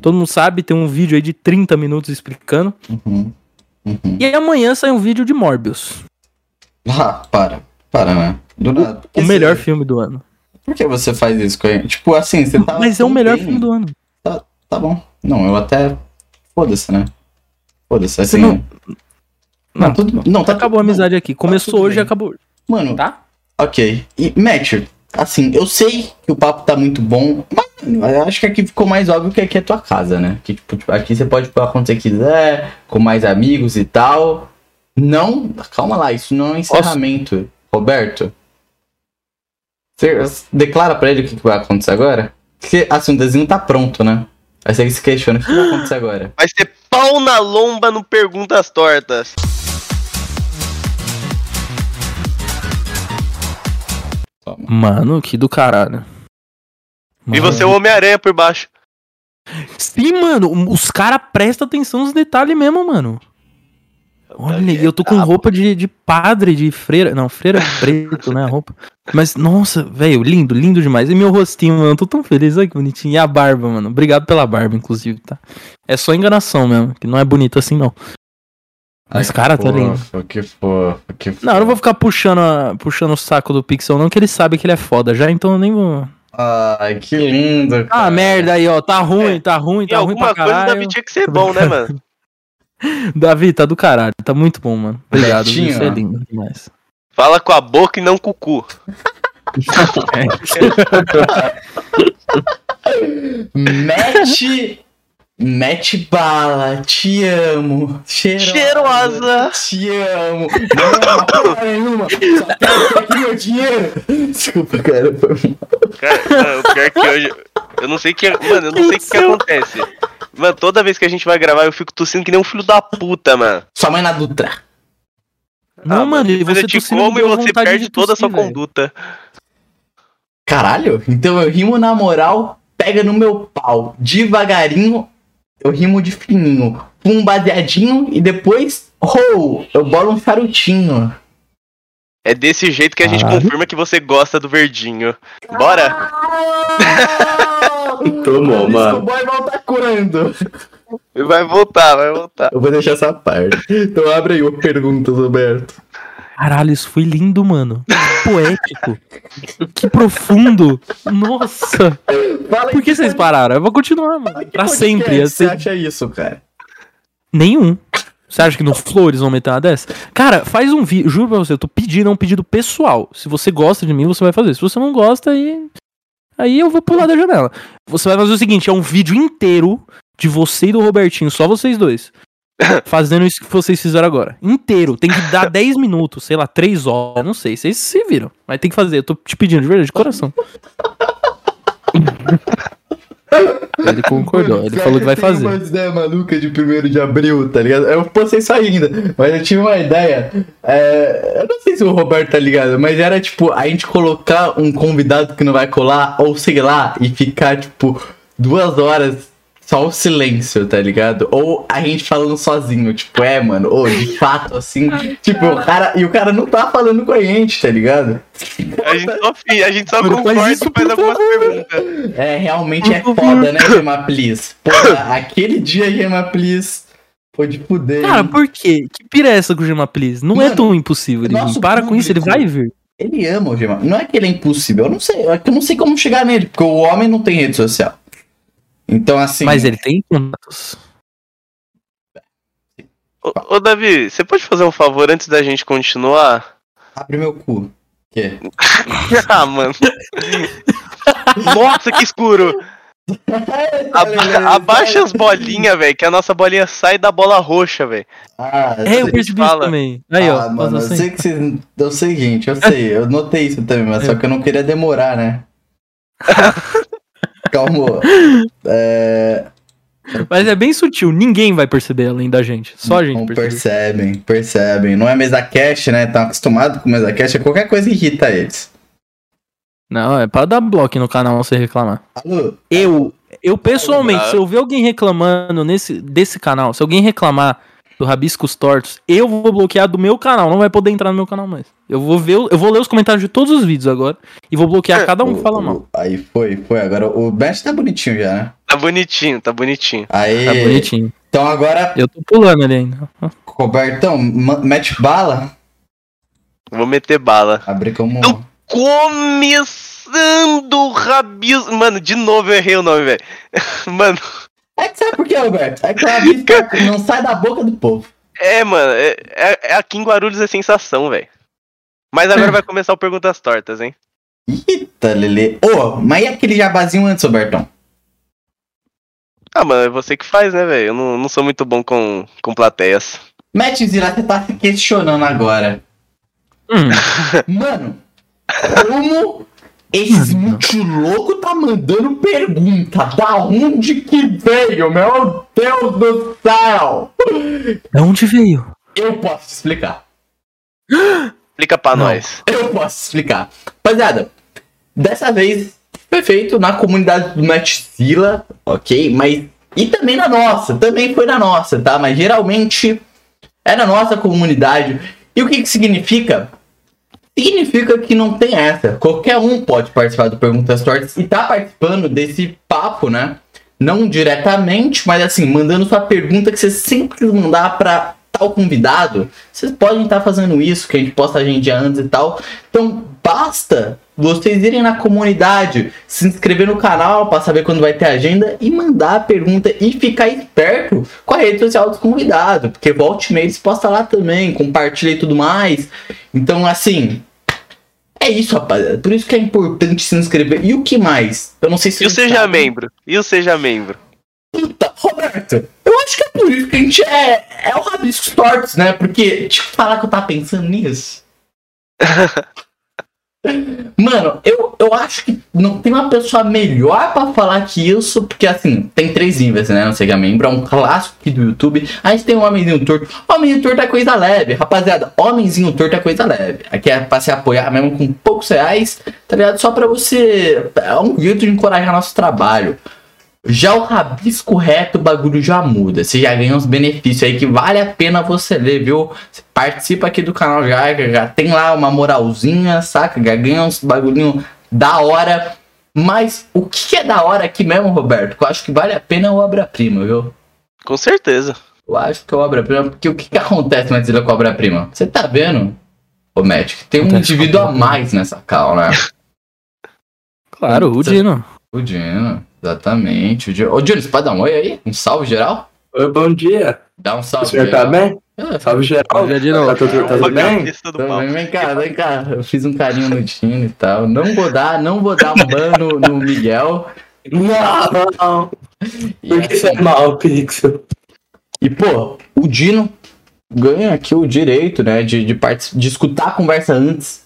Todo mundo sabe, tem um vídeo aí de 30 minutos explicando. Uhum. Uhum. E amanhã sai um vídeo de Morbius. Ah, para. Para, né? Do nada. O melhor você- filme do ano. Por que você faz isso com ele? Tipo, assim, você tá. Mas é o melhor filme do ano. Tá bom. Não, eu até. Foda-se, né? Foda-se, assim. Você não- Não, tudo. Não, tá Acabou a tudo- amizade aqui. Começou tudo hoje e bem. acabou. Mano, Tá? Ok. E, Matt, assim, eu sei que o papo tá muito bom, mas eu acho que aqui ficou mais óbvio que aqui é tua casa, né? Que, tipo, tipo, aqui você pode falar quando você quiser, com mais amigos e tal. Não, calma lá, isso não é um encerramento. Roberto, você declara pra ele o que, que vai acontecer agora? Porque, assim, o desenho tá pronto, né? Aí você se questiona, o que vai acontecer agora? Vai ser pau na lomba no Perguntas Tortas. Mano, que do caralho. E Mano. você é o Homem-Aranha por baixo. Sim, mano, os caras prestam atenção nos detalhes mesmo, mano. Olha, e eu tô com roupa de, de padre, de freira. Não, freira é preto, né? A roupa. Mas, nossa, velho, lindo, lindo demais. E meu rostinho, mano, eu tô tão feliz. Olha que bonitinho. E a barba, mano. Obrigado pela barba, inclusive, tá? É só enganação mesmo, que não é bonito assim, não. Mas, Ai, cara, tá lindo. Que fofo, que fofo. Não, eu não vou ficar puxando, a- puxando o saco do Pixel, não, que ele sabe que ele é foda já, então eu nem vou. Ai, que lindo. Ah, cara. merda aí, ó. Tá ruim, tá ruim, tá ruim pra alguma coisa o caralho. Davi tinha que ser bom, né, mano? Davi, tá do caralho. Tá muito bom, mano. Obrigado, Betinho, isso é lindo demais. Fala com a boca e não com o cu. Mete. Mete bala, te amo. Cheirosa. Cheirosa. Te amo. Não, porra nenhuma. Só quero aqui meu dinheiro. Desculpa, cara. Cara, o pior é que hoje. Eu não sei o que. Mano, eu não sei o que, que acontece. Mano, toda vez que a gente vai gravar, eu fico tossindo que nem um filho da puta, mano. Sua mãe na Dutra. Não, Ah, mano, e você te como e você perde de toda a sua velho. conduta. Caralho, então eu rimo na moral, pega no meu pau. Devagarinho, eu rimo de fininho. Um baseadinho e depois, oh, eu bolo um charutinho. É desse jeito que a gente Caralho. confirma que você gosta do verdinho. Bora? Por Tomou, mano. O boy volta curando. Vai voltar, vai voltar. Eu vou deixar essa parte. Então abre aí o perguntas, Roberto. Caralho, isso foi lindo, mano. Que poético. que profundo. Nossa. Fala Por que vocês pararam? Eu vou continuar, mano. Pra sempre. Você ser acha isso, cara? Nenhum. Você acha que no Flow eles vão meter uma dessa? Cara, faz um vídeo. Juro pra você, eu tô pedindo, é um pedido pessoal. Se você gosta de mim, você vai fazer. Se você não gosta, aí. Aí eu vou pular da janela. Você vai fazer o seguinte: é um vídeo inteiro de você e do Robertinho, só vocês dois. Fazendo isso que vocês fizeram agora. Inteiro. Tem que dar 10 minutos, sei lá, 3 horas. Não sei. Vocês se viram. Mas tem que fazer. Eu tô te pedindo, de verdade, de coração. Ele concordou. Ele falou que vai fazer. Eu uma ideia maluca de 1 de abril, tá ligado? Eu postei isso ainda, mas eu tive uma ideia. é, eu não sei se o Roberto tá ligado, mas era tipo a gente colocar um convidado que não vai colar, ou sei lá, e ficar tipo duas horas só o silêncio, tá ligado? Ou a gente falando sozinho, tipo, é, mano, ou de fato, assim, tipo, o cara. E o cara não tá falando com a gente, tá ligado? A gente só, a gente só concorda e faz algumas perguntas. É, realmente é foda, né, Gema Please? Porra, aquele dia, Gema Please, foi de fuder. Cara, hein? por quê? Que pira é essa com o Gema Please? Não é Mano, tão impossível ele. Para com isso, ele vai vir. Ele ama o Gema. Não é que ele é impossível, eu não sei, é que eu não sei como chegar nele, porque o homem não tem rede social. Então, assim. Mas ele tem contatos. Ô, ô, Davi, você pode fazer um favor antes da gente continuar? Abre meu cu. Quê? ah, mano. Nossa, que escuro! Aba- abaixa as bolinhas, velho, que a nossa bolinha sai da bola roxa, velho. Ah, É, eu percebi fala. isso também. Aí, ó. ah, mano, eu assim. sei que vocês. Eu sei, gente, eu sei. Eu notei isso também, mas É. só que eu não queria demorar, né? Calma. É. Mas é bem sutil, ninguém vai perceber além da gente. Só a gente Não percebe. percebem, percebem. Não é mesa cash, né? Tá acostumado com mesa cash, qualquer coisa irrita eles. Não, é pra dar bloco no canal você reclamar. Alô? Eu, eu pessoalmente, Ah. se eu ver alguém reclamando nesse, desse canal, se alguém reclamar do Rabiscos Tortos, eu vou bloquear do meu canal, não vai poder entrar no meu canal mais. Eu vou ver, eu vou ler os comentários de todos os vídeos agora e vou bloquear cada um que fala mal. Aí foi, foi. Agora o Best tá bonitinho já, né? Tá bonitinho, tá bonitinho. Aí. Tá bonitinho. Então agora, Eu tô pulando ali ainda. Robertão, mete bala. Vou meter bala. Abre como. Eu- Começando o rabisco. Mano, de novo eu errei o nome, velho. Mano, É que sabe por quê, Roberto? É que o rabisco não sai da boca do povo. é, mano, é, é- é aqui em Guarulhos é sensação, velho. Mas agora vai começar o Perguntas Tortas, hein? Eita, Lele. Ô, mas e aquele jabazinho antes, Robertão? Ah, mano, é você que faz, né, velho? Eu não, não sou muito bom com, com plateias. Mete Zira, você tá se questionando agora. Hum, Mano, como Esses muito louco tá mandando pergunta. Da onde que veio? Meu Deus do céu! De onde veio? Eu posso explicar. Explica pra Não. nós. Eu posso explicar. Rapaziada, dessa vez foi feito na comunidade do Matzilla, ok? Mas. E também na nossa, também foi na nossa, tá? Mas geralmente é na nossa comunidade. E o que, que significa? Significa que não tem essa. Qualquer um pode participar do Perguntas Tortas e tá participando desse papo, né? Não diretamente, mas assim, mandando sua pergunta que você sempre quis mandar pra tal convidado. Vocês podem estar fazendo isso, que a gente posta a agenda antes e tal. Então, basta vocês irem na comunidade, se inscrever no canal para saber quando vai ter agenda e mandar a pergunta e ficar esperto com a rede social dos convidados, porque volte e meia eles postam lá também, compartilha e tudo mais. Então, assim, é isso, rapaziada. Por isso que é importante se inscrever. E o que mais? Eu não sei se E o seja sabem. membro? E o seja membro? Puta, Roberto, eu acho que é por isso que a gente é, é o Rabiscos Tortos, né? Porque, tipo, falar que eu tava pensando nisso. Mano, eu, eu acho que não tem uma pessoa melhor pra falar que isso, porque assim, tem três níveis, né? Não sei é membro, é um clássico aqui do YouTube. A gente tem o Homenzinho Torto. Homenzinho Torto é coisa leve, rapaziada. Homenzinho Torto é coisa leve. Aqui é pra se apoiar mesmo com poucos reais, tá ligado? Só pra você. É um jeito de encorajar nosso trabalho. Já o rabisco reto, o bagulho já muda. Você já ganha uns benefícios aí que vale a pena você ler, viu? Você participa aqui do canal já, já tem lá uma moralzinha, saca? Já ganha uns bagulhinho da hora. Mas o que é da hora aqui mesmo, Roberto? Que eu acho que vale a pena é o obra-prima, viu? Com certeza. Eu acho que é o obra-prima, porque o que, que acontece na Zila com a obra-prima? Você tá vendo, ô Magic? Tem um indivíduo a mais nessa cal, né? Claro, o Dino. O Dino, exatamente. O Dino. Ô, você pode dar um oi aí? Um salve geral? Oi, bom dia. Dá um O salve senhor tá geral. bem? Ah, Salve geral. Bom dia de novo. Tá tudo, tá tudo bem? mal. vem cá, vem cá. Eu fiz um carinho no Dino e tal. Não vou dar, não vou dar um ban no, no Miguel. Não, não. E, Por que isso é mal, Pixel? e, pô, o Dino ganha aqui o direito, né, de, de, de escutar a conversa antes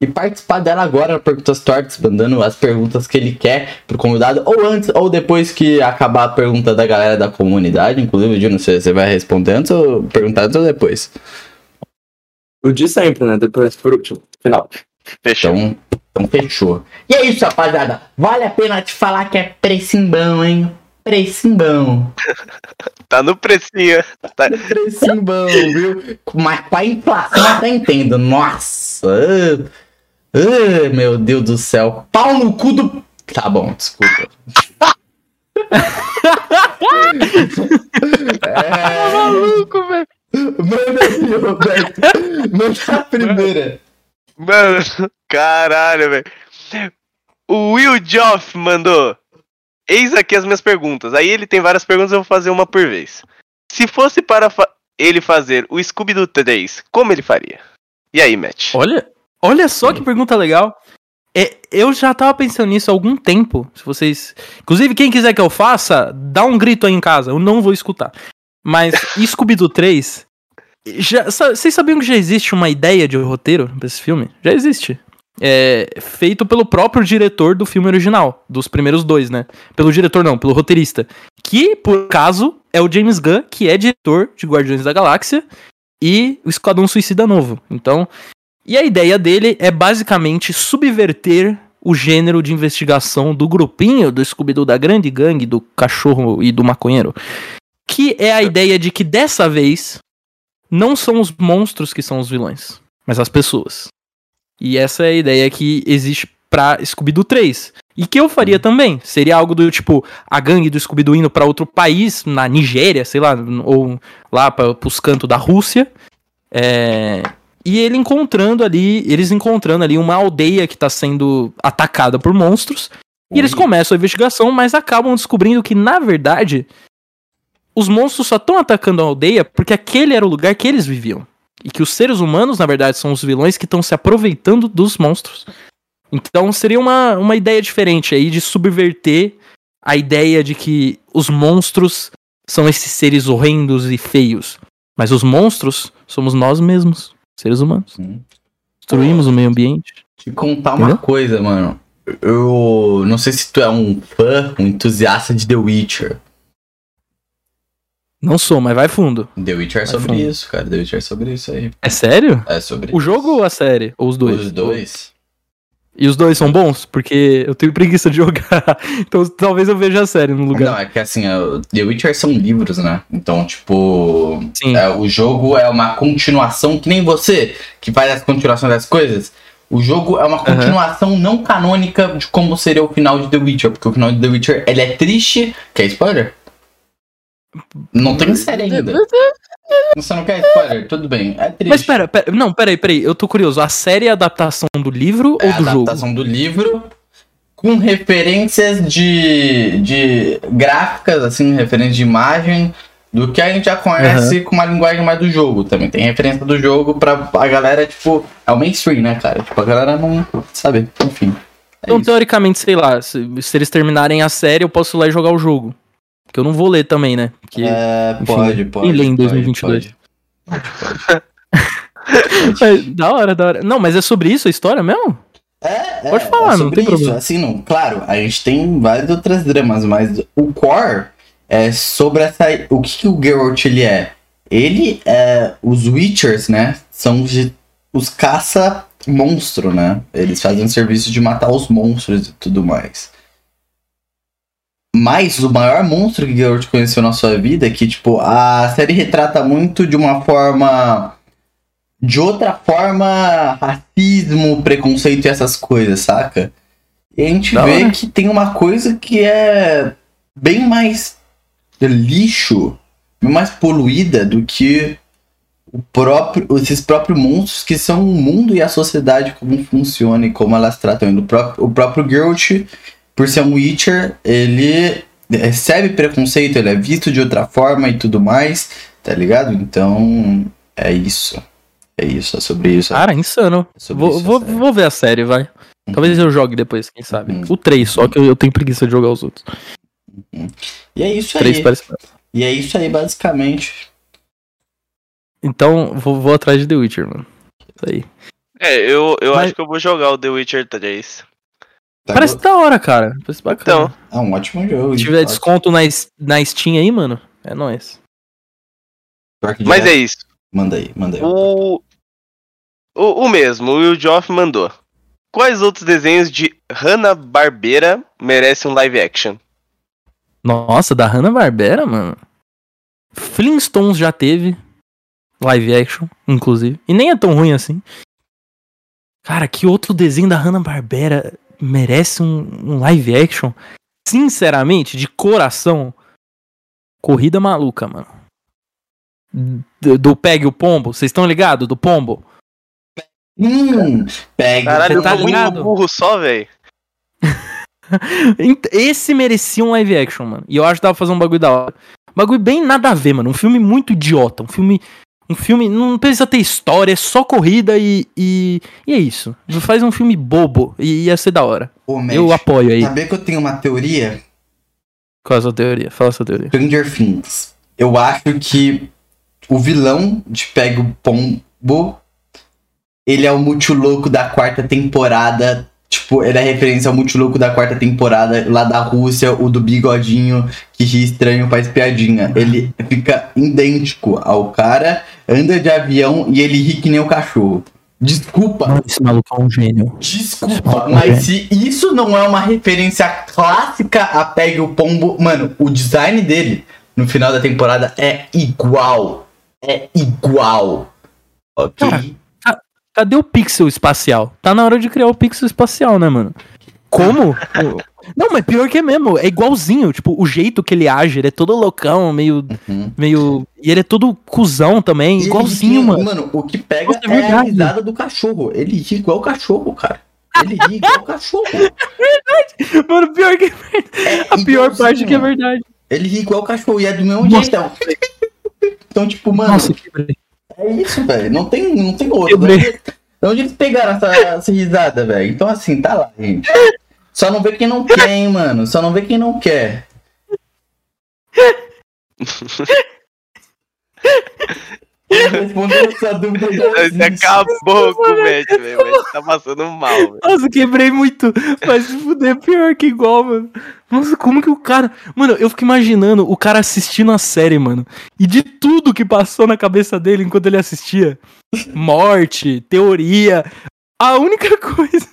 e participar dela agora no Perguntas Tortas, mandando as perguntas que ele quer pro convidado, ou antes ou depois que acabar a pergunta da galera da comunidade. Inclusive, Dino, você, você vai responder antes ou perguntar antes ou depois? O de sempre, né? Depois por último. Final. Fechou. Então, então fechou. E é isso, rapaziada. Vale a pena te falar que é precinho bom, hein? Precinho bom. Tá no precinho. Tá... Precinho bom, viu? Mas com a inflação eu até entendo. Nossa. Ah, meu Deus do céu. Pau no cu do... Tá bom, desculpa. é... Maluco, velho. Manda aí, Roberto. Manda a primeira. Mano, caralho, velho. O Will Joff mandou. Eis aqui as minhas perguntas. Aí ele tem várias perguntas, eu vou fazer uma por vez. Se fosse para fa- ele fazer o Scooby-Doo 3, como ele faria? E aí, Matt? Olha, olha só que pergunta legal. É, eu já tava pensando nisso há algum tempo. Se vocês. Inclusive, quem quiser que eu faça, dá um grito aí em casa. Eu não vou escutar. Mas Scooby-Doo 3. Já, vocês sabiam que já existe uma ideia de roteiro pra esse filme? Já existe. É, feito pelo próprio diretor do filme original, dos primeiros dois, né? Pelo diretor, não, pelo roteirista. Que, por acaso, é o James Gunn, que é diretor de Guardiões da Galáxia e o Esquadrão Suicida Novo. Então, e a ideia dele é basicamente subverter o gênero de investigação do grupinho do Scooby-Doo, da grande gangue, do cachorro e do maconheiro. Que é a ideia de que dessa vez não são os monstros que são os vilões, mas as pessoas. E essa é a ideia que existe pra Scooby-Doo 3. E que eu faria também. Seria algo do tipo, a gangue do Scooby-Doo indo pra outro país, na Nigéria, sei lá, ou lá pra, pros cantos da Rússia. É, e ele encontrando ali, eles encontrando ali uma aldeia que tá sendo atacada por monstros. E eles começam a investigação, mas acabam descobrindo que, na verdade, os monstros só estão atacando a aldeia porque aquele era o lugar que eles viviam. E que os seres humanos, na verdade, são os vilões que estão se aproveitando dos monstros. Então seria uma, uma ideia diferente aí de subverter a ideia de que os monstros são esses seres horrendos e feios. Mas os monstros somos nós mesmos, seres humanos. Hum. Destruímos o meio ambiente. Te contar uma Entendeu? coisa, mano. eu não sei se tu é um fã, um entusiasta de The Witcher. Não sou, mas vai fundo. The Witcher é Vai sobre fundo. isso, cara. The Witcher é sobre isso aí. É sério? É sobre O jogo ou a série? Ou os dois? Os dois. E os dois são bons? Porque eu tenho preguiça de jogar. Então talvez eu veja a série no lugar. Não, é que assim, The Witcher são livros, né? Então, tipo. Sim. é, o jogo é uma continuação, que nem você, que faz as continuações das coisas. O jogo é uma continuação não canônica de como seria o final de The Witcher, porque o final de The Witcher ele é triste. Quer spoiler? Não tem série ainda. Você não quer spoiler? Tudo bem. É triste. Mas pera, pera, não, peraí, peraí, eu tô curioso. A série é a adaptação do livro É ou do jogo? adaptação do livro com referências de, de gráficas, assim, referências de imagem, do que a gente já conhece com uma linguagem mais do jogo. Também tem referência do jogo pra a galera, tipo, é o mainstream, né, cara? Tipo, a galera não sabe, enfim. É Então, isso. teoricamente, sei lá, se, se eles terminarem a série, eu posso ir lá e jogar o jogo. Porque eu não vou ler também, né? Porque... É, enfim, pode, pode. e lê em pode, 2022. pode. Pode, pode. É, da hora, da hora. Não, mas é sobre isso a história mesmo? É, Pode é, falar, é não sobre tem isso. problema. Assim, não, claro, a gente tem várias outras dramas, mas o core é sobre essa. O que, que o Geralt ele é? Ele é. Os Witchers, né? São de- os caça-monstro, né? Eles fazem o serviço de matar os monstros e tudo mais. Mas o maior monstro que Geralt conheceu na sua vida é que, tipo, a série retrata muito de uma forma. De outra forma, racismo, preconceito e essas coisas, saca? E a gente Da vê hora. que tem uma coisa que é bem mais lixo, bem mais poluída do que o próprio, esses próprios monstros que são o mundo e a sociedade como funciona e como elas tratam. E o próprio, o próprio Geralt, por ser um Witcher, ele recebe preconceito, ele é visto de outra forma e tudo mais, tá ligado? Então, é isso. É isso, é sobre isso. Cara, insano. é sobre Vou, isso, vou, a série. vou ver a série, vai. Talvez eu jogue depois, quem sabe. Uhum. O 3, só que eu, eu tenho preguiça de jogar os outros. E é isso 3 aí. parece. E é isso aí, basicamente. Então, vou, vou atrás de The Witcher, mano. Isso aí. É, eu, eu Mas- acho que eu vou jogar o The Witcher 3. Tá Parece go- da hora, cara. Parece bacana. Então, É um ótimo jogo. Se tiver desconto na, na Steam aí, mano, é nóis. Mas é isso. Manda aí, manda aí. O, o, o mesmo, o Will Joff mandou. Quais outros desenhos de Hanna-Barbera merecem um live action? Nossa, da Hanna-Barbera, mano. Flintstones já teve live action, inclusive. E nem é tão ruim assim. Cara, que outro desenho da Hanna-Barbera merece um, um live action? Sinceramente, de coração, Corrida Maluca, mano. Do, do Pegue o Pombo, vocês estão ligados? Do Pombo? Hum, pega. Caralho, tá ligado? burro só, velho. Esse merecia um live action, mano. E eu acho que dava pra fazer um bagulho da hora. Um bagulho bem nada a ver, mano. Um filme muito idiota. Um filme. Um filme. Não precisa ter história, é só corrida e. E, e é isso. Faz um filme bobo. E ia ser da hora. Ô, Eu apoio aí. Sabia que eu tenho uma teoria? Qual é a sua teoria? Fala a sua teoria. Stranger Things. Eu acho que o vilão de Pega o Pombo, ele é o multilouco da quarta temporada. Tipo, ele é referência ao multilouco da quarta temporada lá da Rússia, o do bigodinho que ri estranho faz piadinha. Ele fica idêntico ao cara, anda de avião e ele ri que nem o cachorro. Desculpa, Mano, esse maluco é um gênio. Desculpa, mas se isso não é uma referência clássica a Pegue o Pombo, mano, o design dele no final da temporada é igual. É igual. Ok? Cara, Cadê o pixel espacial? Tá na hora de criar o pixel espacial, né, mano? Como? Não, mas pior que é mesmo, é igualzinho, tipo, o jeito que ele age, ele é todo loucão, meio, Uhum. meio, e ele é todo cuzão também, E igualzinho, mano. Mano, o que pega Nossa, é é, a verdade. risada do cachorro. Ele ri igual o cachorro, cara. Ele ri igual o cachorro. Mano, pior que É a pior parte que é verdade. Ele ri igual o cachorro e é do mesmo jeito. Então, tipo, mano, Nossa, quebrei. É isso, velho. Não tem, não tem outro. Onde, de onde eles pegaram essa, essa risada, velho? Então, assim, tá lá, gente. Só não vê quem não quer, hein, mano. Só não vê quem não quer. Respondendo essa dúvida. Você acabou com o Matt, velho. Tá passando mal, velho. Nossa, quebrei muito. Mas se fuder, pior que igual, mano. Nossa, como que o cara. Mano, eu fico imaginando o cara assistindo a série, mano. E de tudo que passou na cabeça dele enquanto ele assistia: morte, teoria. A única coisa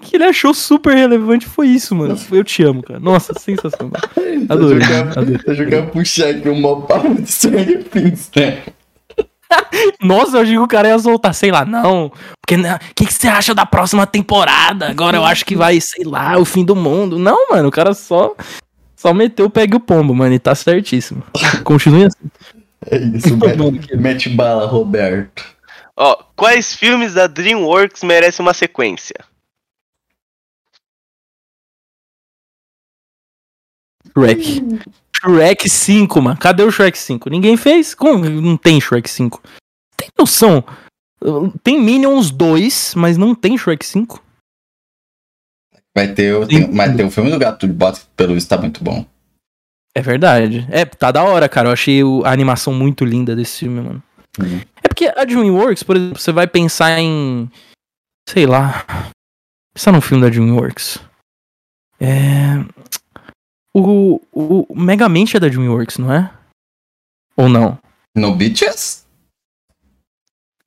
que ele achou super relevante foi isso, mano. Eu te amo, cara. Nossa, sensacional. Adorei. Eu jogava puxar aqui um mó papo de Things, né? Nossa, eu achei que o cara ia soltar, sei lá, não. Porque, o que, que você acha da próxima temporada? Agora eu acho que vai, sei lá, o fim do mundo. Não, mano, o cara só. Só meteu o pegue o pombo, mano, e tá certíssimo. Continue assim. É isso, Mano, mete, que- mete bala, Roberto. Ó, quais filmes da DreamWorks merecem uma sequência? Shrek. Shrek 5, mano. Cadê o Shrek 5? Ninguém fez? Como não tem Shrek 5? Tem noção? Tem Minions 2, mas não tem Shrek 5? Vai ter, o- tem, mas tem o filme do Gato de Botas pelo visto tá muito bom. É verdade. É, tá da hora, cara. Eu achei a animação muito linda desse filme, mano. Uhum. É porque a DreamWorks, por exemplo, você vai pensar em. Sei lá. Pensar num filme da DreamWorks. É. O, o Megamente é da DreamWorks, não é? Ou não? No Bitches?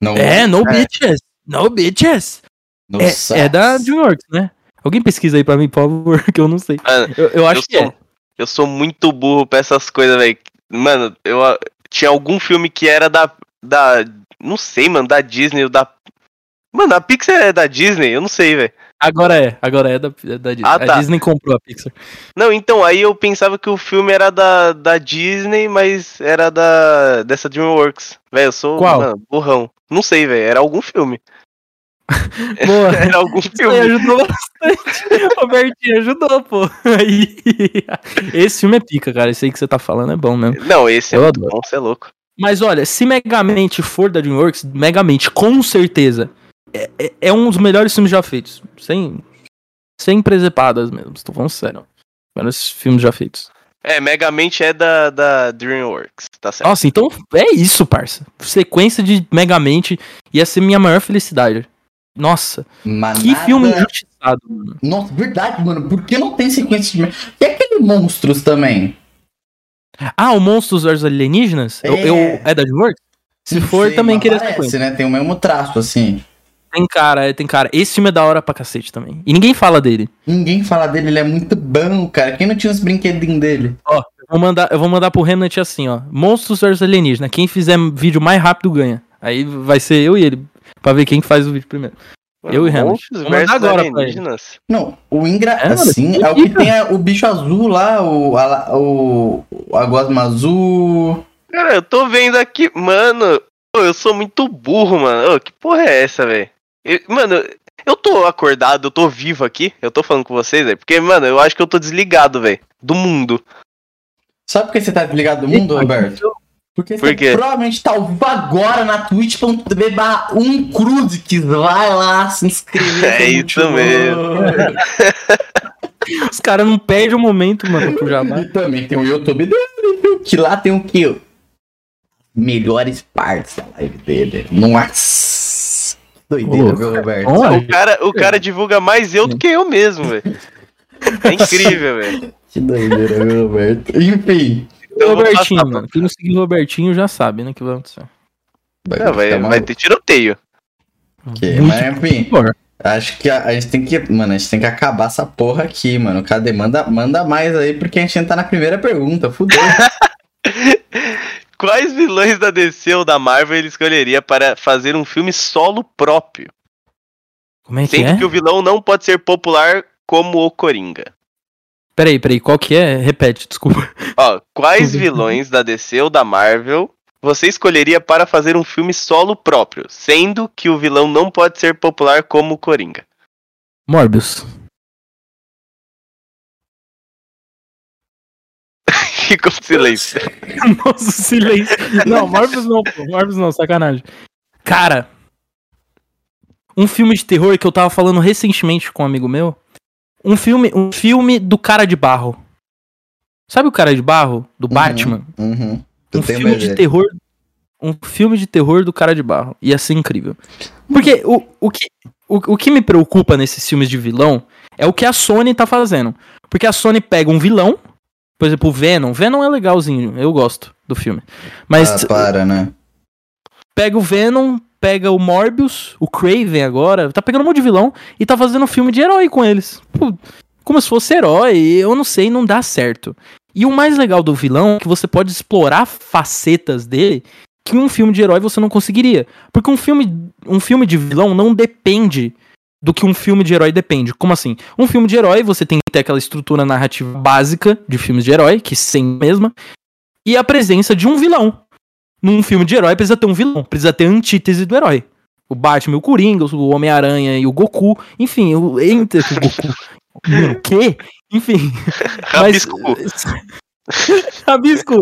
No, É, No Bitches! No Bitches! no É, é da DreamWorks, né? Alguém pesquisa aí pra mim, por favor, que eu não sei. Mano, Eu, eu acho eu que sou, é. eu sou muito burro pra essas coisas, velho. Mano, eu tinha algum filme que era da. da. Não sei, mano, da Disney ou da. Mano, a Pixar é da Disney? Eu não sei, velho. Agora é, agora é da, é da Disney. Ah, A tá. Disney comprou a Pixar. Não, então, aí eu pensava que o filme era da, da Disney, mas era da. dessa Dreamworks. Velho, eu sou Qual? mano, burrão. Não sei, velho. Era algum filme. Boa. Era algum Isso filme. ajudou bastante. Robertinho ajudou, pô. Aí. Esse filme é pica, cara. Esse aí que você tá falando é bom mesmo. Não, esse é Eu muito adoro. bom, você é louco. Mas olha, se Megamente for da DreamWorks, Megamente, com certeza, é, é- é um dos melhores filmes já feitos. Sem, sem presepadas mesmo. Estou falando sério. Melhores filmes já feitos. É, Megamente é da, da Dreamworks, tá certo. Nossa, então é isso, parça. Sequência de Megamente ia ser minha maior felicidade. Nossa, Mas que filme injustiçado, mano. Nossa, verdade, mano. Por que não tem sequência de. E aquele Monstros também? Ah, o Monstros vs Alienígenas? Eu, É. eu- é da DreamWorks? Se for, sei, também queria sequência. né? Tem o mesmo traço, assim. Tem cara, é, tem cara. Esse filme é da hora pra cacete também. E ninguém fala dele. Ninguém fala dele, ele é muito bom, cara. Quem não tinha os brinquedinhos dele? Eu vou mandar, eu vou mandar pro Remnant assim, ó. Monstros vs Alienígena. Quem fizer vídeo mais rápido ganha. Aí vai ser eu e ele. Pra ver quem que faz o vídeo primeiro. Eu e Hamlet. Mandar agora pra ele. Não, o Ingra. É, assim, é o que tem a- o bicho azul lá, o. A, o, a gosma azul. Cara, eu tô vendo aqui, mano. Eu sou muito burro, mano. Ô, que porra é essa, velho? Eu- Mano, eu tô acordado, eu tô vivo aqui. Eu tô falando com vocês, velho. Porque, mano, eu acho que eu tô desligado, velho. Do mundo. Sabe por que você tá desligado do mundo, Roberto? Porque Por você provavelmente tá ao vivo agora na twitch.tv barra um Cruzix. Vai lá se inscrever. É que isso muito mesmo. Os caras não perdem o momento, mano, pro Jabá. E também tem o YouTube dele, viu? Que lá tem o quê? Melhores partes da live dele. Nossa. Doideira, Ô, viu, Roberto? O cara, o cara divulga mais eu do que eu mesmo, velho. É incrível, velho. Que doideira, viu, Roberto? Enfim. Então Robertinho, passar mano. Quem não seguir o Robertinho já sabe, né, que vai acontecer. Não, vai, ficar vai maluco. ter tiroteio. Ok, Muito mas enfim. pior. Acho que a, a gente tem que. Mano, a gente tem que acabar essa porra aqui, mano. Cadê? Manda, manda mais aí, porque a gente ainda tá na primeira pergunta. Fudeu. Quais vilões da DC ou da Marvel ele escolheria para fazer um filme solo próprio? Como é que Sendo é? que o vilão não pode ser popular como o Coringa. Peraí, peraí, qual que é? Repete, desculpa. Ó, quais vilões da DC ou da Marvel você escolheria para fazer um filme solo próprio, sendo que o vilão não pode ser popular como o Coringa? Morbius. Ficou silêncio. Nossa, silêncio. Não, Morbius não, pô. Morbius não, sacanagem. Cara, um filme de terror que eu tava falando recentemente com um amigo meu. Um filme, um filme do cara de barro. Sabe o cara de barro? Do Batman? Uhum. Um tem filme de terror um filme de terror do cara de barro. Ia ser incrível. Porque o, o, que, o, o que me preocupa nesses filmes de vilão é o que a Sony tá fazendo. Porque a Sony pega um vilão, por exemplo, o Venom. Venom é legalzinho, eu gosto do filme. Mas Ah, para, né? pega o Venom, pega o Morbius, o Craven agora, tá pegando um monte de vilão e tá fazendo um filme de herói com eles. Pô, como se fosse herói, eu não sei, não dá certo. E o mais legal do vilão é que você pode explorar facetas dele que um filme de herói você não conseguiria. Porque um filme, um filme de vilão não depende do que um filme de herói depende. Como assim? Um filme de herói, você tem que ter aquela estrutura narrativa básica de filmes de herói, que sem mesma, e a presença de um vilão. Num filme de herói precisa ter um vilão, precisa ter a antítese do herói. O Batman, o Coringa, o Homem-Aranha e o Goku. Enfim, o, entre o Goku. O quê? Enfim. Rabisco. Rabisco.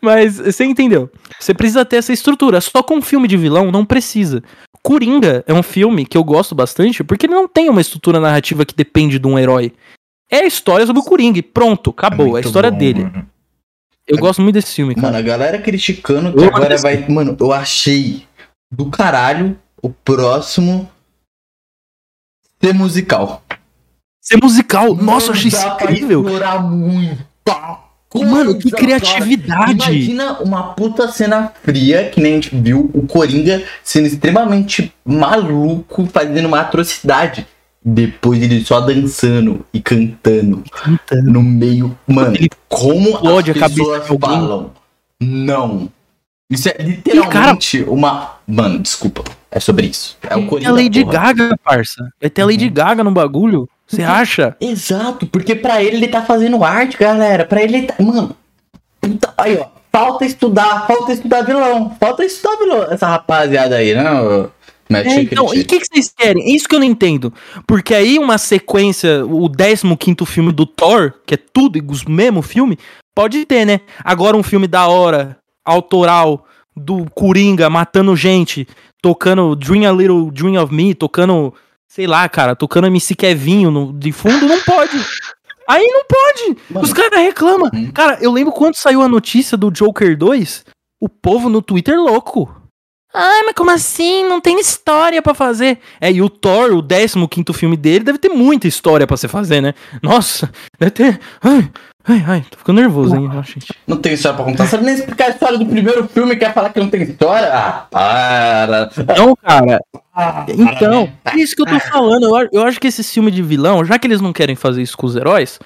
Mas você entendeu? Você precisa ter essa estrutura. Só com um filme de vilão não precisa. Coringa é um filme que eu gosto bastante porque ele não tem uma estrutura narrativa que depende de um herói. É a história sobre o Coringa. e Pronto, acabou. é a muito história bom, dele. mano. Eu gosto muito desse filme, cara. Mano, a galera criticando que Eu agora gosto vai. Mano, eu achei do caralho o próximo ser musical. Ser musical. Nossa, eu achei pra incrível. explorar muita Mano, que criatividade. cara. Imagina uma puta cena fria, que nem a gente viu o Coringa sendo extremamente maluco, fazendo uma atrocidade. Depois ele só dançando e cantando no meio. Mano, Ele como as pessoas falam. Não. Isso é literalmente uma. Mano, desculpa. É sobre isso. É o É Coringa. a Lady porra. Gaga, parça. Vai ter a Lady Uhum. Gaga no bagulho. Você acha? Exato, porque pra ele ele tá fazendo arte, galera. Pra ele ele tá. Mano. puta- Aí, ó. Falta estudar, falta estudar vilão. Falta estudar vilão. Essa rapaziada aí, né? Matt É, então, e o que, que vocês querem? É isso que eu não entendo. Porque aí uma sequência, o 15 filme do Thor, que é tudo o mesmo filme, pode ter, né? Agora um filme da hora, autoral, do Coringa matando gente, tocando Dream a Little Dream of Me, tocando, sei lá, cara, tocando MC Kevinho no, de fundo, não pode. Aí não pode. Mano. Os caras reclamam. Hum. Cara, eu lembro quando saiu a notícia do Joker 2, o povo no Twitter louco. Ai, mas como assim? Não tem história pra fazer. É, e o Thor, o 15 filme dele, deve ter muita história pra você fazer, né? Nossa, deve ter. Ai, ai, ai, tô ficando nervoso, hein, gente. Não tem história pra contar. Sabe nem explicar a história do primeiro filme e quer falar que não tem história? Ah, para. Então, cara, Ah, então, é isso que eu tô falando. Eu, eu acho que esse filme de vilão, já que eles não querem fazer isso com os heróis,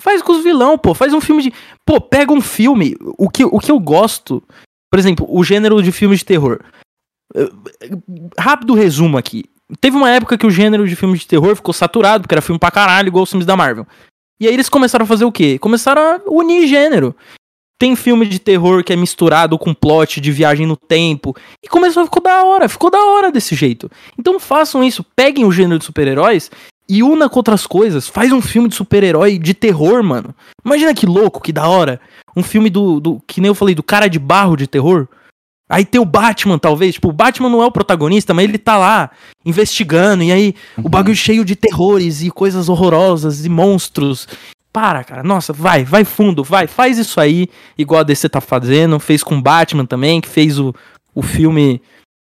faz com os vilão, pô. Faz um filme de. Pô, pega um filme. O que, o que eu gosto, por exemplo, o gênero de filme de terror. Eh, Rápido resumo aqui. Teve uma época que o gênero de filme de terror ficou saturado, porque era filme pra caralho, igual os filmes da Marvel. E aí eles começaram a fazer o quê? Começaram a unir gênero. Tem filme de terror que é misturado com plot de viagem no tempo. E começou a ficar da hora, ficou da hora desse jeito. Então façam isso, peguem o gênero de super-heróis e una com outras coisas. Faz um filme de super-herói de terror, mano. Imagina que louco, que da hora. Um filme do, do. Que nem eu falei, do cara de barro de terror. Aí tem o Batman, talvez. Tipo, o Batman não é o protagonista, mas ele tá lá investigando. E aí o bagulho cheio de terrores e coisas horrorosas e monstros. Para, cara. Nossa, vai, vai fundo, vai. Faz isso aí, igual a DC tá fazendo. Fez com o Batman também, que fez o, o filme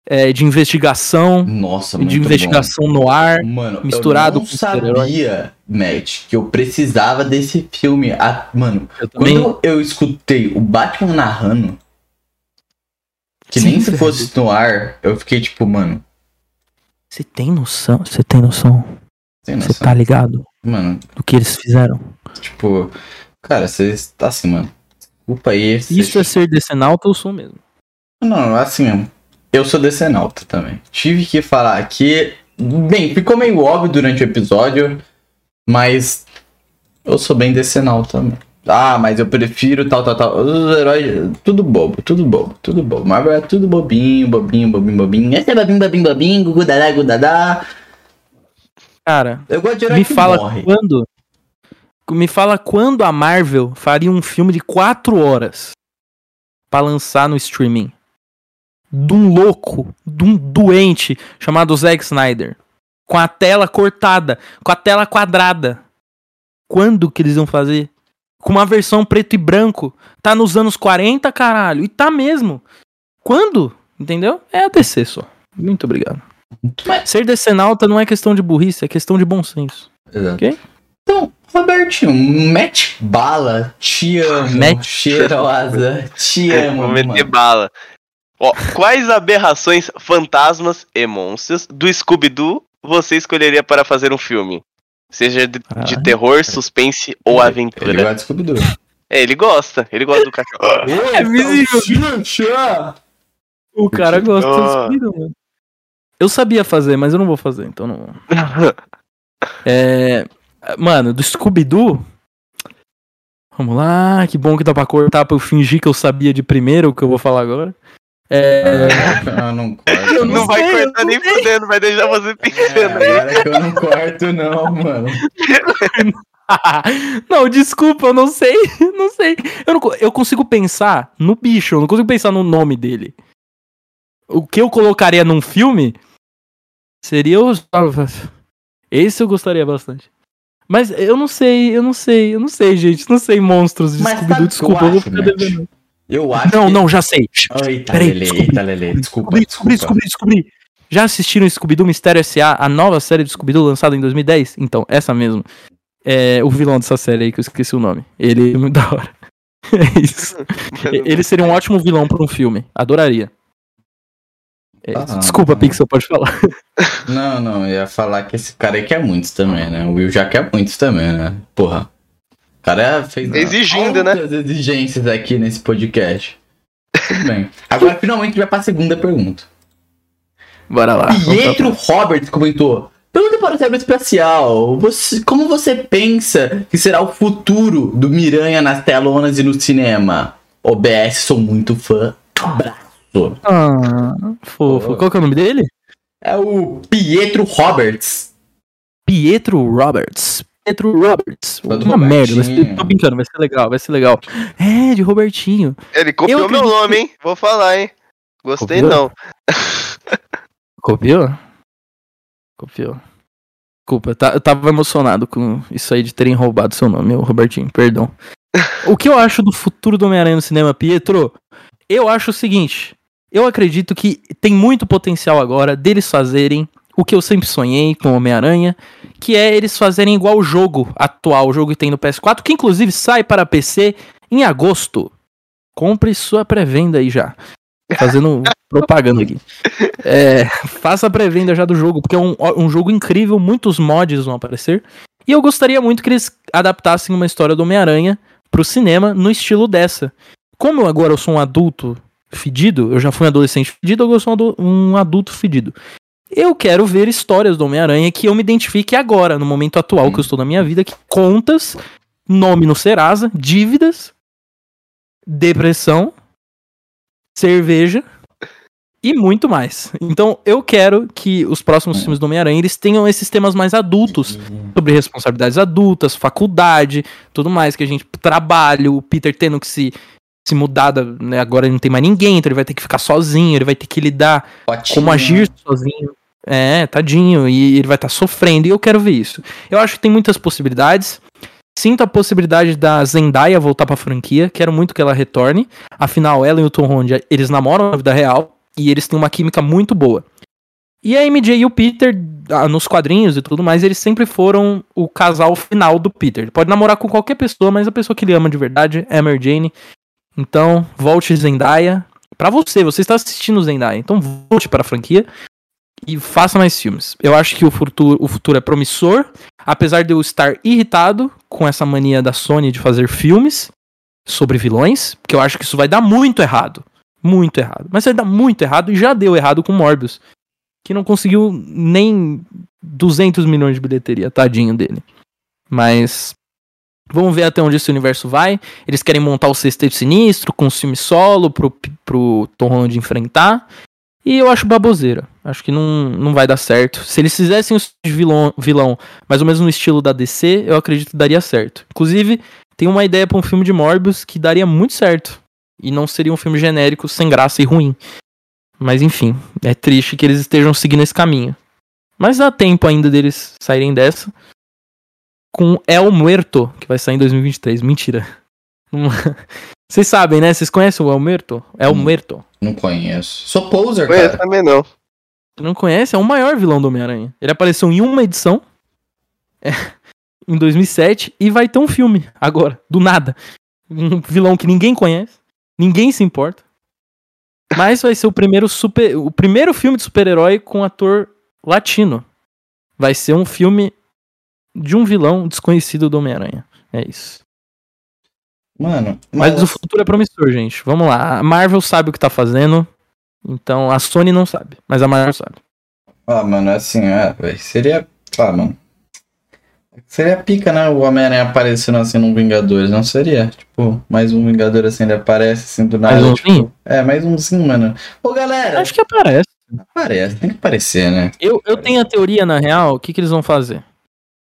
é, de investigação. Nossa, de investigação no ar. bom. Mano, misturado eu não com sabia, Matt, que eu precisava desse filme. Ah, mano, Eu quando eu escutei o Batman narrando, que Sim, nem se fosse no ar, eu fiquei tipo, mano, Você tem noção? Você tem noção? Você tá ligado Mano, do que eles fizeram? tipo, cara, você tá assim, mano. Desculpa aí. você- Isso é ser decenalta, eu sou mesmo. Não, assim mesmo. Eu sou decenalta também. Tive que falar aqui. Bem, ficou meio óbvio durante o episódio, mas eu sou bem decenalta também. Ah, mas eu prefiro tal, tal, tal. Os heróis, tudo bobo, tudo bobo, tudo bobo. Marvel é tudo bobinho, bobinho, bobinho, bobinho. Esse é bobinho, bobinho, bobinho, gugu, dadá, gugu, dadá. Cara, Eu gosto de herói me que fala morre. quando. Me fala quando a Marvel faria um filme de 4 horas pra lançar no streaming. De um louco, de um doente chamado Zack Snyder. Com a tela cortada, com a tela quadrada. Quando que eles vão fazer? Com uma versão preto e branco. Tá nos anos 40, caralho. E tá mesmo. quando, entendeu? É a DC só. Muito obrigado. Mas- Ser decenalta não é questão de burrice, é questão de bom senso. Exato. Ok? Então, Robertinho, mete bala. Te amo. Mete- Cheirosa. Te amo. Vou meter mano. bala. Ó, quais aberrações, fantasmas e monstros do Scooby-Doo você escolheria para fazer um filme? Seja de, de Ah. terror, suspense ou Ele aventura. gosta de Scooby-Doo. É, ele gosta. Ele gosta do cachorro. É visível. O cara gosta Ah. do Scooby-Doo, mano. Eu sabia fazer, mas eu não vou fazer, então não. É. Mano, do Scooby-Doo. Vamos lá, que bom que dá pra cortar pra eu fingir que eu sabia de primeiro o que eu vou falar agora. É. Eu não corto. Eu não, não vai sei, cortar não nem sei. fudendo, vai deixar você É, pensando aí. agora que eu não corto, não, mano. não, desculpa, eu não sei. Não sei. Eu, não eu consigo pensar no bicho, eu não consigo pensar no nome dele. O que eu colocaria num filme seria os. Esse eu gostaria bastante. Mas eu não sei, eu não sei, eu não sei, gente. Não sei monstros de Mas Scooby-Doo. sabe o que eu Desculpa, eu vou ficar devendo. Eu acho Não, que... não, já sei. Eita, Peraí, Lele, desculpa. eita, Lele. Desculpa, Descobri, descobri, desculpa. descobri, descobri. Já assistiram Scooby-Doo Mistério S.A., a nova série do Scooby-Doo lançada em 2010? Então, essa mesmo. É o vilão dessa série aí, que eu esqueci o nome. Ele é muito da hora. É isso. Ele seria um ótimo vilão pra um filme. Adoraria. É. Ah. Desculpa, Pixel, pode falar. Não, não, eu ia falar que esse cara aí quer muitos também, né? O Will já quer muitos também, né? Porra. O cara fez Exigindo, né? exigências aqui nesse podcast. Tudo bem. Agora finalmente vai pra segunda pergunta. Bora lá. Pietro Roberts comentou. Pergunta para o cérebro espacial. Você, como você pensa que será o futuro do Miranha nas telonas e no cinema? OBS, sou muito fã. Abraço. Ah, fofo. Qual que é o nome dele? É o Pietro Roberts. Pietro Roberts. Pietro Roberts. Uma merda, Robertinho. tô brincando, vai ser legal, vai ser legal. É, de Robertinho. Ele copiou Eu meu acredito- nome, hein? Vou falar, hein? Gostei Copiou? não. Copiou? Copiou. Desculpa, eu ta- eu tava emocionado com isso aí de terem roubado seu nome, ô Robertinho, perdão. o que eu acho do futuro do Homem-Aranha no cinema, Pietro? Eu acho o seguinte: eu acredito que tem muito potencial agora deles fazerem o que eu sempre sonhei com o Homem-Aranha, que é eles fazerem igual o jogo atual, o jogo que tem no PS4, que inclusive sai para PC em agosto. Compre sua pré-venda aí já. Fazendo propaganda aqui. É, faça a pré-venda já do jogo, porque é um, um jogo incrível, muitos mods vão aparecer. E eu gostaria muito que eles adaptassem uma história do Homem-Aranha pro cinema no estilo dessa. Como eu agora eu sou um adulto fedido, eu já fui um adolescente fedido, agora eu sou um um adulto fedido. Eu quero ver histórias do Homem-Aranha que eu me identifique agora, no momento atual que eu estou na minha vida, que contas, nome no Serasa, dívidas, depressão, cerveja e muito mais. Então eu quero que os próximos filmes do Homem-Aranha eles tenham esses temas mais adultos, sobre responsabilidades adultas, faculdade, tudo mais que a gente trabalho, o Peter tendo que se se mudar, da- né, agora ele não tem mais ninguém, então ele vai ter que ficar sozinho, ele vai ter que lidar como agir sozinho. É, tadinho, e ele vai estar sofrendo, e eu quero ver isso. Eu acho que tem muitas possibilidades. Sinto a possibilidade da Zendaya voltar pra franquia, quero muito que ela retorne. Afinal, ela e o Tom Holland, eles namoram na vida real, e eles têm uma química muito boa. E a MJ e o Peter, ah, nos quadrinhos e tudo mais, eles sempre foram o casal final do Peter. Ele pode namorar com qualquer pessoa, mas a pessoa que ele ama de verdade é a Mary Jane. Então, volte Zendaya. Pra você, você está assistindo Zendaya, então volte para a franquia e faça mais filmes. Eu acho que o futuro, o futuro é promissor, apesar de eu estar irritado com essa mania da Sony de fazer filmes sobre vilões, porque eu acho que isso vai dar muito errado. Muito errado. Mas vai dar muito errado e já deu errado com Morbius, que não conseguiu nem 200 milhões de bilheteria, tadinho dele. Mas vamos ver até onde esse universo vai. Eles querem montar o Sexteto Sinistro com um filme solo pro, pro Tom Holland enfrentar. E eu acho baboseira. Acho que não, não vai dar certo. Se eles fizessem o vilão, vilão mais ou menos no estilo da DC, eu acredito que daria certo. Inclusive, tem uma ideia pra um filme de Morbius que daria muito certo. E não seria um filme genérico, sem graça e ruim. Mas enfim, é triste que eles estejam seguindo esse caminho. Mas dá tempo ainda deles saírem dessa. Com El Muerto, que vai sair em 2023. Mentira. Vocês sabem, né? Vocês conhecem o Elmerto? Elmerto. Não conheço. Sou poser, Conheço cara. também não. Não conhece? É o maior vilão do Homem-Aranha. Ele apareceu em uma edição. é, em 2007. E vai ter um filme agora. Do nada. Um vilão que ninguém conhece. Ninguém se importa. Mas vai ser o primeiro super. O primeiro filme de super-herói com ator latino. Vai ser um filme de um vilão desconhecido do Homem-Aranha. É isso. Mano, Mas mas, o futuro é promissor, gente. Vamos lá. A Marvel sabe o que tá fazendo. Então a Sony não sabe. Mas a Marvel sabe. Ah, mano, assim, é, velho. Seria. Ah, mano. Seria pica, né? O Homem-Aranha aparecendo assim num Vingadores, não seria? Tipo, mais um Vingador assim, ele aparece assim do nada. Mais tipo, umzinho? É, mais umzinho, mano. Ô, galera, Acho que aparece. aparece, tem que aparecer, né? Eu, eu tenho a teoria, na real, o que, que eles vão fazer?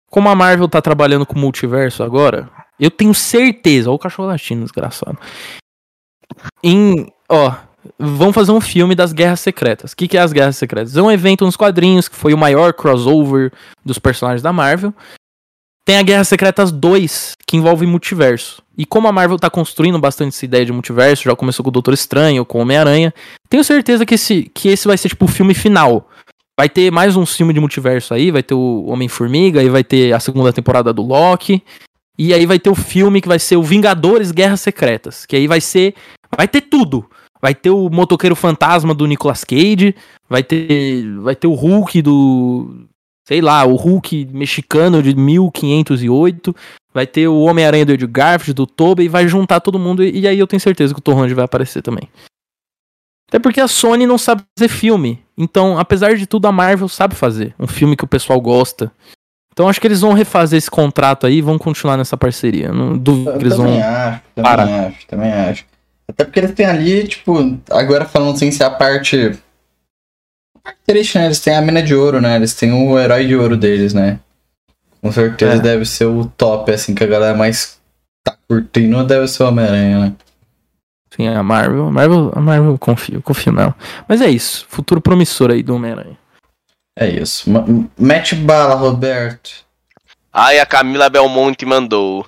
Como a Marvel tá trabalhando com o multiverso agora, eu tenho certeza. Ó, o cachorro latino, desgraçado. Em. Ó, vão fazer um filme das Guerras Secretas. O que, que é as Guerras Secretas? É um evento nos quadrinhos que foi o maior crossover dos personagens da Marvel. Tem a Guerras Secretas 2, que envolve multiverso. E como a Marvel tá construindo bastante essa ideia de multiverso, já começou com o Doutor Estranho, com o Homem-Aranha, tenho certeza que esse, que esse vai ser tipo o filme final. Vai ter mais um filme de multiverso aí, vai ter o Homem-Formiga, aí vai ter a segunda temporada do Loki. E aí vai ter o filme que vai ser o Vingadores Guerras Secretas, que aí vai ser, vai ter tudo. Vai ter o motoqueiro fantasma do Nicolas Cage, vai ter, vai ter o Hulk do, sei lá, o Hulk mexicano de 1508, vai ter o Homem-Aranha do Andrew Garfield, do Tobey, vai juntar todo mundo e, aí eu tenho certeza que o Tom vai aparecer também. Até porque a Sony não sabe fazer filme. Então, apesar de tudo, a Marvel sabe fazer. Um filme que o pessoal gosta. Então, acho que eles vão refazer esse contrato aí e vão continuar nessa parceria. Não duvido Eu que eles também vão. acho, também parar. acho, também acho. Até porque eles têm ali, tipo, agora falando sem ser a parte. Característica, né? Eles têm a mina de ouro, né? Eles têm o herói de ouro deles, né? Com certeza É. deve ser o top, assim, que a galera mais tá curtindo deve ser o Homem-Aranha, né? Sim, a Marvel. A Marvel, a Marvel eu confio, eu confio nela. Mas é isso. Futuro promissor aí do Homem-Aranha. É isso. Ma- Mete bala, Roberto. Ai, a Camila Belmonte mandou.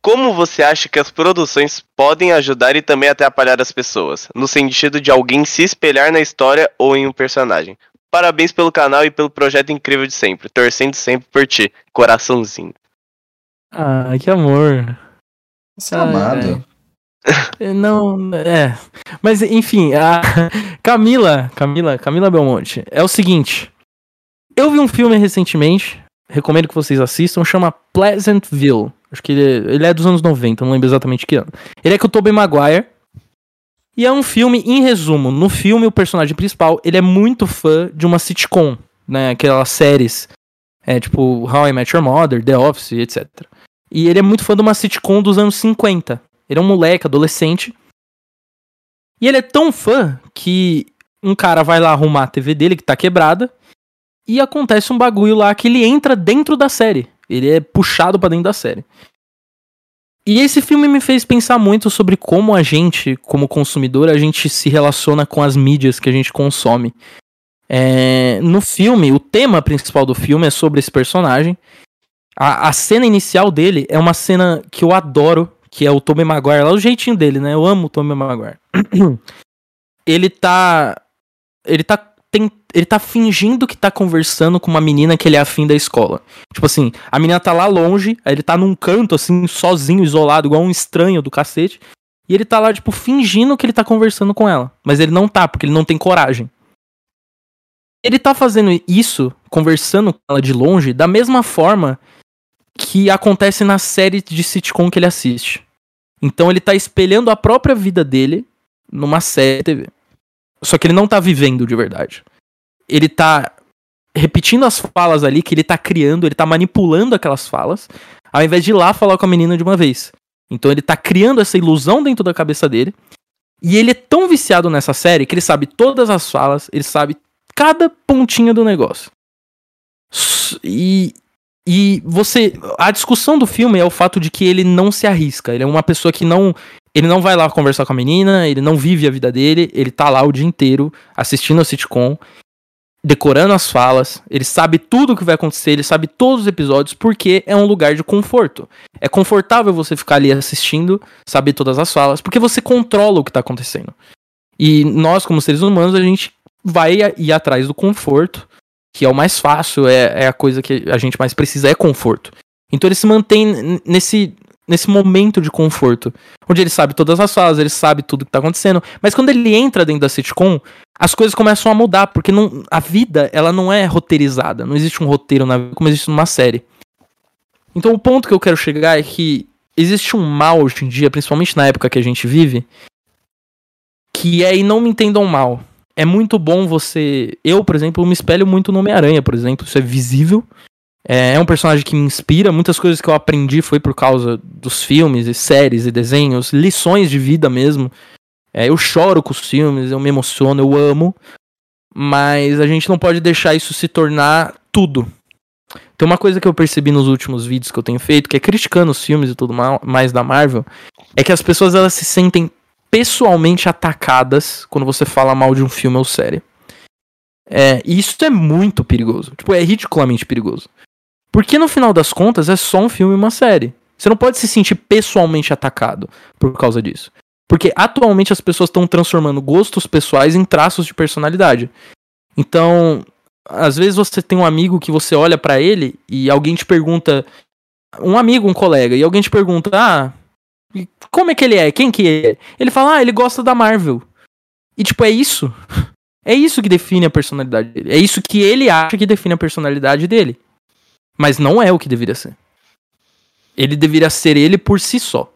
Como você acha que as produções podem ajudar e também atrapalhar as pessoas? No sentido de alguém se espelhar na história ou em um personagem. Parabéns pelo canal e pelo projeto incrível de sempre. Torcendo sempre por ti. Coraçãozinho. Ah, que amor. Você é Ai, amado. Não, é. Mas enfim, a Camila, Camila, Camila Belmonte, é o seguinte. Eu vi um filme recentemente, recomendo que vocês assistam, chama Pleasantville. Acho que ele é, ele é dos anos 90, não lembro exatamente que ano. Ele é com o Tobey Maguire. E é um filme, em resumo, no filme o personagem principal, ele é muito fã de uma sitcom, né, aquelas séries, é tipo How I Met Your Mother, The Office, etc. E ele é muito fã de uma sitcom dos anos 50. Ele é um moleque, adolescente. E ele é tão fã que um cara vai lá arrumar a TV dele, que tá quebrada, e acontece um bagulho lá que ele entra dentro da série. Ele é puxado pra dentro da série. E esse filme me fez pensar muito sobre como a gente, como consumidor, a gente se relaciona com as mídias que a gente consome. É, no filme, o tema principal do filme é sobre esse personagem. A, a cena inicial dele é uma cena que eu adoro, que é o Tobey Maguire, lá o jeitinho dele, né? Eu amo o Tobey Maguire. ele tá ele tá tem, ele tá fingindo que tá conversando com uma menina que ele é afim da escola. Tipo assim, a menina tá lá longe, ele tá num canto assim, sozinho, isolado, igual um estranho do cacete. E ele tá lá tipo fingindo que ele tá conversando com ela, mas ele não tá, porque ele não tem coragem. Ele tá fazendo isso, conversando com ela de longe, da mesma forma que acontece na série de sitcom que ele assiste. Então ele tá espelhando a própria vida dele numa série de TV. Só que ele não tá vivendo de verdade. Ele tá repetindo as falas ali que ele tá criando, ele tá manipulando aquelas falas, ao invés de ir lá falar com a menina de uma vez. Então ele tá criando essa ilusão dentro da cabeça dele. E ele é tão viciado nessa série que ele sabe todas as falas, ele sabe cada pontinha do negócio. E, e você. A discussão do filme é o fato de que ele não se arrisca. Ele é uma pessoa que não. Ele não vai lá conversar com a menina, ele não vive a vida dele, ele tá lá o dia inteiro assistindo a sitcom. decorando as falas, ele sabe tudo o que vai acontecer, ele sabe todos os episódios, porque é um lugar de conforto. É confortável você ficar ali assistindo, saber todas as falas, porque você controla o que tá acontecendo. E nós, como seres humanos, a gente vai ir atrás do conforto, que é o mais fácil, é, é a coisa que a gente mais precisa, é conforto. Então ele se mantém nesse, nesse momento de conforto, onde ele sabe todas as falas, ele sabe tudo que tá acontecendo, mas quando ele entra dentro da sitcom, as coisas começam a mudar, porque não, a vida, ela não é roteirizada, não existe um roteiro na vida como existe numa série. Então o ponto que eu quero chegar é que existe um mal hoje em dia, principalmente na época que a gente vive, que é, e não me entendam mal, é muito bom você. Eu, por exemplo, me espelho muito no Homem-Aranha, por exemplo, isso é visível. É, é um personagem que me inspira. Muitas coisas que eu aprendi foi por causa dos filmes e séries e desenhos, lições de vida mesmo. É, eu choro com os filmes, eu me emociono, eu amo. Mas a gente não pode deixar isso se tornar tudo. Tem uma coisa que eu percebi nos últimos vídeos que eu tenho feito, que é criticando os filmes e tudo mais da Marvel, é que as pessoas elas se sentem pessoalmente atacadas quando você fala mal de um filme ou série. É, e isso é muito perigoso. Tipo, é ridiculamente perigoso. Porque no final das contas é só um filme e uma série. Você não pode se sentir pessoalmente atacado por causa disso. Porque atualmente as pessoas estão transformando gostos pessoais em traços de personalidade. Então, às vezes você tem um amigo que você olha para ele e alguém te pergunta. Um amigo, um colega, e alguém te pergunta: Ah, como é que ele é? Quem que é? Ele fala, ah, ele gosta da Marvel. E tipo, é isso. É isso que define a personalidade dele. É isso que ele acha que define a personalidade dele. Mas não é o que deveria ser. Ele deveria ser ele por si só.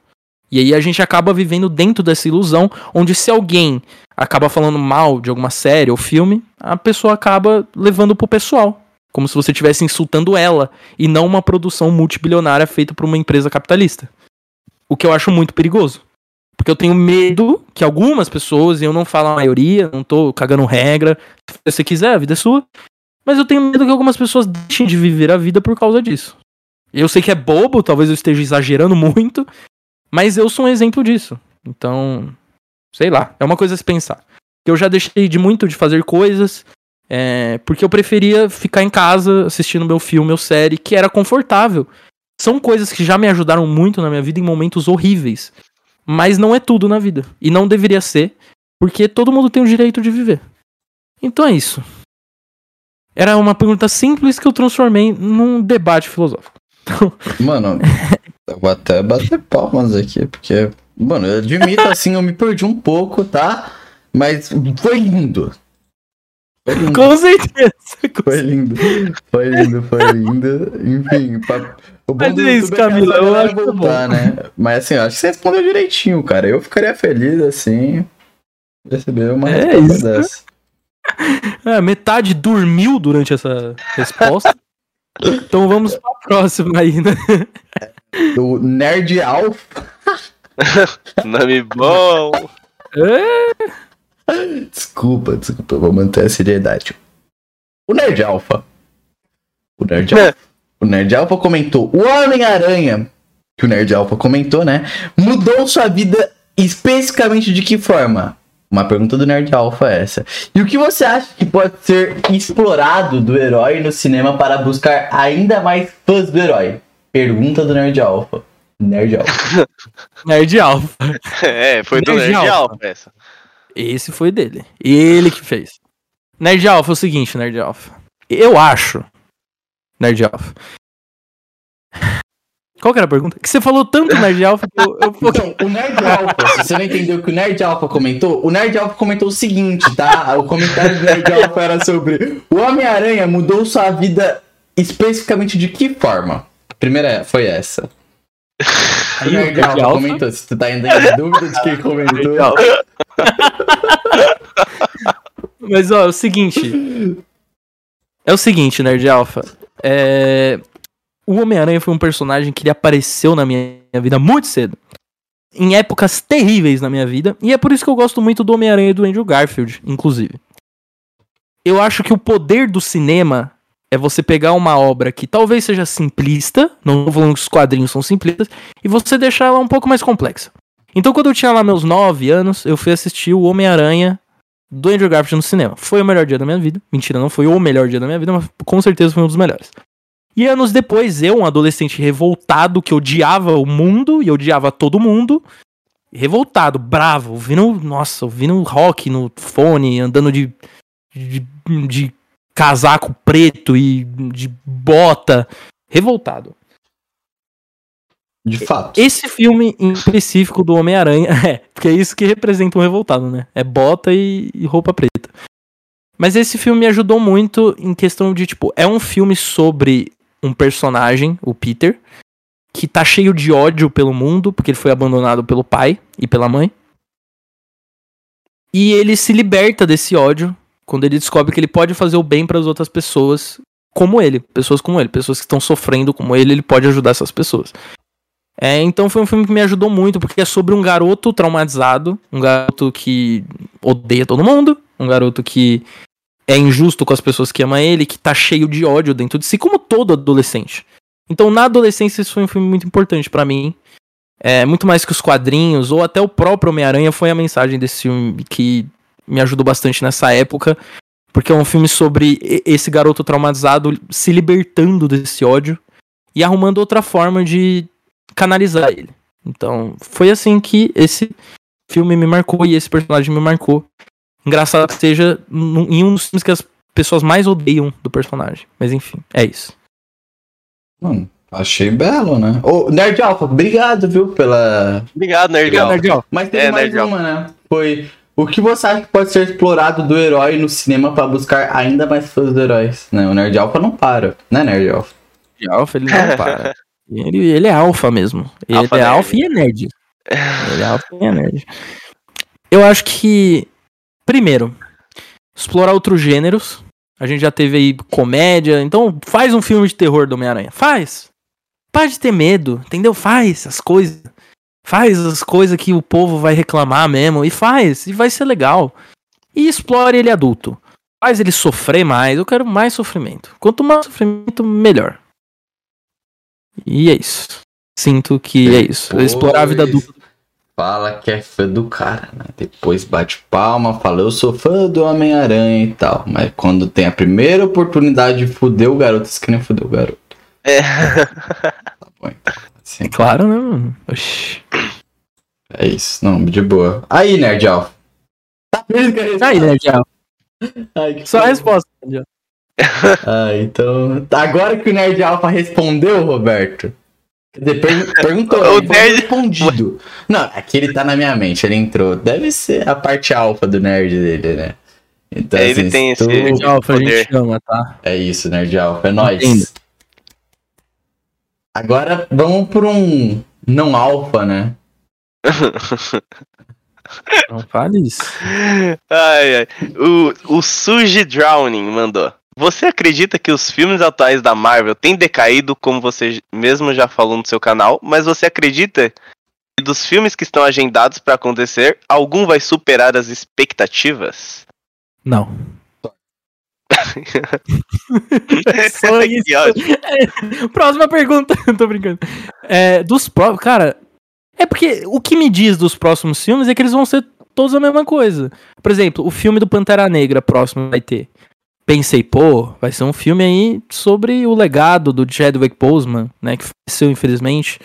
E aí a gente acaba vivendo dentro dessa ilusão, onde se alguém acaba falando mal de alguma série ou filme, a pessoa acaba levando pro pessoal. Como se você estivesse insultando ela, e não uma produção multibilionária feita por uma empresa capitalista. O que eu acho muito perigoso. Porque eu tenho medo que algumas pessoas, e eu não falo a maioria, não tô cagando regra, se você quiser, a vida é sua. Mas eu tenho medo que algumas pessoas deixem de viver a vida por causa disso. Eu sei que é bobo, talvez eu esteja exagerando muito, mas eu sou um exemplo disso. Então, sei lá, é uma coisa a se pensar. Eu já deixei de muito de fazer coisas, é, porque eu preferia ficar em casa assistindo meu filme ou série, que era confortável são coisas que já me ajudaram muito na minha vida em momentos horríveis. Mas não é tudo na vida. E não deveria ser, porque todo mundo tem o direito de viver. Então é isso. Era uma pergunta simples que eu transformei num debate filosófico. Mano, eu vou até bater palmas aqui, porque, mano, eu admito assim, eu me perdi um pouco, tá? Mas foi lindo. Foi lindo. Com certeza. Foi lindo. Foi lindo, foi lindo. Enfim, pra, o bom Mas é isso, Camila, eu acho voltar, né? Mas assim, eu acho que você respondeu direitinho, cara. Eu ficaria feliz assim. Receber uma é resposta isso. dessa. É, metade dormiu durante essa resposta. então vamos pra próxima aí, né? Do Nerd Alpha. Nome bom. É. Desculpa, desculpa, vou manter a seriedade. O Nerd Alpha. O Nerd Alpha. O Nerd Alpha comentou: O Homem-Aranha, que o Nerd Alpha comentou, né? Mudou sua vida especificamente de que forma? Uma pergunta do Nerd Alpha é essa. E o que você acha que pode ser explorado do herói no cinema para buscar ainda mais fãs do herói? Pergunta do Nerd Alpha. Nerd Alpha. Nerd Alpha. É, foi do Nerd, Nerd Alpha. Alpha essa. Esse foi dele. Ele que fez. Nerd Alpha é o seguinte, Nerd Alpha. Eu acho Nerd Alpha. Qual que era a pergunta? Que você falou tanto Nerd Alpha que eu, eu... Então, o Nerd Alpha, se você não entendeu o que o Nerd Alpha comentou, o Nerd Alpha comentou o seguinte, tá? O comentário do Nerd Alpha era sobre o Homem-Aranha mudou sua vida especificamente de que forma? A primeira foi essa. O Nerd Alpha, Alpha comentou, se tu tá ainda em dúvida de quem comentou. Mas ó, é o seguinte. É o seguinte, Nerd Alpha. É... O Homem-Aranha foi um personagem que ele apareceu na minha vida muito cedo. Em épocas terríveis na minha vida. E é por isso que eu gosto muito do Homem-Aranha e do Andrew Garfield, inclusive. Eu acho que o poder do cinema é você pegar uma obra que talvez seja simplista, não tô falando que os quadrinhos são simplistas, e você deixar ela um pouco mais complexa. Então, quando eu tinha lá meus 9 anos, eu fui assistir o Homem-Aranha do Andrew Garfield no cinema. Foi o melhor dia da minha vida. Mentira, não foi o melhor dia da minha vida, mas com certeza foi um dos melhores. E anos depois, eu, um adolescente revoltado, que odiava o mundo e odiava todo mundo, revoltado, bravo, ouvindo, nossa, ouvindo rock no fone, andando de, de, de casaco preto e de bota, revoltado. De fato. Esse filme em específico do Homem-Aranha, é, porque é isso que representa um revoltado, né? É bota e, e roupa preta. Mas esse filme me ajudou muito em questão de, tipo, é um filme sobre um personagem, o Peter, que tá cheio de ódio pelo mundo, porque ele foi abandonado pelo pai e pela mãe. E ele se liberta desse ódio quando ele descobre que ele pode fazer o bem para as outras pessoas como ele, pessoas como ele, pessoas que estão sofrendo como ele, ele pode ajudar essas pessoas. É, então foi um filme que me ajudou muito, porque é sobre um garoto traumatizado, um garoto que odeia todo mundo, um garoto que é injusto com as pessoas que ama ele, que tá cheio de ódio dentro de si, como todo adolescente. Então, na adolescência, isso foi um filme muito importante para mim. É, muito mais que os quadrinhos, ou até o próprio Homem-Aranha, foi a mensagem desse filme que me ajudou bastante nessa época. Porque é um filme sobre esse garoto traumatizado se libertando desse ódio e arrumando outra forma de canalizar ele. Então, foi assim que esse filme me marcou e esse personagem me marcou. Engraçado que seja em um dos filmes que as pessoas mais odeiam do personagem. Mas enfim, é isso. Mano, achei belo, né? Ô, Nerd Alpha, obrigado, viu, pela. Obrigado, Nerd Alpha. Nerd Alpha. Mas tem É, mais Nerd uma, né? Foi. O que você acha que pode ser explorado do herói no cinema pra buscar ainda mais fãs do heróis? Né? O Nerd Alpha não para, né, Nerd Alpha? Nerd Alpha, ele não para. Ele, ele é alfa mesmo. Ele Alpha é alfa e é nerd. Ele é alfa e é nerd. Eu acho que, primeiro, explorar outros gêneros. A gente já teve aí comédia. Então, faz um filme de terror do Homem-Aranha. Faz. Para de ter medo, entendeu? Faz as coisas. Faz as coisas que o povo vai reclamar mesmo. E faz. E vai ser legal. E explore ele adulto. Faz ele sofrer mais. Eu quero mais sofrimento. Quanto mais sofrimento, melhor. E é isso. Sinto que é isso. Depois- Explorar a vida adulta. Fala que é fã do cara, né? Depois bate palma, fala eu sou fã do Homem-Aranha e tal. Mas quando tem a primeira oportunidade de fuder o garoto, você que nem fuder o garoto. É. Tá bom, então. Assim, Claro, né, mano? Oxi. é isso. Não, de boa. Aí, Nerd Alpha. Tá feliz com a resposta? Aí, Thiago? Ai, que Só a resposta. Nerd Alpha. Ah, então. Agora que o Nerd Alpha respondeu, Roberto. Quer dizer, per- perguntou, O nerd- respondido. Não, aqui ele tá na minha mente, ele entrou. Deve ser a parte alfa do nerd dele, né? Então, É, ele tem esse- tu- Nerd Alpha, a Poder. gente ama, tá? É isso, Nerd Alpha, é nóis. Entendo. Agora vamos por um não alfa, né? Não fale isso. Ai, ai. O, o Suji Drowning mandou. Você acredita que os filmes atuais da Marvel têm decaído, como você mesmo já falou no seu canal, mas você acredita que dos filmes que estão agendados pra acontecer, algum vai superar as expectativas? Não. Só isso. Ótimo. Próxima pergunta. Tô brincando. É, dos próximos. Cara, é porque o que me diz dos próximos filmes é que eles vão ser todos a mesma coisa. Por exemplo, o filme do Pantera Negra próximo vai ter. Pensei, pô, vai ser um filme aí sobre o legado do Chadwick Boseman, né, que faleceu infelizmente.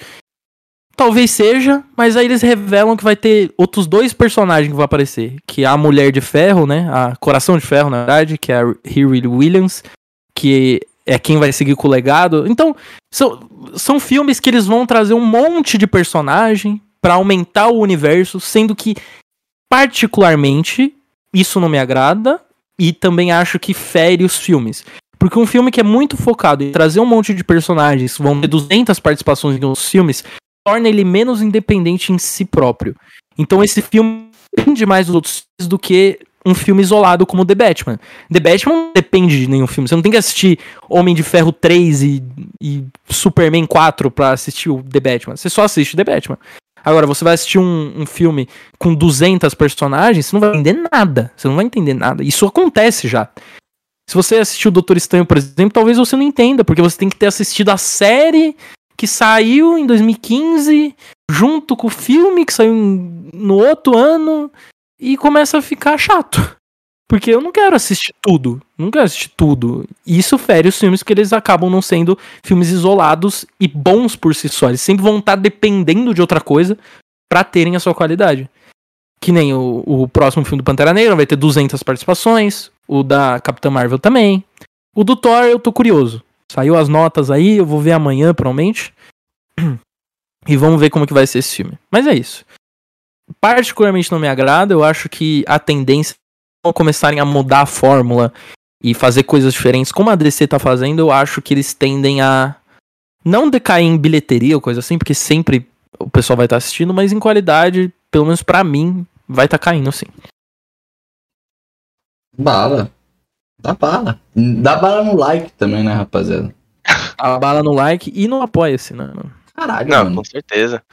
Talvez seja, mas aí eles revelam que vai ter outros dois personagens que vão aparecer, que é a Mulher de Ferro, né, a Coração de Ferro, na verdade, que é a Riri Williams, que é quem vai seguir com o legado. Então, são, são filmes que eles vão trazer um monte de personagem pra aumentar o universo, sendo que particularmente isso não me agrada e também acho que fere os filmes. Porque um filme que é muito focado em trazer um monte de personagens, vão ter 200 participações em uns filmes, torna ele menos independente em si próprio. Então esse filme depende mais dos outros filmes do que um filme isolado como The Batman. The Batman não depende de nenhum filme. Você não tem que assistir Homem de Ferro 3 e, e Superman 4 pra assistir o The Batman. Você só assiste The Batman. Agora, você vai assistir um, um filme com 200 personagens, você não vai entender nada. Você não vai entender nada. Isso acontece já. Se você assistiu o Doutor Estranho, por exemplo, talvez você não entenda, porque você tem que ter assistido a série que saiu em 2015, junto com o filme que saiu no outro ano, e começa a ficar chato. Porque eu não quero assistir tudo. Não quero assistir tudo. Isso fere os filmes que eles acabam não sendo filmes isolados e bons por si só. Eles sempre vão estar dependendo de outra coisa pra terem a sua qualidade. Que nem o, o próximo filme do Pantera Negra vai ter 200 participações. O da Capitã Marvel também. O do Thor eu tô curioso. Saiu as notas aí, eu vou ver amanhã, provavelmente. E vamos ver como que vai ser esse filme. Mas é isso. Particularmente não me agrada. Eu acho que a tendência começarem a mudar a fórmula e fazer coisas diferentes, como a DC tá fazendo, eu acho que eles tendem a não decair em bilheteria ou coisa assim, porque sempre o pessoal vai estar tá assistindo, mas em qualidade, pelo menos para mim, vai estar tá caindo sim. Bala. Dá bala. Dá bala no like também, né, rapaziada? Dá bala no like e no apoia-se, né? Caralho, Não, mano. com certeza.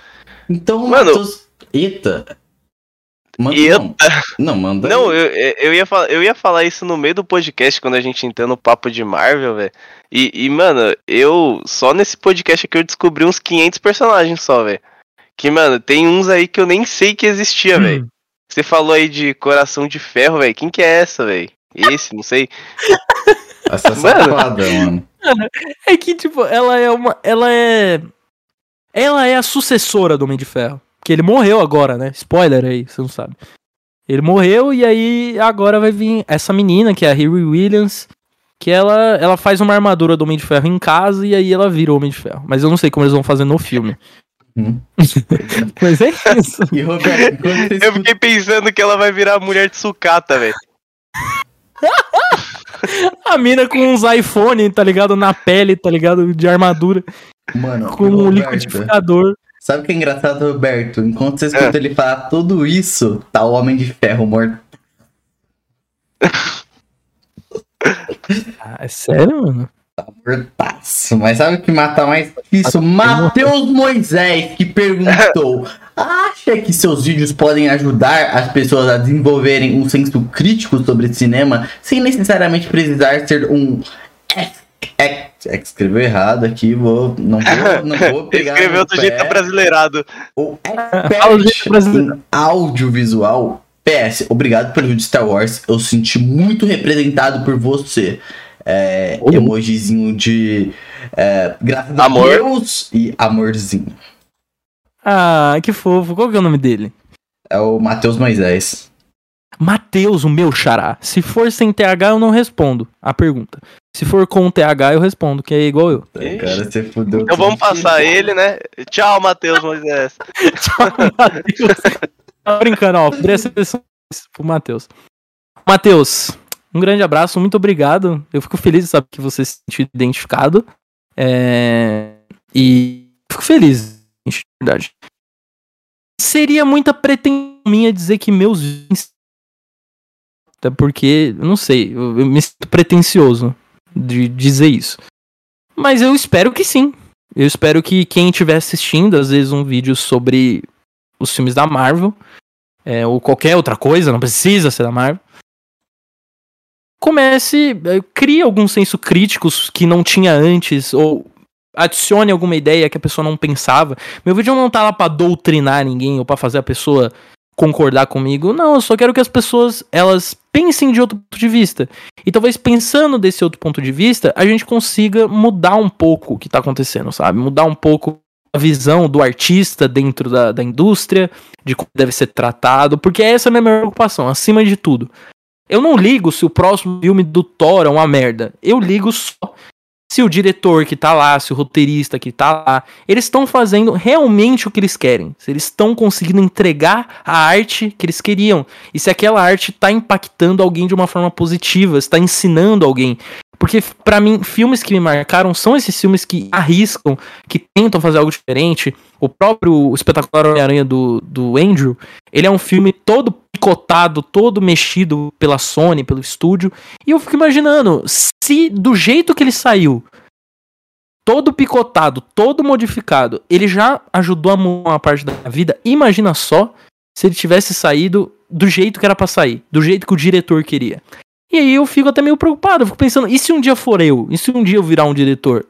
Então, mano... Matheus... Eita, Manda. Não, não, manda. Não, eu, eu, ia falar, eu ia falar isso no meio do podcast quando a gente entrou no papo de Marvel, velho. E, e, mano, eu só nesse podcast aqui eu descobri uns 500 personagens só, velho. Que, mano, tem uns aí que eu nem sei que existia, hum. velho. Você falou aí de Coração de Ferro, velho. Quem que é essa, velho? Esse, não sei. Essa é safada, mano. mano. É que, tipo, ela é uma. Ela é. Ela é a sucessora do Homem de Ferro. Que ele morreu agora, né? Spoiler aí, você não sabe. Ele morreu e aí agora vai vir essa menina, que é a Harry Williams, que ela, ela faz uma armadura do Homem de Ferro em casa e aí ela vira o Homem de Ferro. Mas eu não sei como eles vão fazer no filme. Hum. Mas é isso. E, Roberto, eu fiquei pensando que ela vai virar a mulher de sucata, velho. a mina com uns iPhone, tá ligado? Na pele, tá ligado? De armadura. Mano, com um liquidificador. Sabe o que é engraçado, Roberto? Enquanto você escuta é. ele falar tudo isso, tá o Homem de Ferro morto. ah, é sério, mano? Tá mortaço. Mas sabe o que mata mais isso? Matheus Moisés, que perguntou: Acha que seus vídeos podem ajudar as pessoas a desenvolverem um senso crítico sobre cinema sem necessariamente precisar ser um é, é que escreveu errado aqui, vou, não vou, não vou pegar. Escreveu do jeito brasileirado. O expert em audiovisual. PS, obrigado pelo vídeo Star Wars. Eu senti muito representado por você. É, emojizinho de é, graças Amor. a Deus e amorzinho. Ah, que fofo. Qual que é o nome dele? É o Matheus Moisés. Matheus, o meu xará. Se for sem TH, eu não respondo a pergunta. Se for com TH, eu respondo, que é igual eu. Cara, você fudeu. Então vamos passar ele, né? Tchau, Matheus Moisés. Tchau, Matheus. Tá brincando, ó. Presta atenção pro Matheus. Matheus, um grande abraço, muito obrigado. Eu fico feliz de saber que você se sentiu identificado. É... E fico feliz, de verdade. Seria muita pretensão minha dizer que meus até porque, não sei, eu, eu me sinto pretencioso de dizer isso. Mas eu espero que sim. Eu espero que quem estiver assistindo, às vezes, um vídeo sobre os filmes da Marvel, é, ou qualquer outra coisa, não precisa ser da Marvel, comece, é, crie algum senso crítico que não tinha antes, ou adicione alguma ideia que a pessoa não pensava. Meu vídeo não tá lá pra doutrinar ninguém, ou pra fazer a pessoa concordar comigo. Não, eu só quero que as pessoas elas pensem de outro ponto de vista. E talvez pensando desse outro ponto de vista, a gente consiga mudar um pouco o que está acontecendo, sabe? Mudar um pouco a visão do artista dentro da, da indústria, de como deve ser tratado, porque essa é a minha maior preocupação, acima de tudo. Eu não ligo se o próximo filme do Thor é uma merda. Eu ligo só se o diretor que tá lá, se o roteirista que tá lá, eles estão fazendo realmente o que eles querem. Se eles estão conseguindo entregar a arte que eles queriam. E se aquela arte tá impactando alguém de uma forma positiva, está ensinando alguém. Porque, para mim, filmes que me marcaram são esses filmes que arriscam, que tentam fazer algo diferente. O próprio Espetacular Homem-Aranha do, do Andrew, ele é um filme todo picotado, todo mexido pela Sony, pelo estúdio. E eu fico imaginando, se do jeito que ele saiu, todo picotado, todo modificado, ele já ajudou a mudar uma parte da vida, imagina só se ele tivesse saído do jeito que era pra sair, do jeito que o diretor queria. E aí eu fico até meio preocupado, eu fico pensando, e se um dia for eu? E se um dia eu virar um diretor?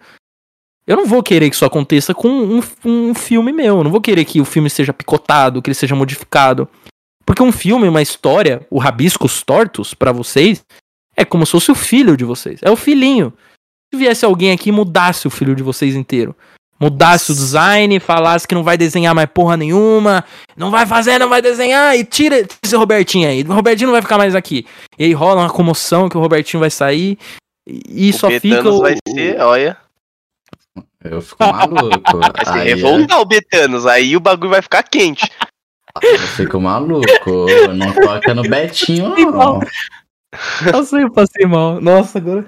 Eu não vou querer que isso aconteça com um, um filme meu. Eu não vou querer que o filme seja picotado, que ele seja modificado. Porque um filme, uma história, o Rabiscos Tortos, pra vocês, é como se fosse o filho de vocês. É o filhinho. Se viesse alguém aqui e mudasse o filho de vocês inteiro. Mudasse o design, falasse que não vai desenhar mais porra nenhuma, não vai fazer, não vai desenhar, e tira esse Robertinho aí. O Robertinho não vai ficar mais aqui. E aí rola uma comoção que o Robertinho vai sair. E e só fica. Betanos O, vai ser, olha. Eu fico maluco. Vai se Aí é- revoltar o Betanos, aí o bagulho vai ficar quente. Eu fico maluco. Não toca no Betinho, não. Nossa, eu passei mal. Nossa, agora.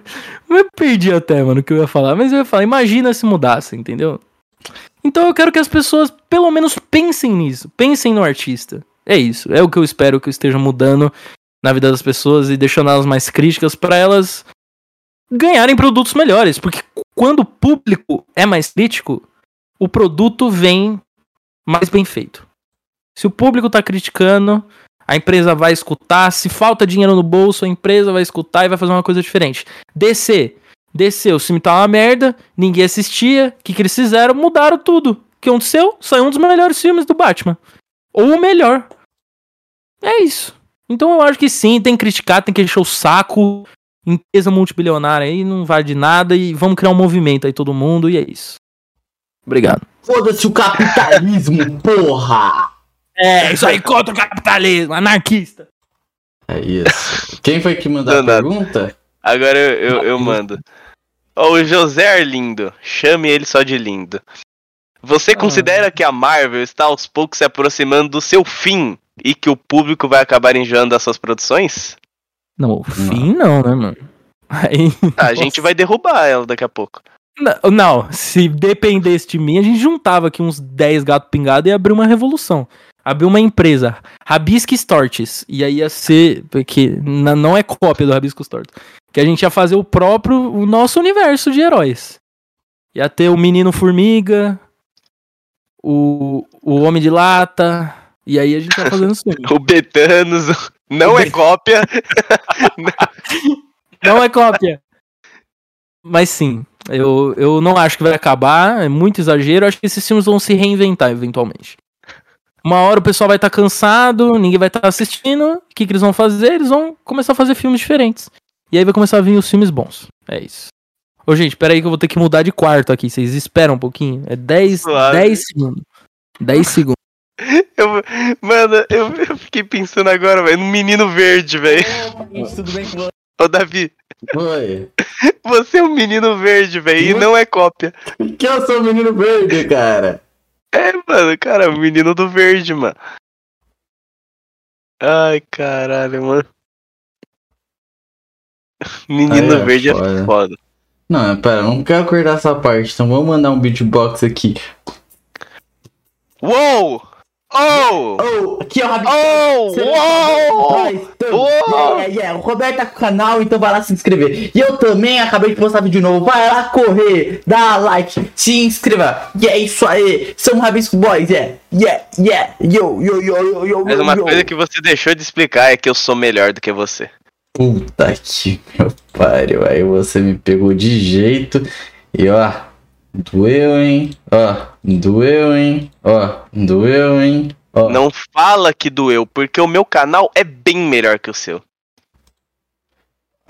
Eu perdi até, mano, o que eu ia falar. Mas eu ia falar, imagina se mudasse, entendeu? Então eu quero que as pessoas, pelo menos, pensem nisso. Pensem no artista. É isso. É o que eu espero que eu esteja mudando na vida das pessoas e deixando elas mais críticas pra elas ganharem produtos melhores. Porque quando o público é mais crítico, o produto vem mais bem feito. Se o público tá criticando, a empresa vai escutar. Se falta dinheiro no bolso, a empresa vai escutar e vai fazer uma coisa diferente. DC. DC, o filme tá uma merda, ninguém assistia. O que, que eles fizeram? Mudaram tudo. O que aconteceu? Saiu um dos melhores filmes do Batman. Ou o melhor. É isso. Então eu acho que sim, tem que criticar, tem que encher o saco. Empresa multibilionária aí não vale de nada e vamos criar um movimento aí todo mundo e é isso. Obrigado. Foda-se o capitalismo, porra! É, isso aí contra o capitalismo, anarquista. É isso. Quem foi que mandou a pergunta? Agora eu, eu, eu mando. O José Arlindo, chame ele só de lindo. Você considera que a Marvel está aos poucos se aproximando do seu fim e que o público vai acabar enjoando das suas produções? Não, o fim não, né, mano? Aí, Ah, a gente vai derrubar ela daqui a pouco. Não, não, se dependesse de mim, a gente juntava aqui uns 10 gatos pingados e ia abrir uma revolução. Abrir uma empresa, Rabisques Tortes. E aí ia ser. Porque não é cópia do Rabiscos Tortes. Que a gente ia fazer o próprio. O nosso universo de heróis. Ia ter o Menino Formiga, o, o Homem de Lata. E aí a gente ia fazendo isso. O Betanos não é cópia. Não é cópia. Mas sim, eu, eu não acho que vai acabar, é muito exagero. Acho que esses filmes vão se reinventar eventualmente. Uma hora o pessoal vai estar cansado, ninguém vai estar assistindo. O que, que eles vão fazer? Eles vão começar a fazer filmes diferentes. E aí vai começar a vir os filmes bons. É isso. Ô, gente, pera aí que eu vou ter que mudar de quarto aqui. Vocês esperam um pouquinho. É 10, Suave. 10 segundos. 10 segundos. Eu, mano, eu, eu fiquei pensando agora, velho, no menino verde, velho. Tudo bem com você? Ô, Davi, Oi. você é um menino verde, velho, e não é cópia. Que eu sou o menino verde, cara. É, mano, cara, o menino do verde, mano. Ai, caralho, mano. Menino Aí é verde foda. é foda. Não, pera, eu não quero acordar essa parte, então vamos mandar um beatbox aqui. Uou! Oh! Oh, aqui ó, Rabi. Oh! Você- Uou! Nós estamos- Uou! Yeah, yeah. O Roberto tá com o canal, então vai lá se inscrever. E eu também acabei de postar vídeo novo. Vai lá correr, dá like, se inscreva. E é isso aí. São Rabisco Boys, yeah. Yeah, yeah. Yo, yo, yo, yo, yo, Mas uma yo. coisa que você deixou de explicar é que eu sou melhor do que você. Puta que meu pariu, aí você me pegou de jeito. E ó, doeu, hein? Ó, doeu, hein? Ó, doeu, hein? Ó. Não fala que doeu, porque o meu canal é bem melhor que o seu.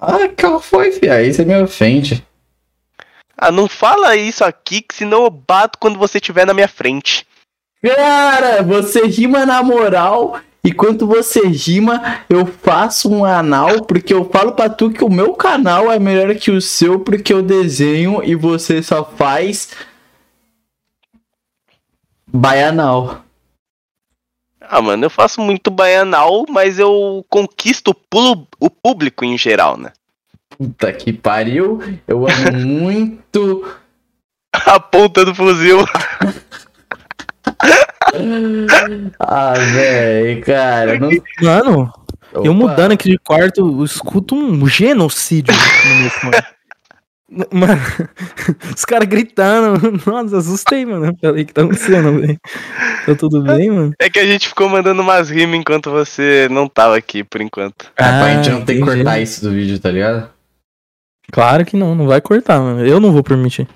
Ah, qual foi, fia? Aí você me ofende. Ah, não fala isso aqui, que senão eu bato quando você estiver na minha frente. Cara, você rima na moral. E quando você rima, eu faço um anal, porque eu falo pra tu que o meu canal é melhor que o seu, porque eu desenho e você só faz. Baianal. Ah, mano, eu faço muito baianal, mas eu conquisto o público em geral, né? Puta que pariu. Eu amo muito. A ponta do fuzil. Ah, velho, cara. Não... Mano, eu Opa. mudando aqui de quarto, eu escuto um genocídio no meu fone. Mano, os caras gritando. Nossa, assustei, mano. Eu Falei, o que tá acontecendo, velho? Tá tudo bem, mano? É que a gente ficou mandando umas rimas enquanto você não tava aqui, por enquanto. É pra gente não ter que cortar isso do vídeo, tá ligado? Claro que não, não vai cortar, mano. Eu não vou permitir.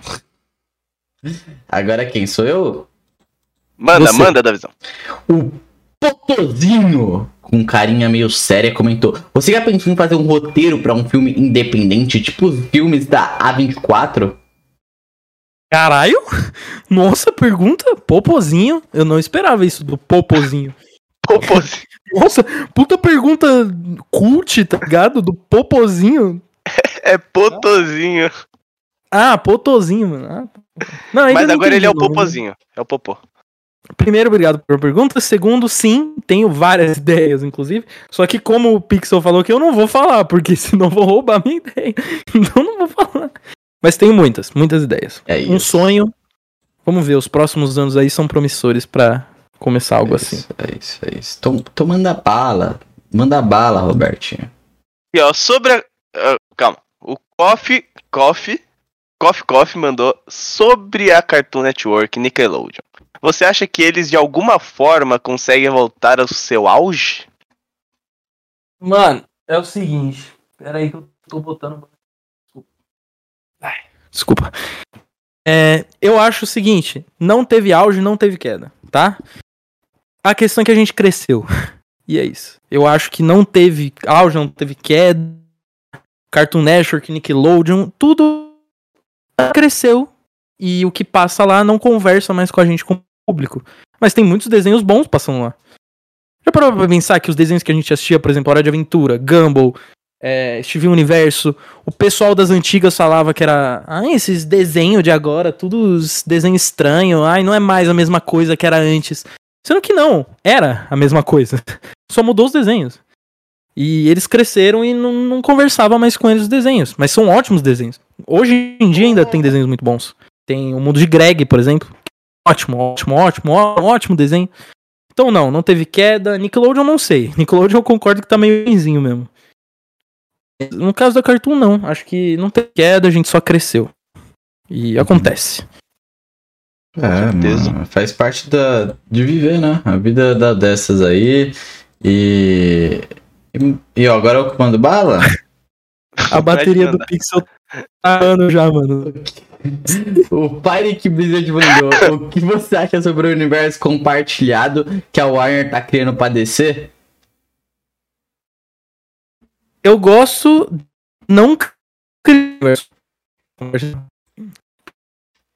Agora quem sou eu? Manda, Você. manda, Davizão. O Potozinho com carinha meio séria, comentou: Você já pensou em fazer um roteiro pra um filme independente, tipo os filmes da A24? Caralho? Nossa, pergunta? Popozinho? Eu não esperava isso do Popozinho. Popozinho. Nossa, puta pergunta cult, tá ligado? Do Popozinho. É potozinho. Ah, Potozinho, mano. Ah, tá. não, Mas não agora ele é o nome. popozinho. É o popô. Primeiro, obrigado pela pergunta. Segundo, sim, tenho várias ideias, inclusive. Só que como o Pixel falou que eu não vou falar, porque senão vou roubar minha ideia. Então não vou falar. Mas tenho muitas, muitas ideias. É Um sonho. Vamos ver, os próximos anos aí são promissores pra começar algo é assim. Isso, é isso, é isso. Então, então manda bala. Manda bala, Robertinho. E ó, sobre a. ah, calma. O Coffee. Coffee. Coffee Coffee mandou sobre a Cartoon Network Nickelodeon. Você acha que eles de alguma forma conseguem voltar ao seu auge? Mano, é o seguinte. Pera aí que eu tô botando. Ai, Desculpa. É, eu acho o seguinte: não teve auge, não teve queda, tá? A questão é que a gente cresceu. E é isso. Eu acho que não teve auge, não teve queda. Cartoon Network, Nickelodeon, tudo cresceu. E o que passa lá não conversa mais com a gente, com o público. Mas tem muitos desenhos bons passando lá. Já parou pra pensar que os desenhos que a gente assistia, por exemplo, Hora de Aventura, Gumball, é, Universo, o pessoal das antigas falava que era. Ah, esses desenhos de agora, tudo desenho estranho, ai, não é mais a mesma coisa que era antes. Sendo que não, era a mesma coisa. Só mudou os desenhos. E eles cresceram e não, não conversava mais com eles os desenhos. Mas são ótimos desenhos. Hoje em dia ainda tem desenhos muito bons. Tem o Mundo de Greg, por exemplo. Ótimo, ótimo, ótimo, ó- ótimo desenho. Então não, não teve queda. Nickelodeon eu não sei. Nickelodeon eu concordo que tá meio ruimzinho mesmo. No caso da Cartoon, não. Acho que não teve queda, a gente só cresceu. E acontece. É, mano, faz parte da, de viver, né? A vida da, dessas aí. E. E, e ó, agora eu comando bala? A bateria do Pixel tá ano já, mano. O Pyrick Blizzard mandou. o que você acha sobre o universo compartilhado que a Warner tá criando pra DC? Eu gosto. Não. criar-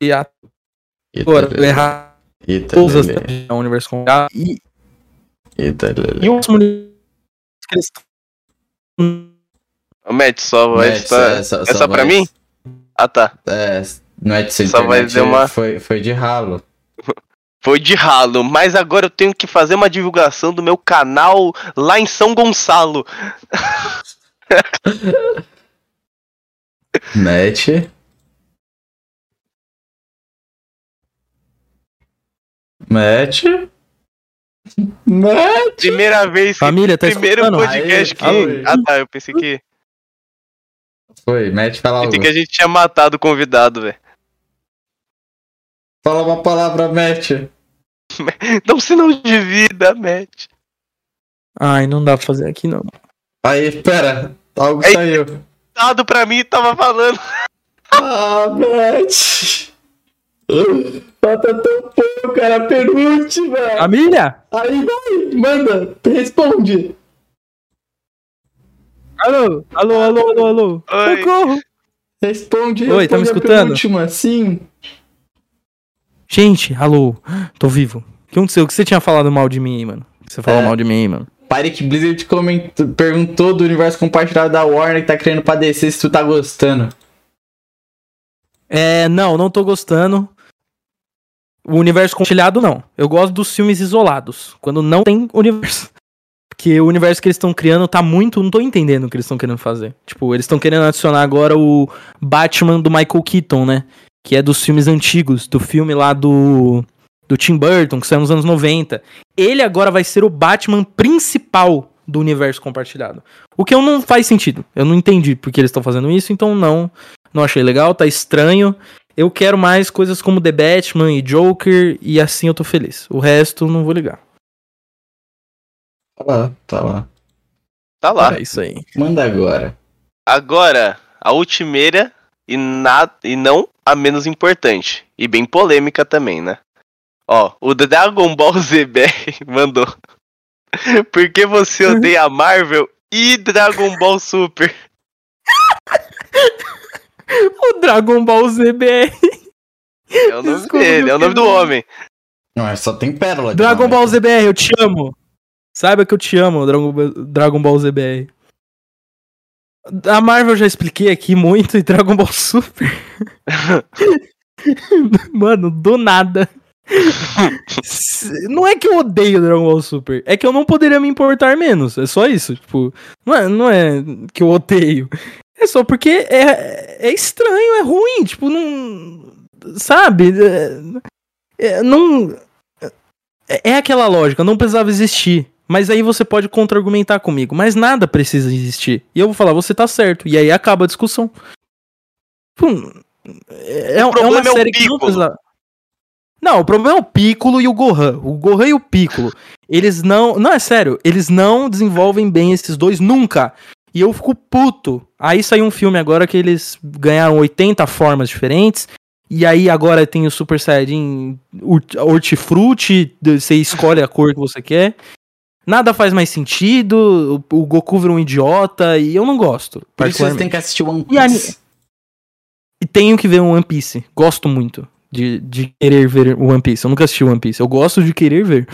E a agora Eita, errar eita, todas as lelê, é um universo compartilhado. E, eita, lelê. e Ô, Matt, só vai é, só- É só só pra mim? Ah, tá. É, não é de ser Só vai dizer uma- foi, foi de ralo. Foi de ralo, mas agora eu tenho que fazer uma divulgação do meu canal lá em São Gonçalo. Net. Match. Match. Primeira vez que. Família, tá primeiro escutando? podcast que. Aê, Ah, tá. Eu pensei que. Foi, fala algo. Pensei que a gente tinha matado o convidado, velho. Fala uma palavra, Match. Dá um sinal de vida, Matt. Ai, não dá pra fazer aqui não. Aí, pera. Algo Ei. saiu. Dado pra mim tava falando. Ah, Match. Falta tão pouco, cara. Penúltima. Família? Aí vai, manda. Responde. Alô, alô, alô, alô, alô. Oi. Socorro. Responde. Oi, tá me escutando? Penúltima, sim. Gente, alô. Tô vivo. O que aconteceu? O que você tinha falado mal de mim aí, mano? Você falou É. mal de mim aí, mano. Pyrick Blizzard comentou, perguntou do universo compartilhado da Warner que tá querendo pra DC se tu tá gostando. É, não, não tô gostando. O universo compartilhado, não. Eu gosto dos filmes isolados. Quando não tem universo. Porque o universo que eles estão criando tá muito. Não tô entendendo o que eles estão querendo fazer. Tipo, eles estão querendo adicionar agora o Batman do Michael Keaton, né? Que é dos filmes antigos. Do filme lá do. Do Tim Burton, que saiu nos anos 90. Ele agora vai ser o Batman principal do universo compartilhado. O que eu não faz sentido. Eu não entendi porque eles estão fazendo isso, então não. Não achei legal, tá estranho. Eu quero mais coisas como The Batman e Joker, e assim eu tô feliz. O resto não vou ligar. Tá lá, tá lá. Tá lá. É isso aí. Manda agora. Agora, a ultimeira e, na, e não a menos importante. E bem polêmica também, né? Ó, o Dragon Ball ZBR mandou. Por que você odeia Marvel e Dragon Ball Super? O Dragon Ball ZBR. É o nome Desculpa, dele, é o nome do homem. Não, é só tem pérola. Dragon nome. Ball ZBR, eu te amo. Saiba que eu te amo, Dragon, Ball- ZBR. A Marvel eu já expliquei aqui muito e Dragon Ball Super. Mano, do nada. Não é que eu odeio Dragon Ball Super, é que eu não poderia me importar menos. É só isso. Tipo, não é, não é que eu odeio. É só porque é, é estranho, é ruim. Tipo, não. Sabe? É, é, não. É, é aquela lógica, não precisava existir. Mas aí você pode contra-argumentar comigo. Mas nada precisa existir. E eu vou falar, você tá certo. E aí acaba a discussão. Pô, é, é uma problema é série que não precisa. Não, o problema é o Piccolo e o Gohan. O Gohan e o Piccolo. Eles não. Não, é sério. Eles não desenvolvem bem esses dois nunca. E eu fico puto. Aí saiu um filme agora que eles ganharam 80 formas diferentes. E aí agora tem o Super Saiyajin hort- hortifruti. de- Você escolhe a cor que você quer. Nada faz mais sentido. O o Goku vira um idiota. E eu não gosto. Por isso particularmente. têm que assistir One E Piece. E tenho que ver um One Piece. Gosto muito de, de querer ver o One Piece. Eu nunca assisti One Piece. Eu gosto de querer ver.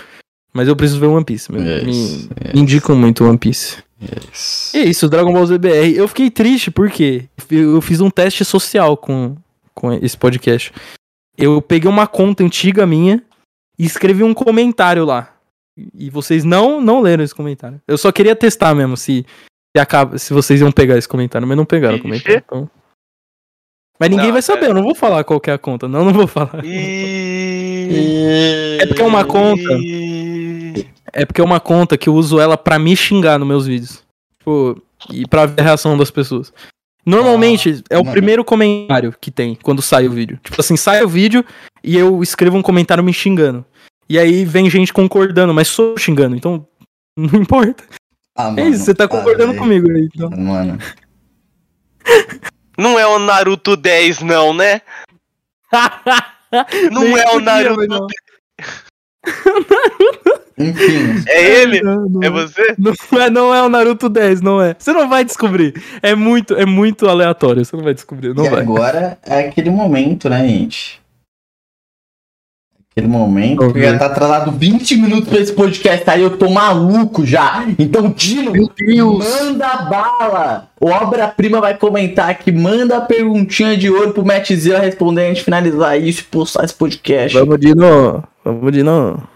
Mas eu preciso ver One Piece. Me, Yes, me- me indicam muito One Piece. yes. E é isso, Dragon Ball ZBR. Eu fiquei triste porque eu fiz um teste social com, com esse podcast. Eu peguei uma conta antiga minha e escrevi um comentário lá. E vocês não não leram esse comentário. Eu só queria testar mesmo se se, acaba, se vocês iam pegar esse comentário, mas não pegaram o comentário. então. Mas ninguém Não, vai saber, é. eu não vou falar qual que é a conta. Não, não vou falar. E... É porque é uma conta. É porque é uma conta que eu uso ela pra me xingar nos meus vídeos. Tipo, e pra ver a reação das pessoas. Normalmente é o mano. primeiro comentário que tem quando sai o vídeo. Tipo assim, sai o vídeo e eu escrevo um comentário me xingando. E aí vem gente concordando, mas sou xingando, então não importa. Ah, É isso, você tá concordando aí. comigo aí. Então. Mano. Não é o Naruto 10, não, né? Não Nem é o Naruto. não. Enfim. É ele? Não, não É você? Não é, não é o Naruto 10, não é. Você não vai descobrir. É muito, é muito aleatório, você não vai descobrir, não e vai. agora é aquele momento, né, gente? Aquele momento ver. já tá atrasado 20 minutos pra esse podcast aí, eu tô maluco já. Então, Dino, Meu Deus. manda bala. O Obra-Prima vai comentar aqui, manda a perguntinha de ouro pro Matt Zilla responder, a gente finalizar isso e postar esse podcast. Vamos de novo. Vamos de novo.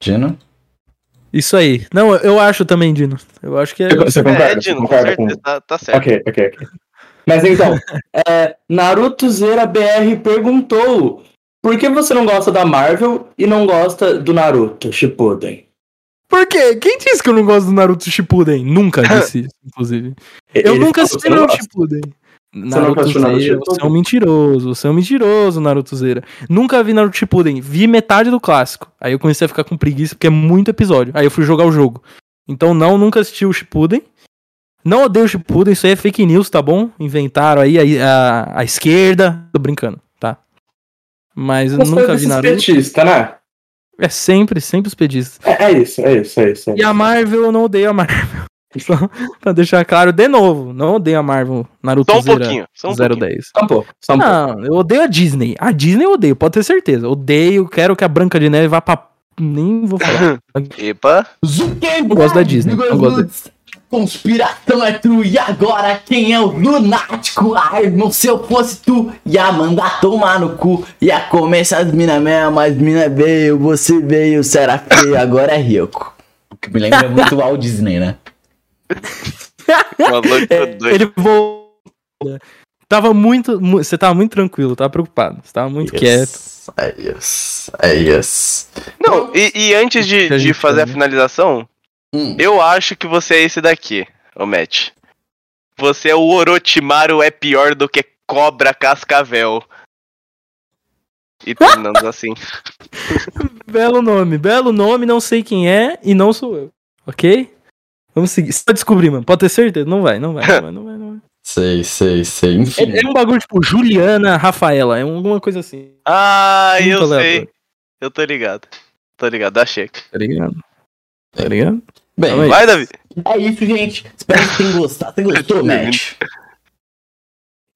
Dino? Isso aí. Não, eu acho também, Dino. Eu acho que é. Você concorda? É, Dino, com concorda com... certeza, tá, tá certo. Ok, ok, ok. Mas então, é, Naruto Zera BR perguntou por que você não gosta da Marvel e não gosta do Naruto Shippuden? Por quê? Quem disse que eu não gosto do Naruto Shippuden? Nunca disse isso, inclusive. Eu Ele nunca assisti "Você gosta." Shippuden. Naruto assistiu Naruto Shippuden? você é um mentiroso, você é um mentiroso, Naruto Zeira. Nunca vi Naruto Shippuden, vi metade do clássico. Aí eu comecei a ficar com preguiça porque é muito episódio. Aí eu fui jogar o jogo. Então não, nunca assisti o Shippuden. Não odeio o Shippuden, isso aí é fake news, tá bom? Inventaram aí a, a, a esquerda. Tô brincando, tá? Mas eu nunca vi Naruto. petistas, né? É sempre, sempre os pedistas. É, é isso, é isso, é isso. é E a Marvel, eu não odeio a Marvel. Só pra deixar claro, de novo, não odeio a Marvel Naruto Só um Zera pouquinho, só um pouquinho. 010. Só um pouco, só um pouco. Não, eu odeio a Disney. A Disney eu odeio, pode ter certeza. Odeio, quero que a Branca de Neve vá pra. Nem vou falar. Epa, Zuckerberg! Eu gosto da Disney, eu gosto da- Conspiração é true, e agora quem é o lunático? Ai, irmão, se eu fosse tu, ia mandar tomar no cu, ia comer essas mina mesmo, mas mina veio, você veio, você era feio, agora é rico. O que me lembra muito o Walt Disney, né? É, ele voltou. Tava muito. mu- Você tava muito tranquilo, tava preocupado. Você tava muito quieto. Yes, É isso, é isso. Não, e, e antes de, de gente fazer a finalização, Hum. eu acho que você é esse daqui, ô Matt. Você é o Orochimaru é pior do que Cobra Cascavel. E terminamos assim. Belo nome, belo nome, não sei quem é e não sou eu. Ok? Vamos seguir. Você vai descobrir, mano. Pode ter certeza? Não vai, não vai, não vai, não vai. Não vai. Sei, sei, sei. Enfim. É, é um bagulho tipo Juliana Rafaela, é alguma coisa assim. Ah, Muito eu sei. Eu tô ligado. Tô ligado, dá cheque. Tá ligado? Tá ligado? Bem. Vai, Davi. é isso, gente. Espero que tenham gostado. Você gostou, Matt?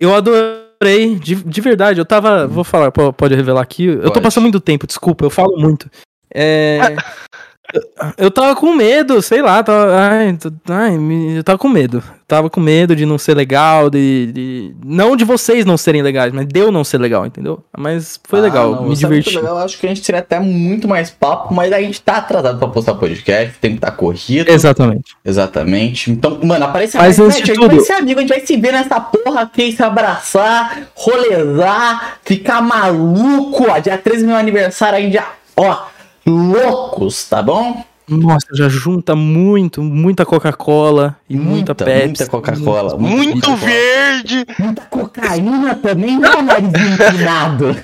Eu adorei, de, de verdade. Eu tava. Vou falar, po- pode revelar aqui. Eu tô passando muito tempo, desculpa, eu falo muito. É. eu- tava com medo, sei lá, tava, ai, ai, eu tava com medo. Tava com medo de não ser legal, de, de- Não de vocês não serem legais, mas de eu não ser legal, entendeu? Mas foi Ah, legal, não, me é diverti. legal. Eu acho que a gente teria até muito mais papo, mas a gente tá atrasado pra postar podcast, tem que estar corrido. Exatamente. Exatamente. Então, mano, aparece Mas mais, antes né, A gente vai ser amigo, a gente vai se ver nessa porra aqui, se abraçar, rolezar, ficar maluco. Ó, dia 13 meu aniversário, a gente já, ó, loucos, tá bom? Nossa, já junta muito, muita Coca-Cola e muita, Pepsi. muita Coca-Cola. Muito Coca-Cola. verde! Muita cocaína também, não, narizinho empinado.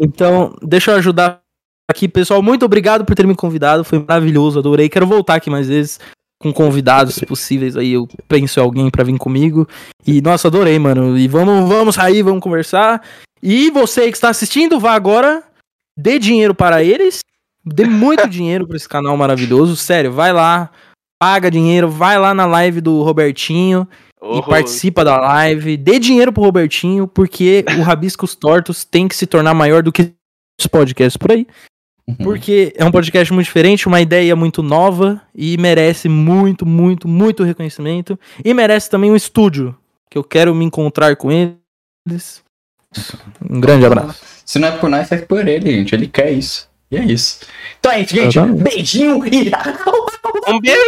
Então, deixa eu ajudar aqui, pessoal. Muito obrigado por ter me convidado. Foi maravilhoso, adorei. Quero voltar aqui mais vezes com convidados possíveis aí. Eu penso em alguém pra vir comigo. E nossa, adorei, mano. E vamos, vamos sair, vamos conversar. E você que está assistindo, vá agora, dê dinheiro para eles. Dê muito dinheiro para esse canal maravilhoso. Sério, vai lá, paga dinheiro, vai lá na live do Robertinho Ô, e participa da live. Dê dinheiro pro Robertinho, porque o Rabiscos Tortos tem que se tornar maior do que os podcasts por aí. Porque é um podcast muito diferente, uma ideia muito nova e merece muito, muito, muito reconhecimento. E merece também um estúdio, que eu quero me encontrar com eles. Um grande abraço. Se não é por nós, é por ele, gente. Ele quer isso. E é isso. Então é isso, gente. Beijinho e. Um beijo!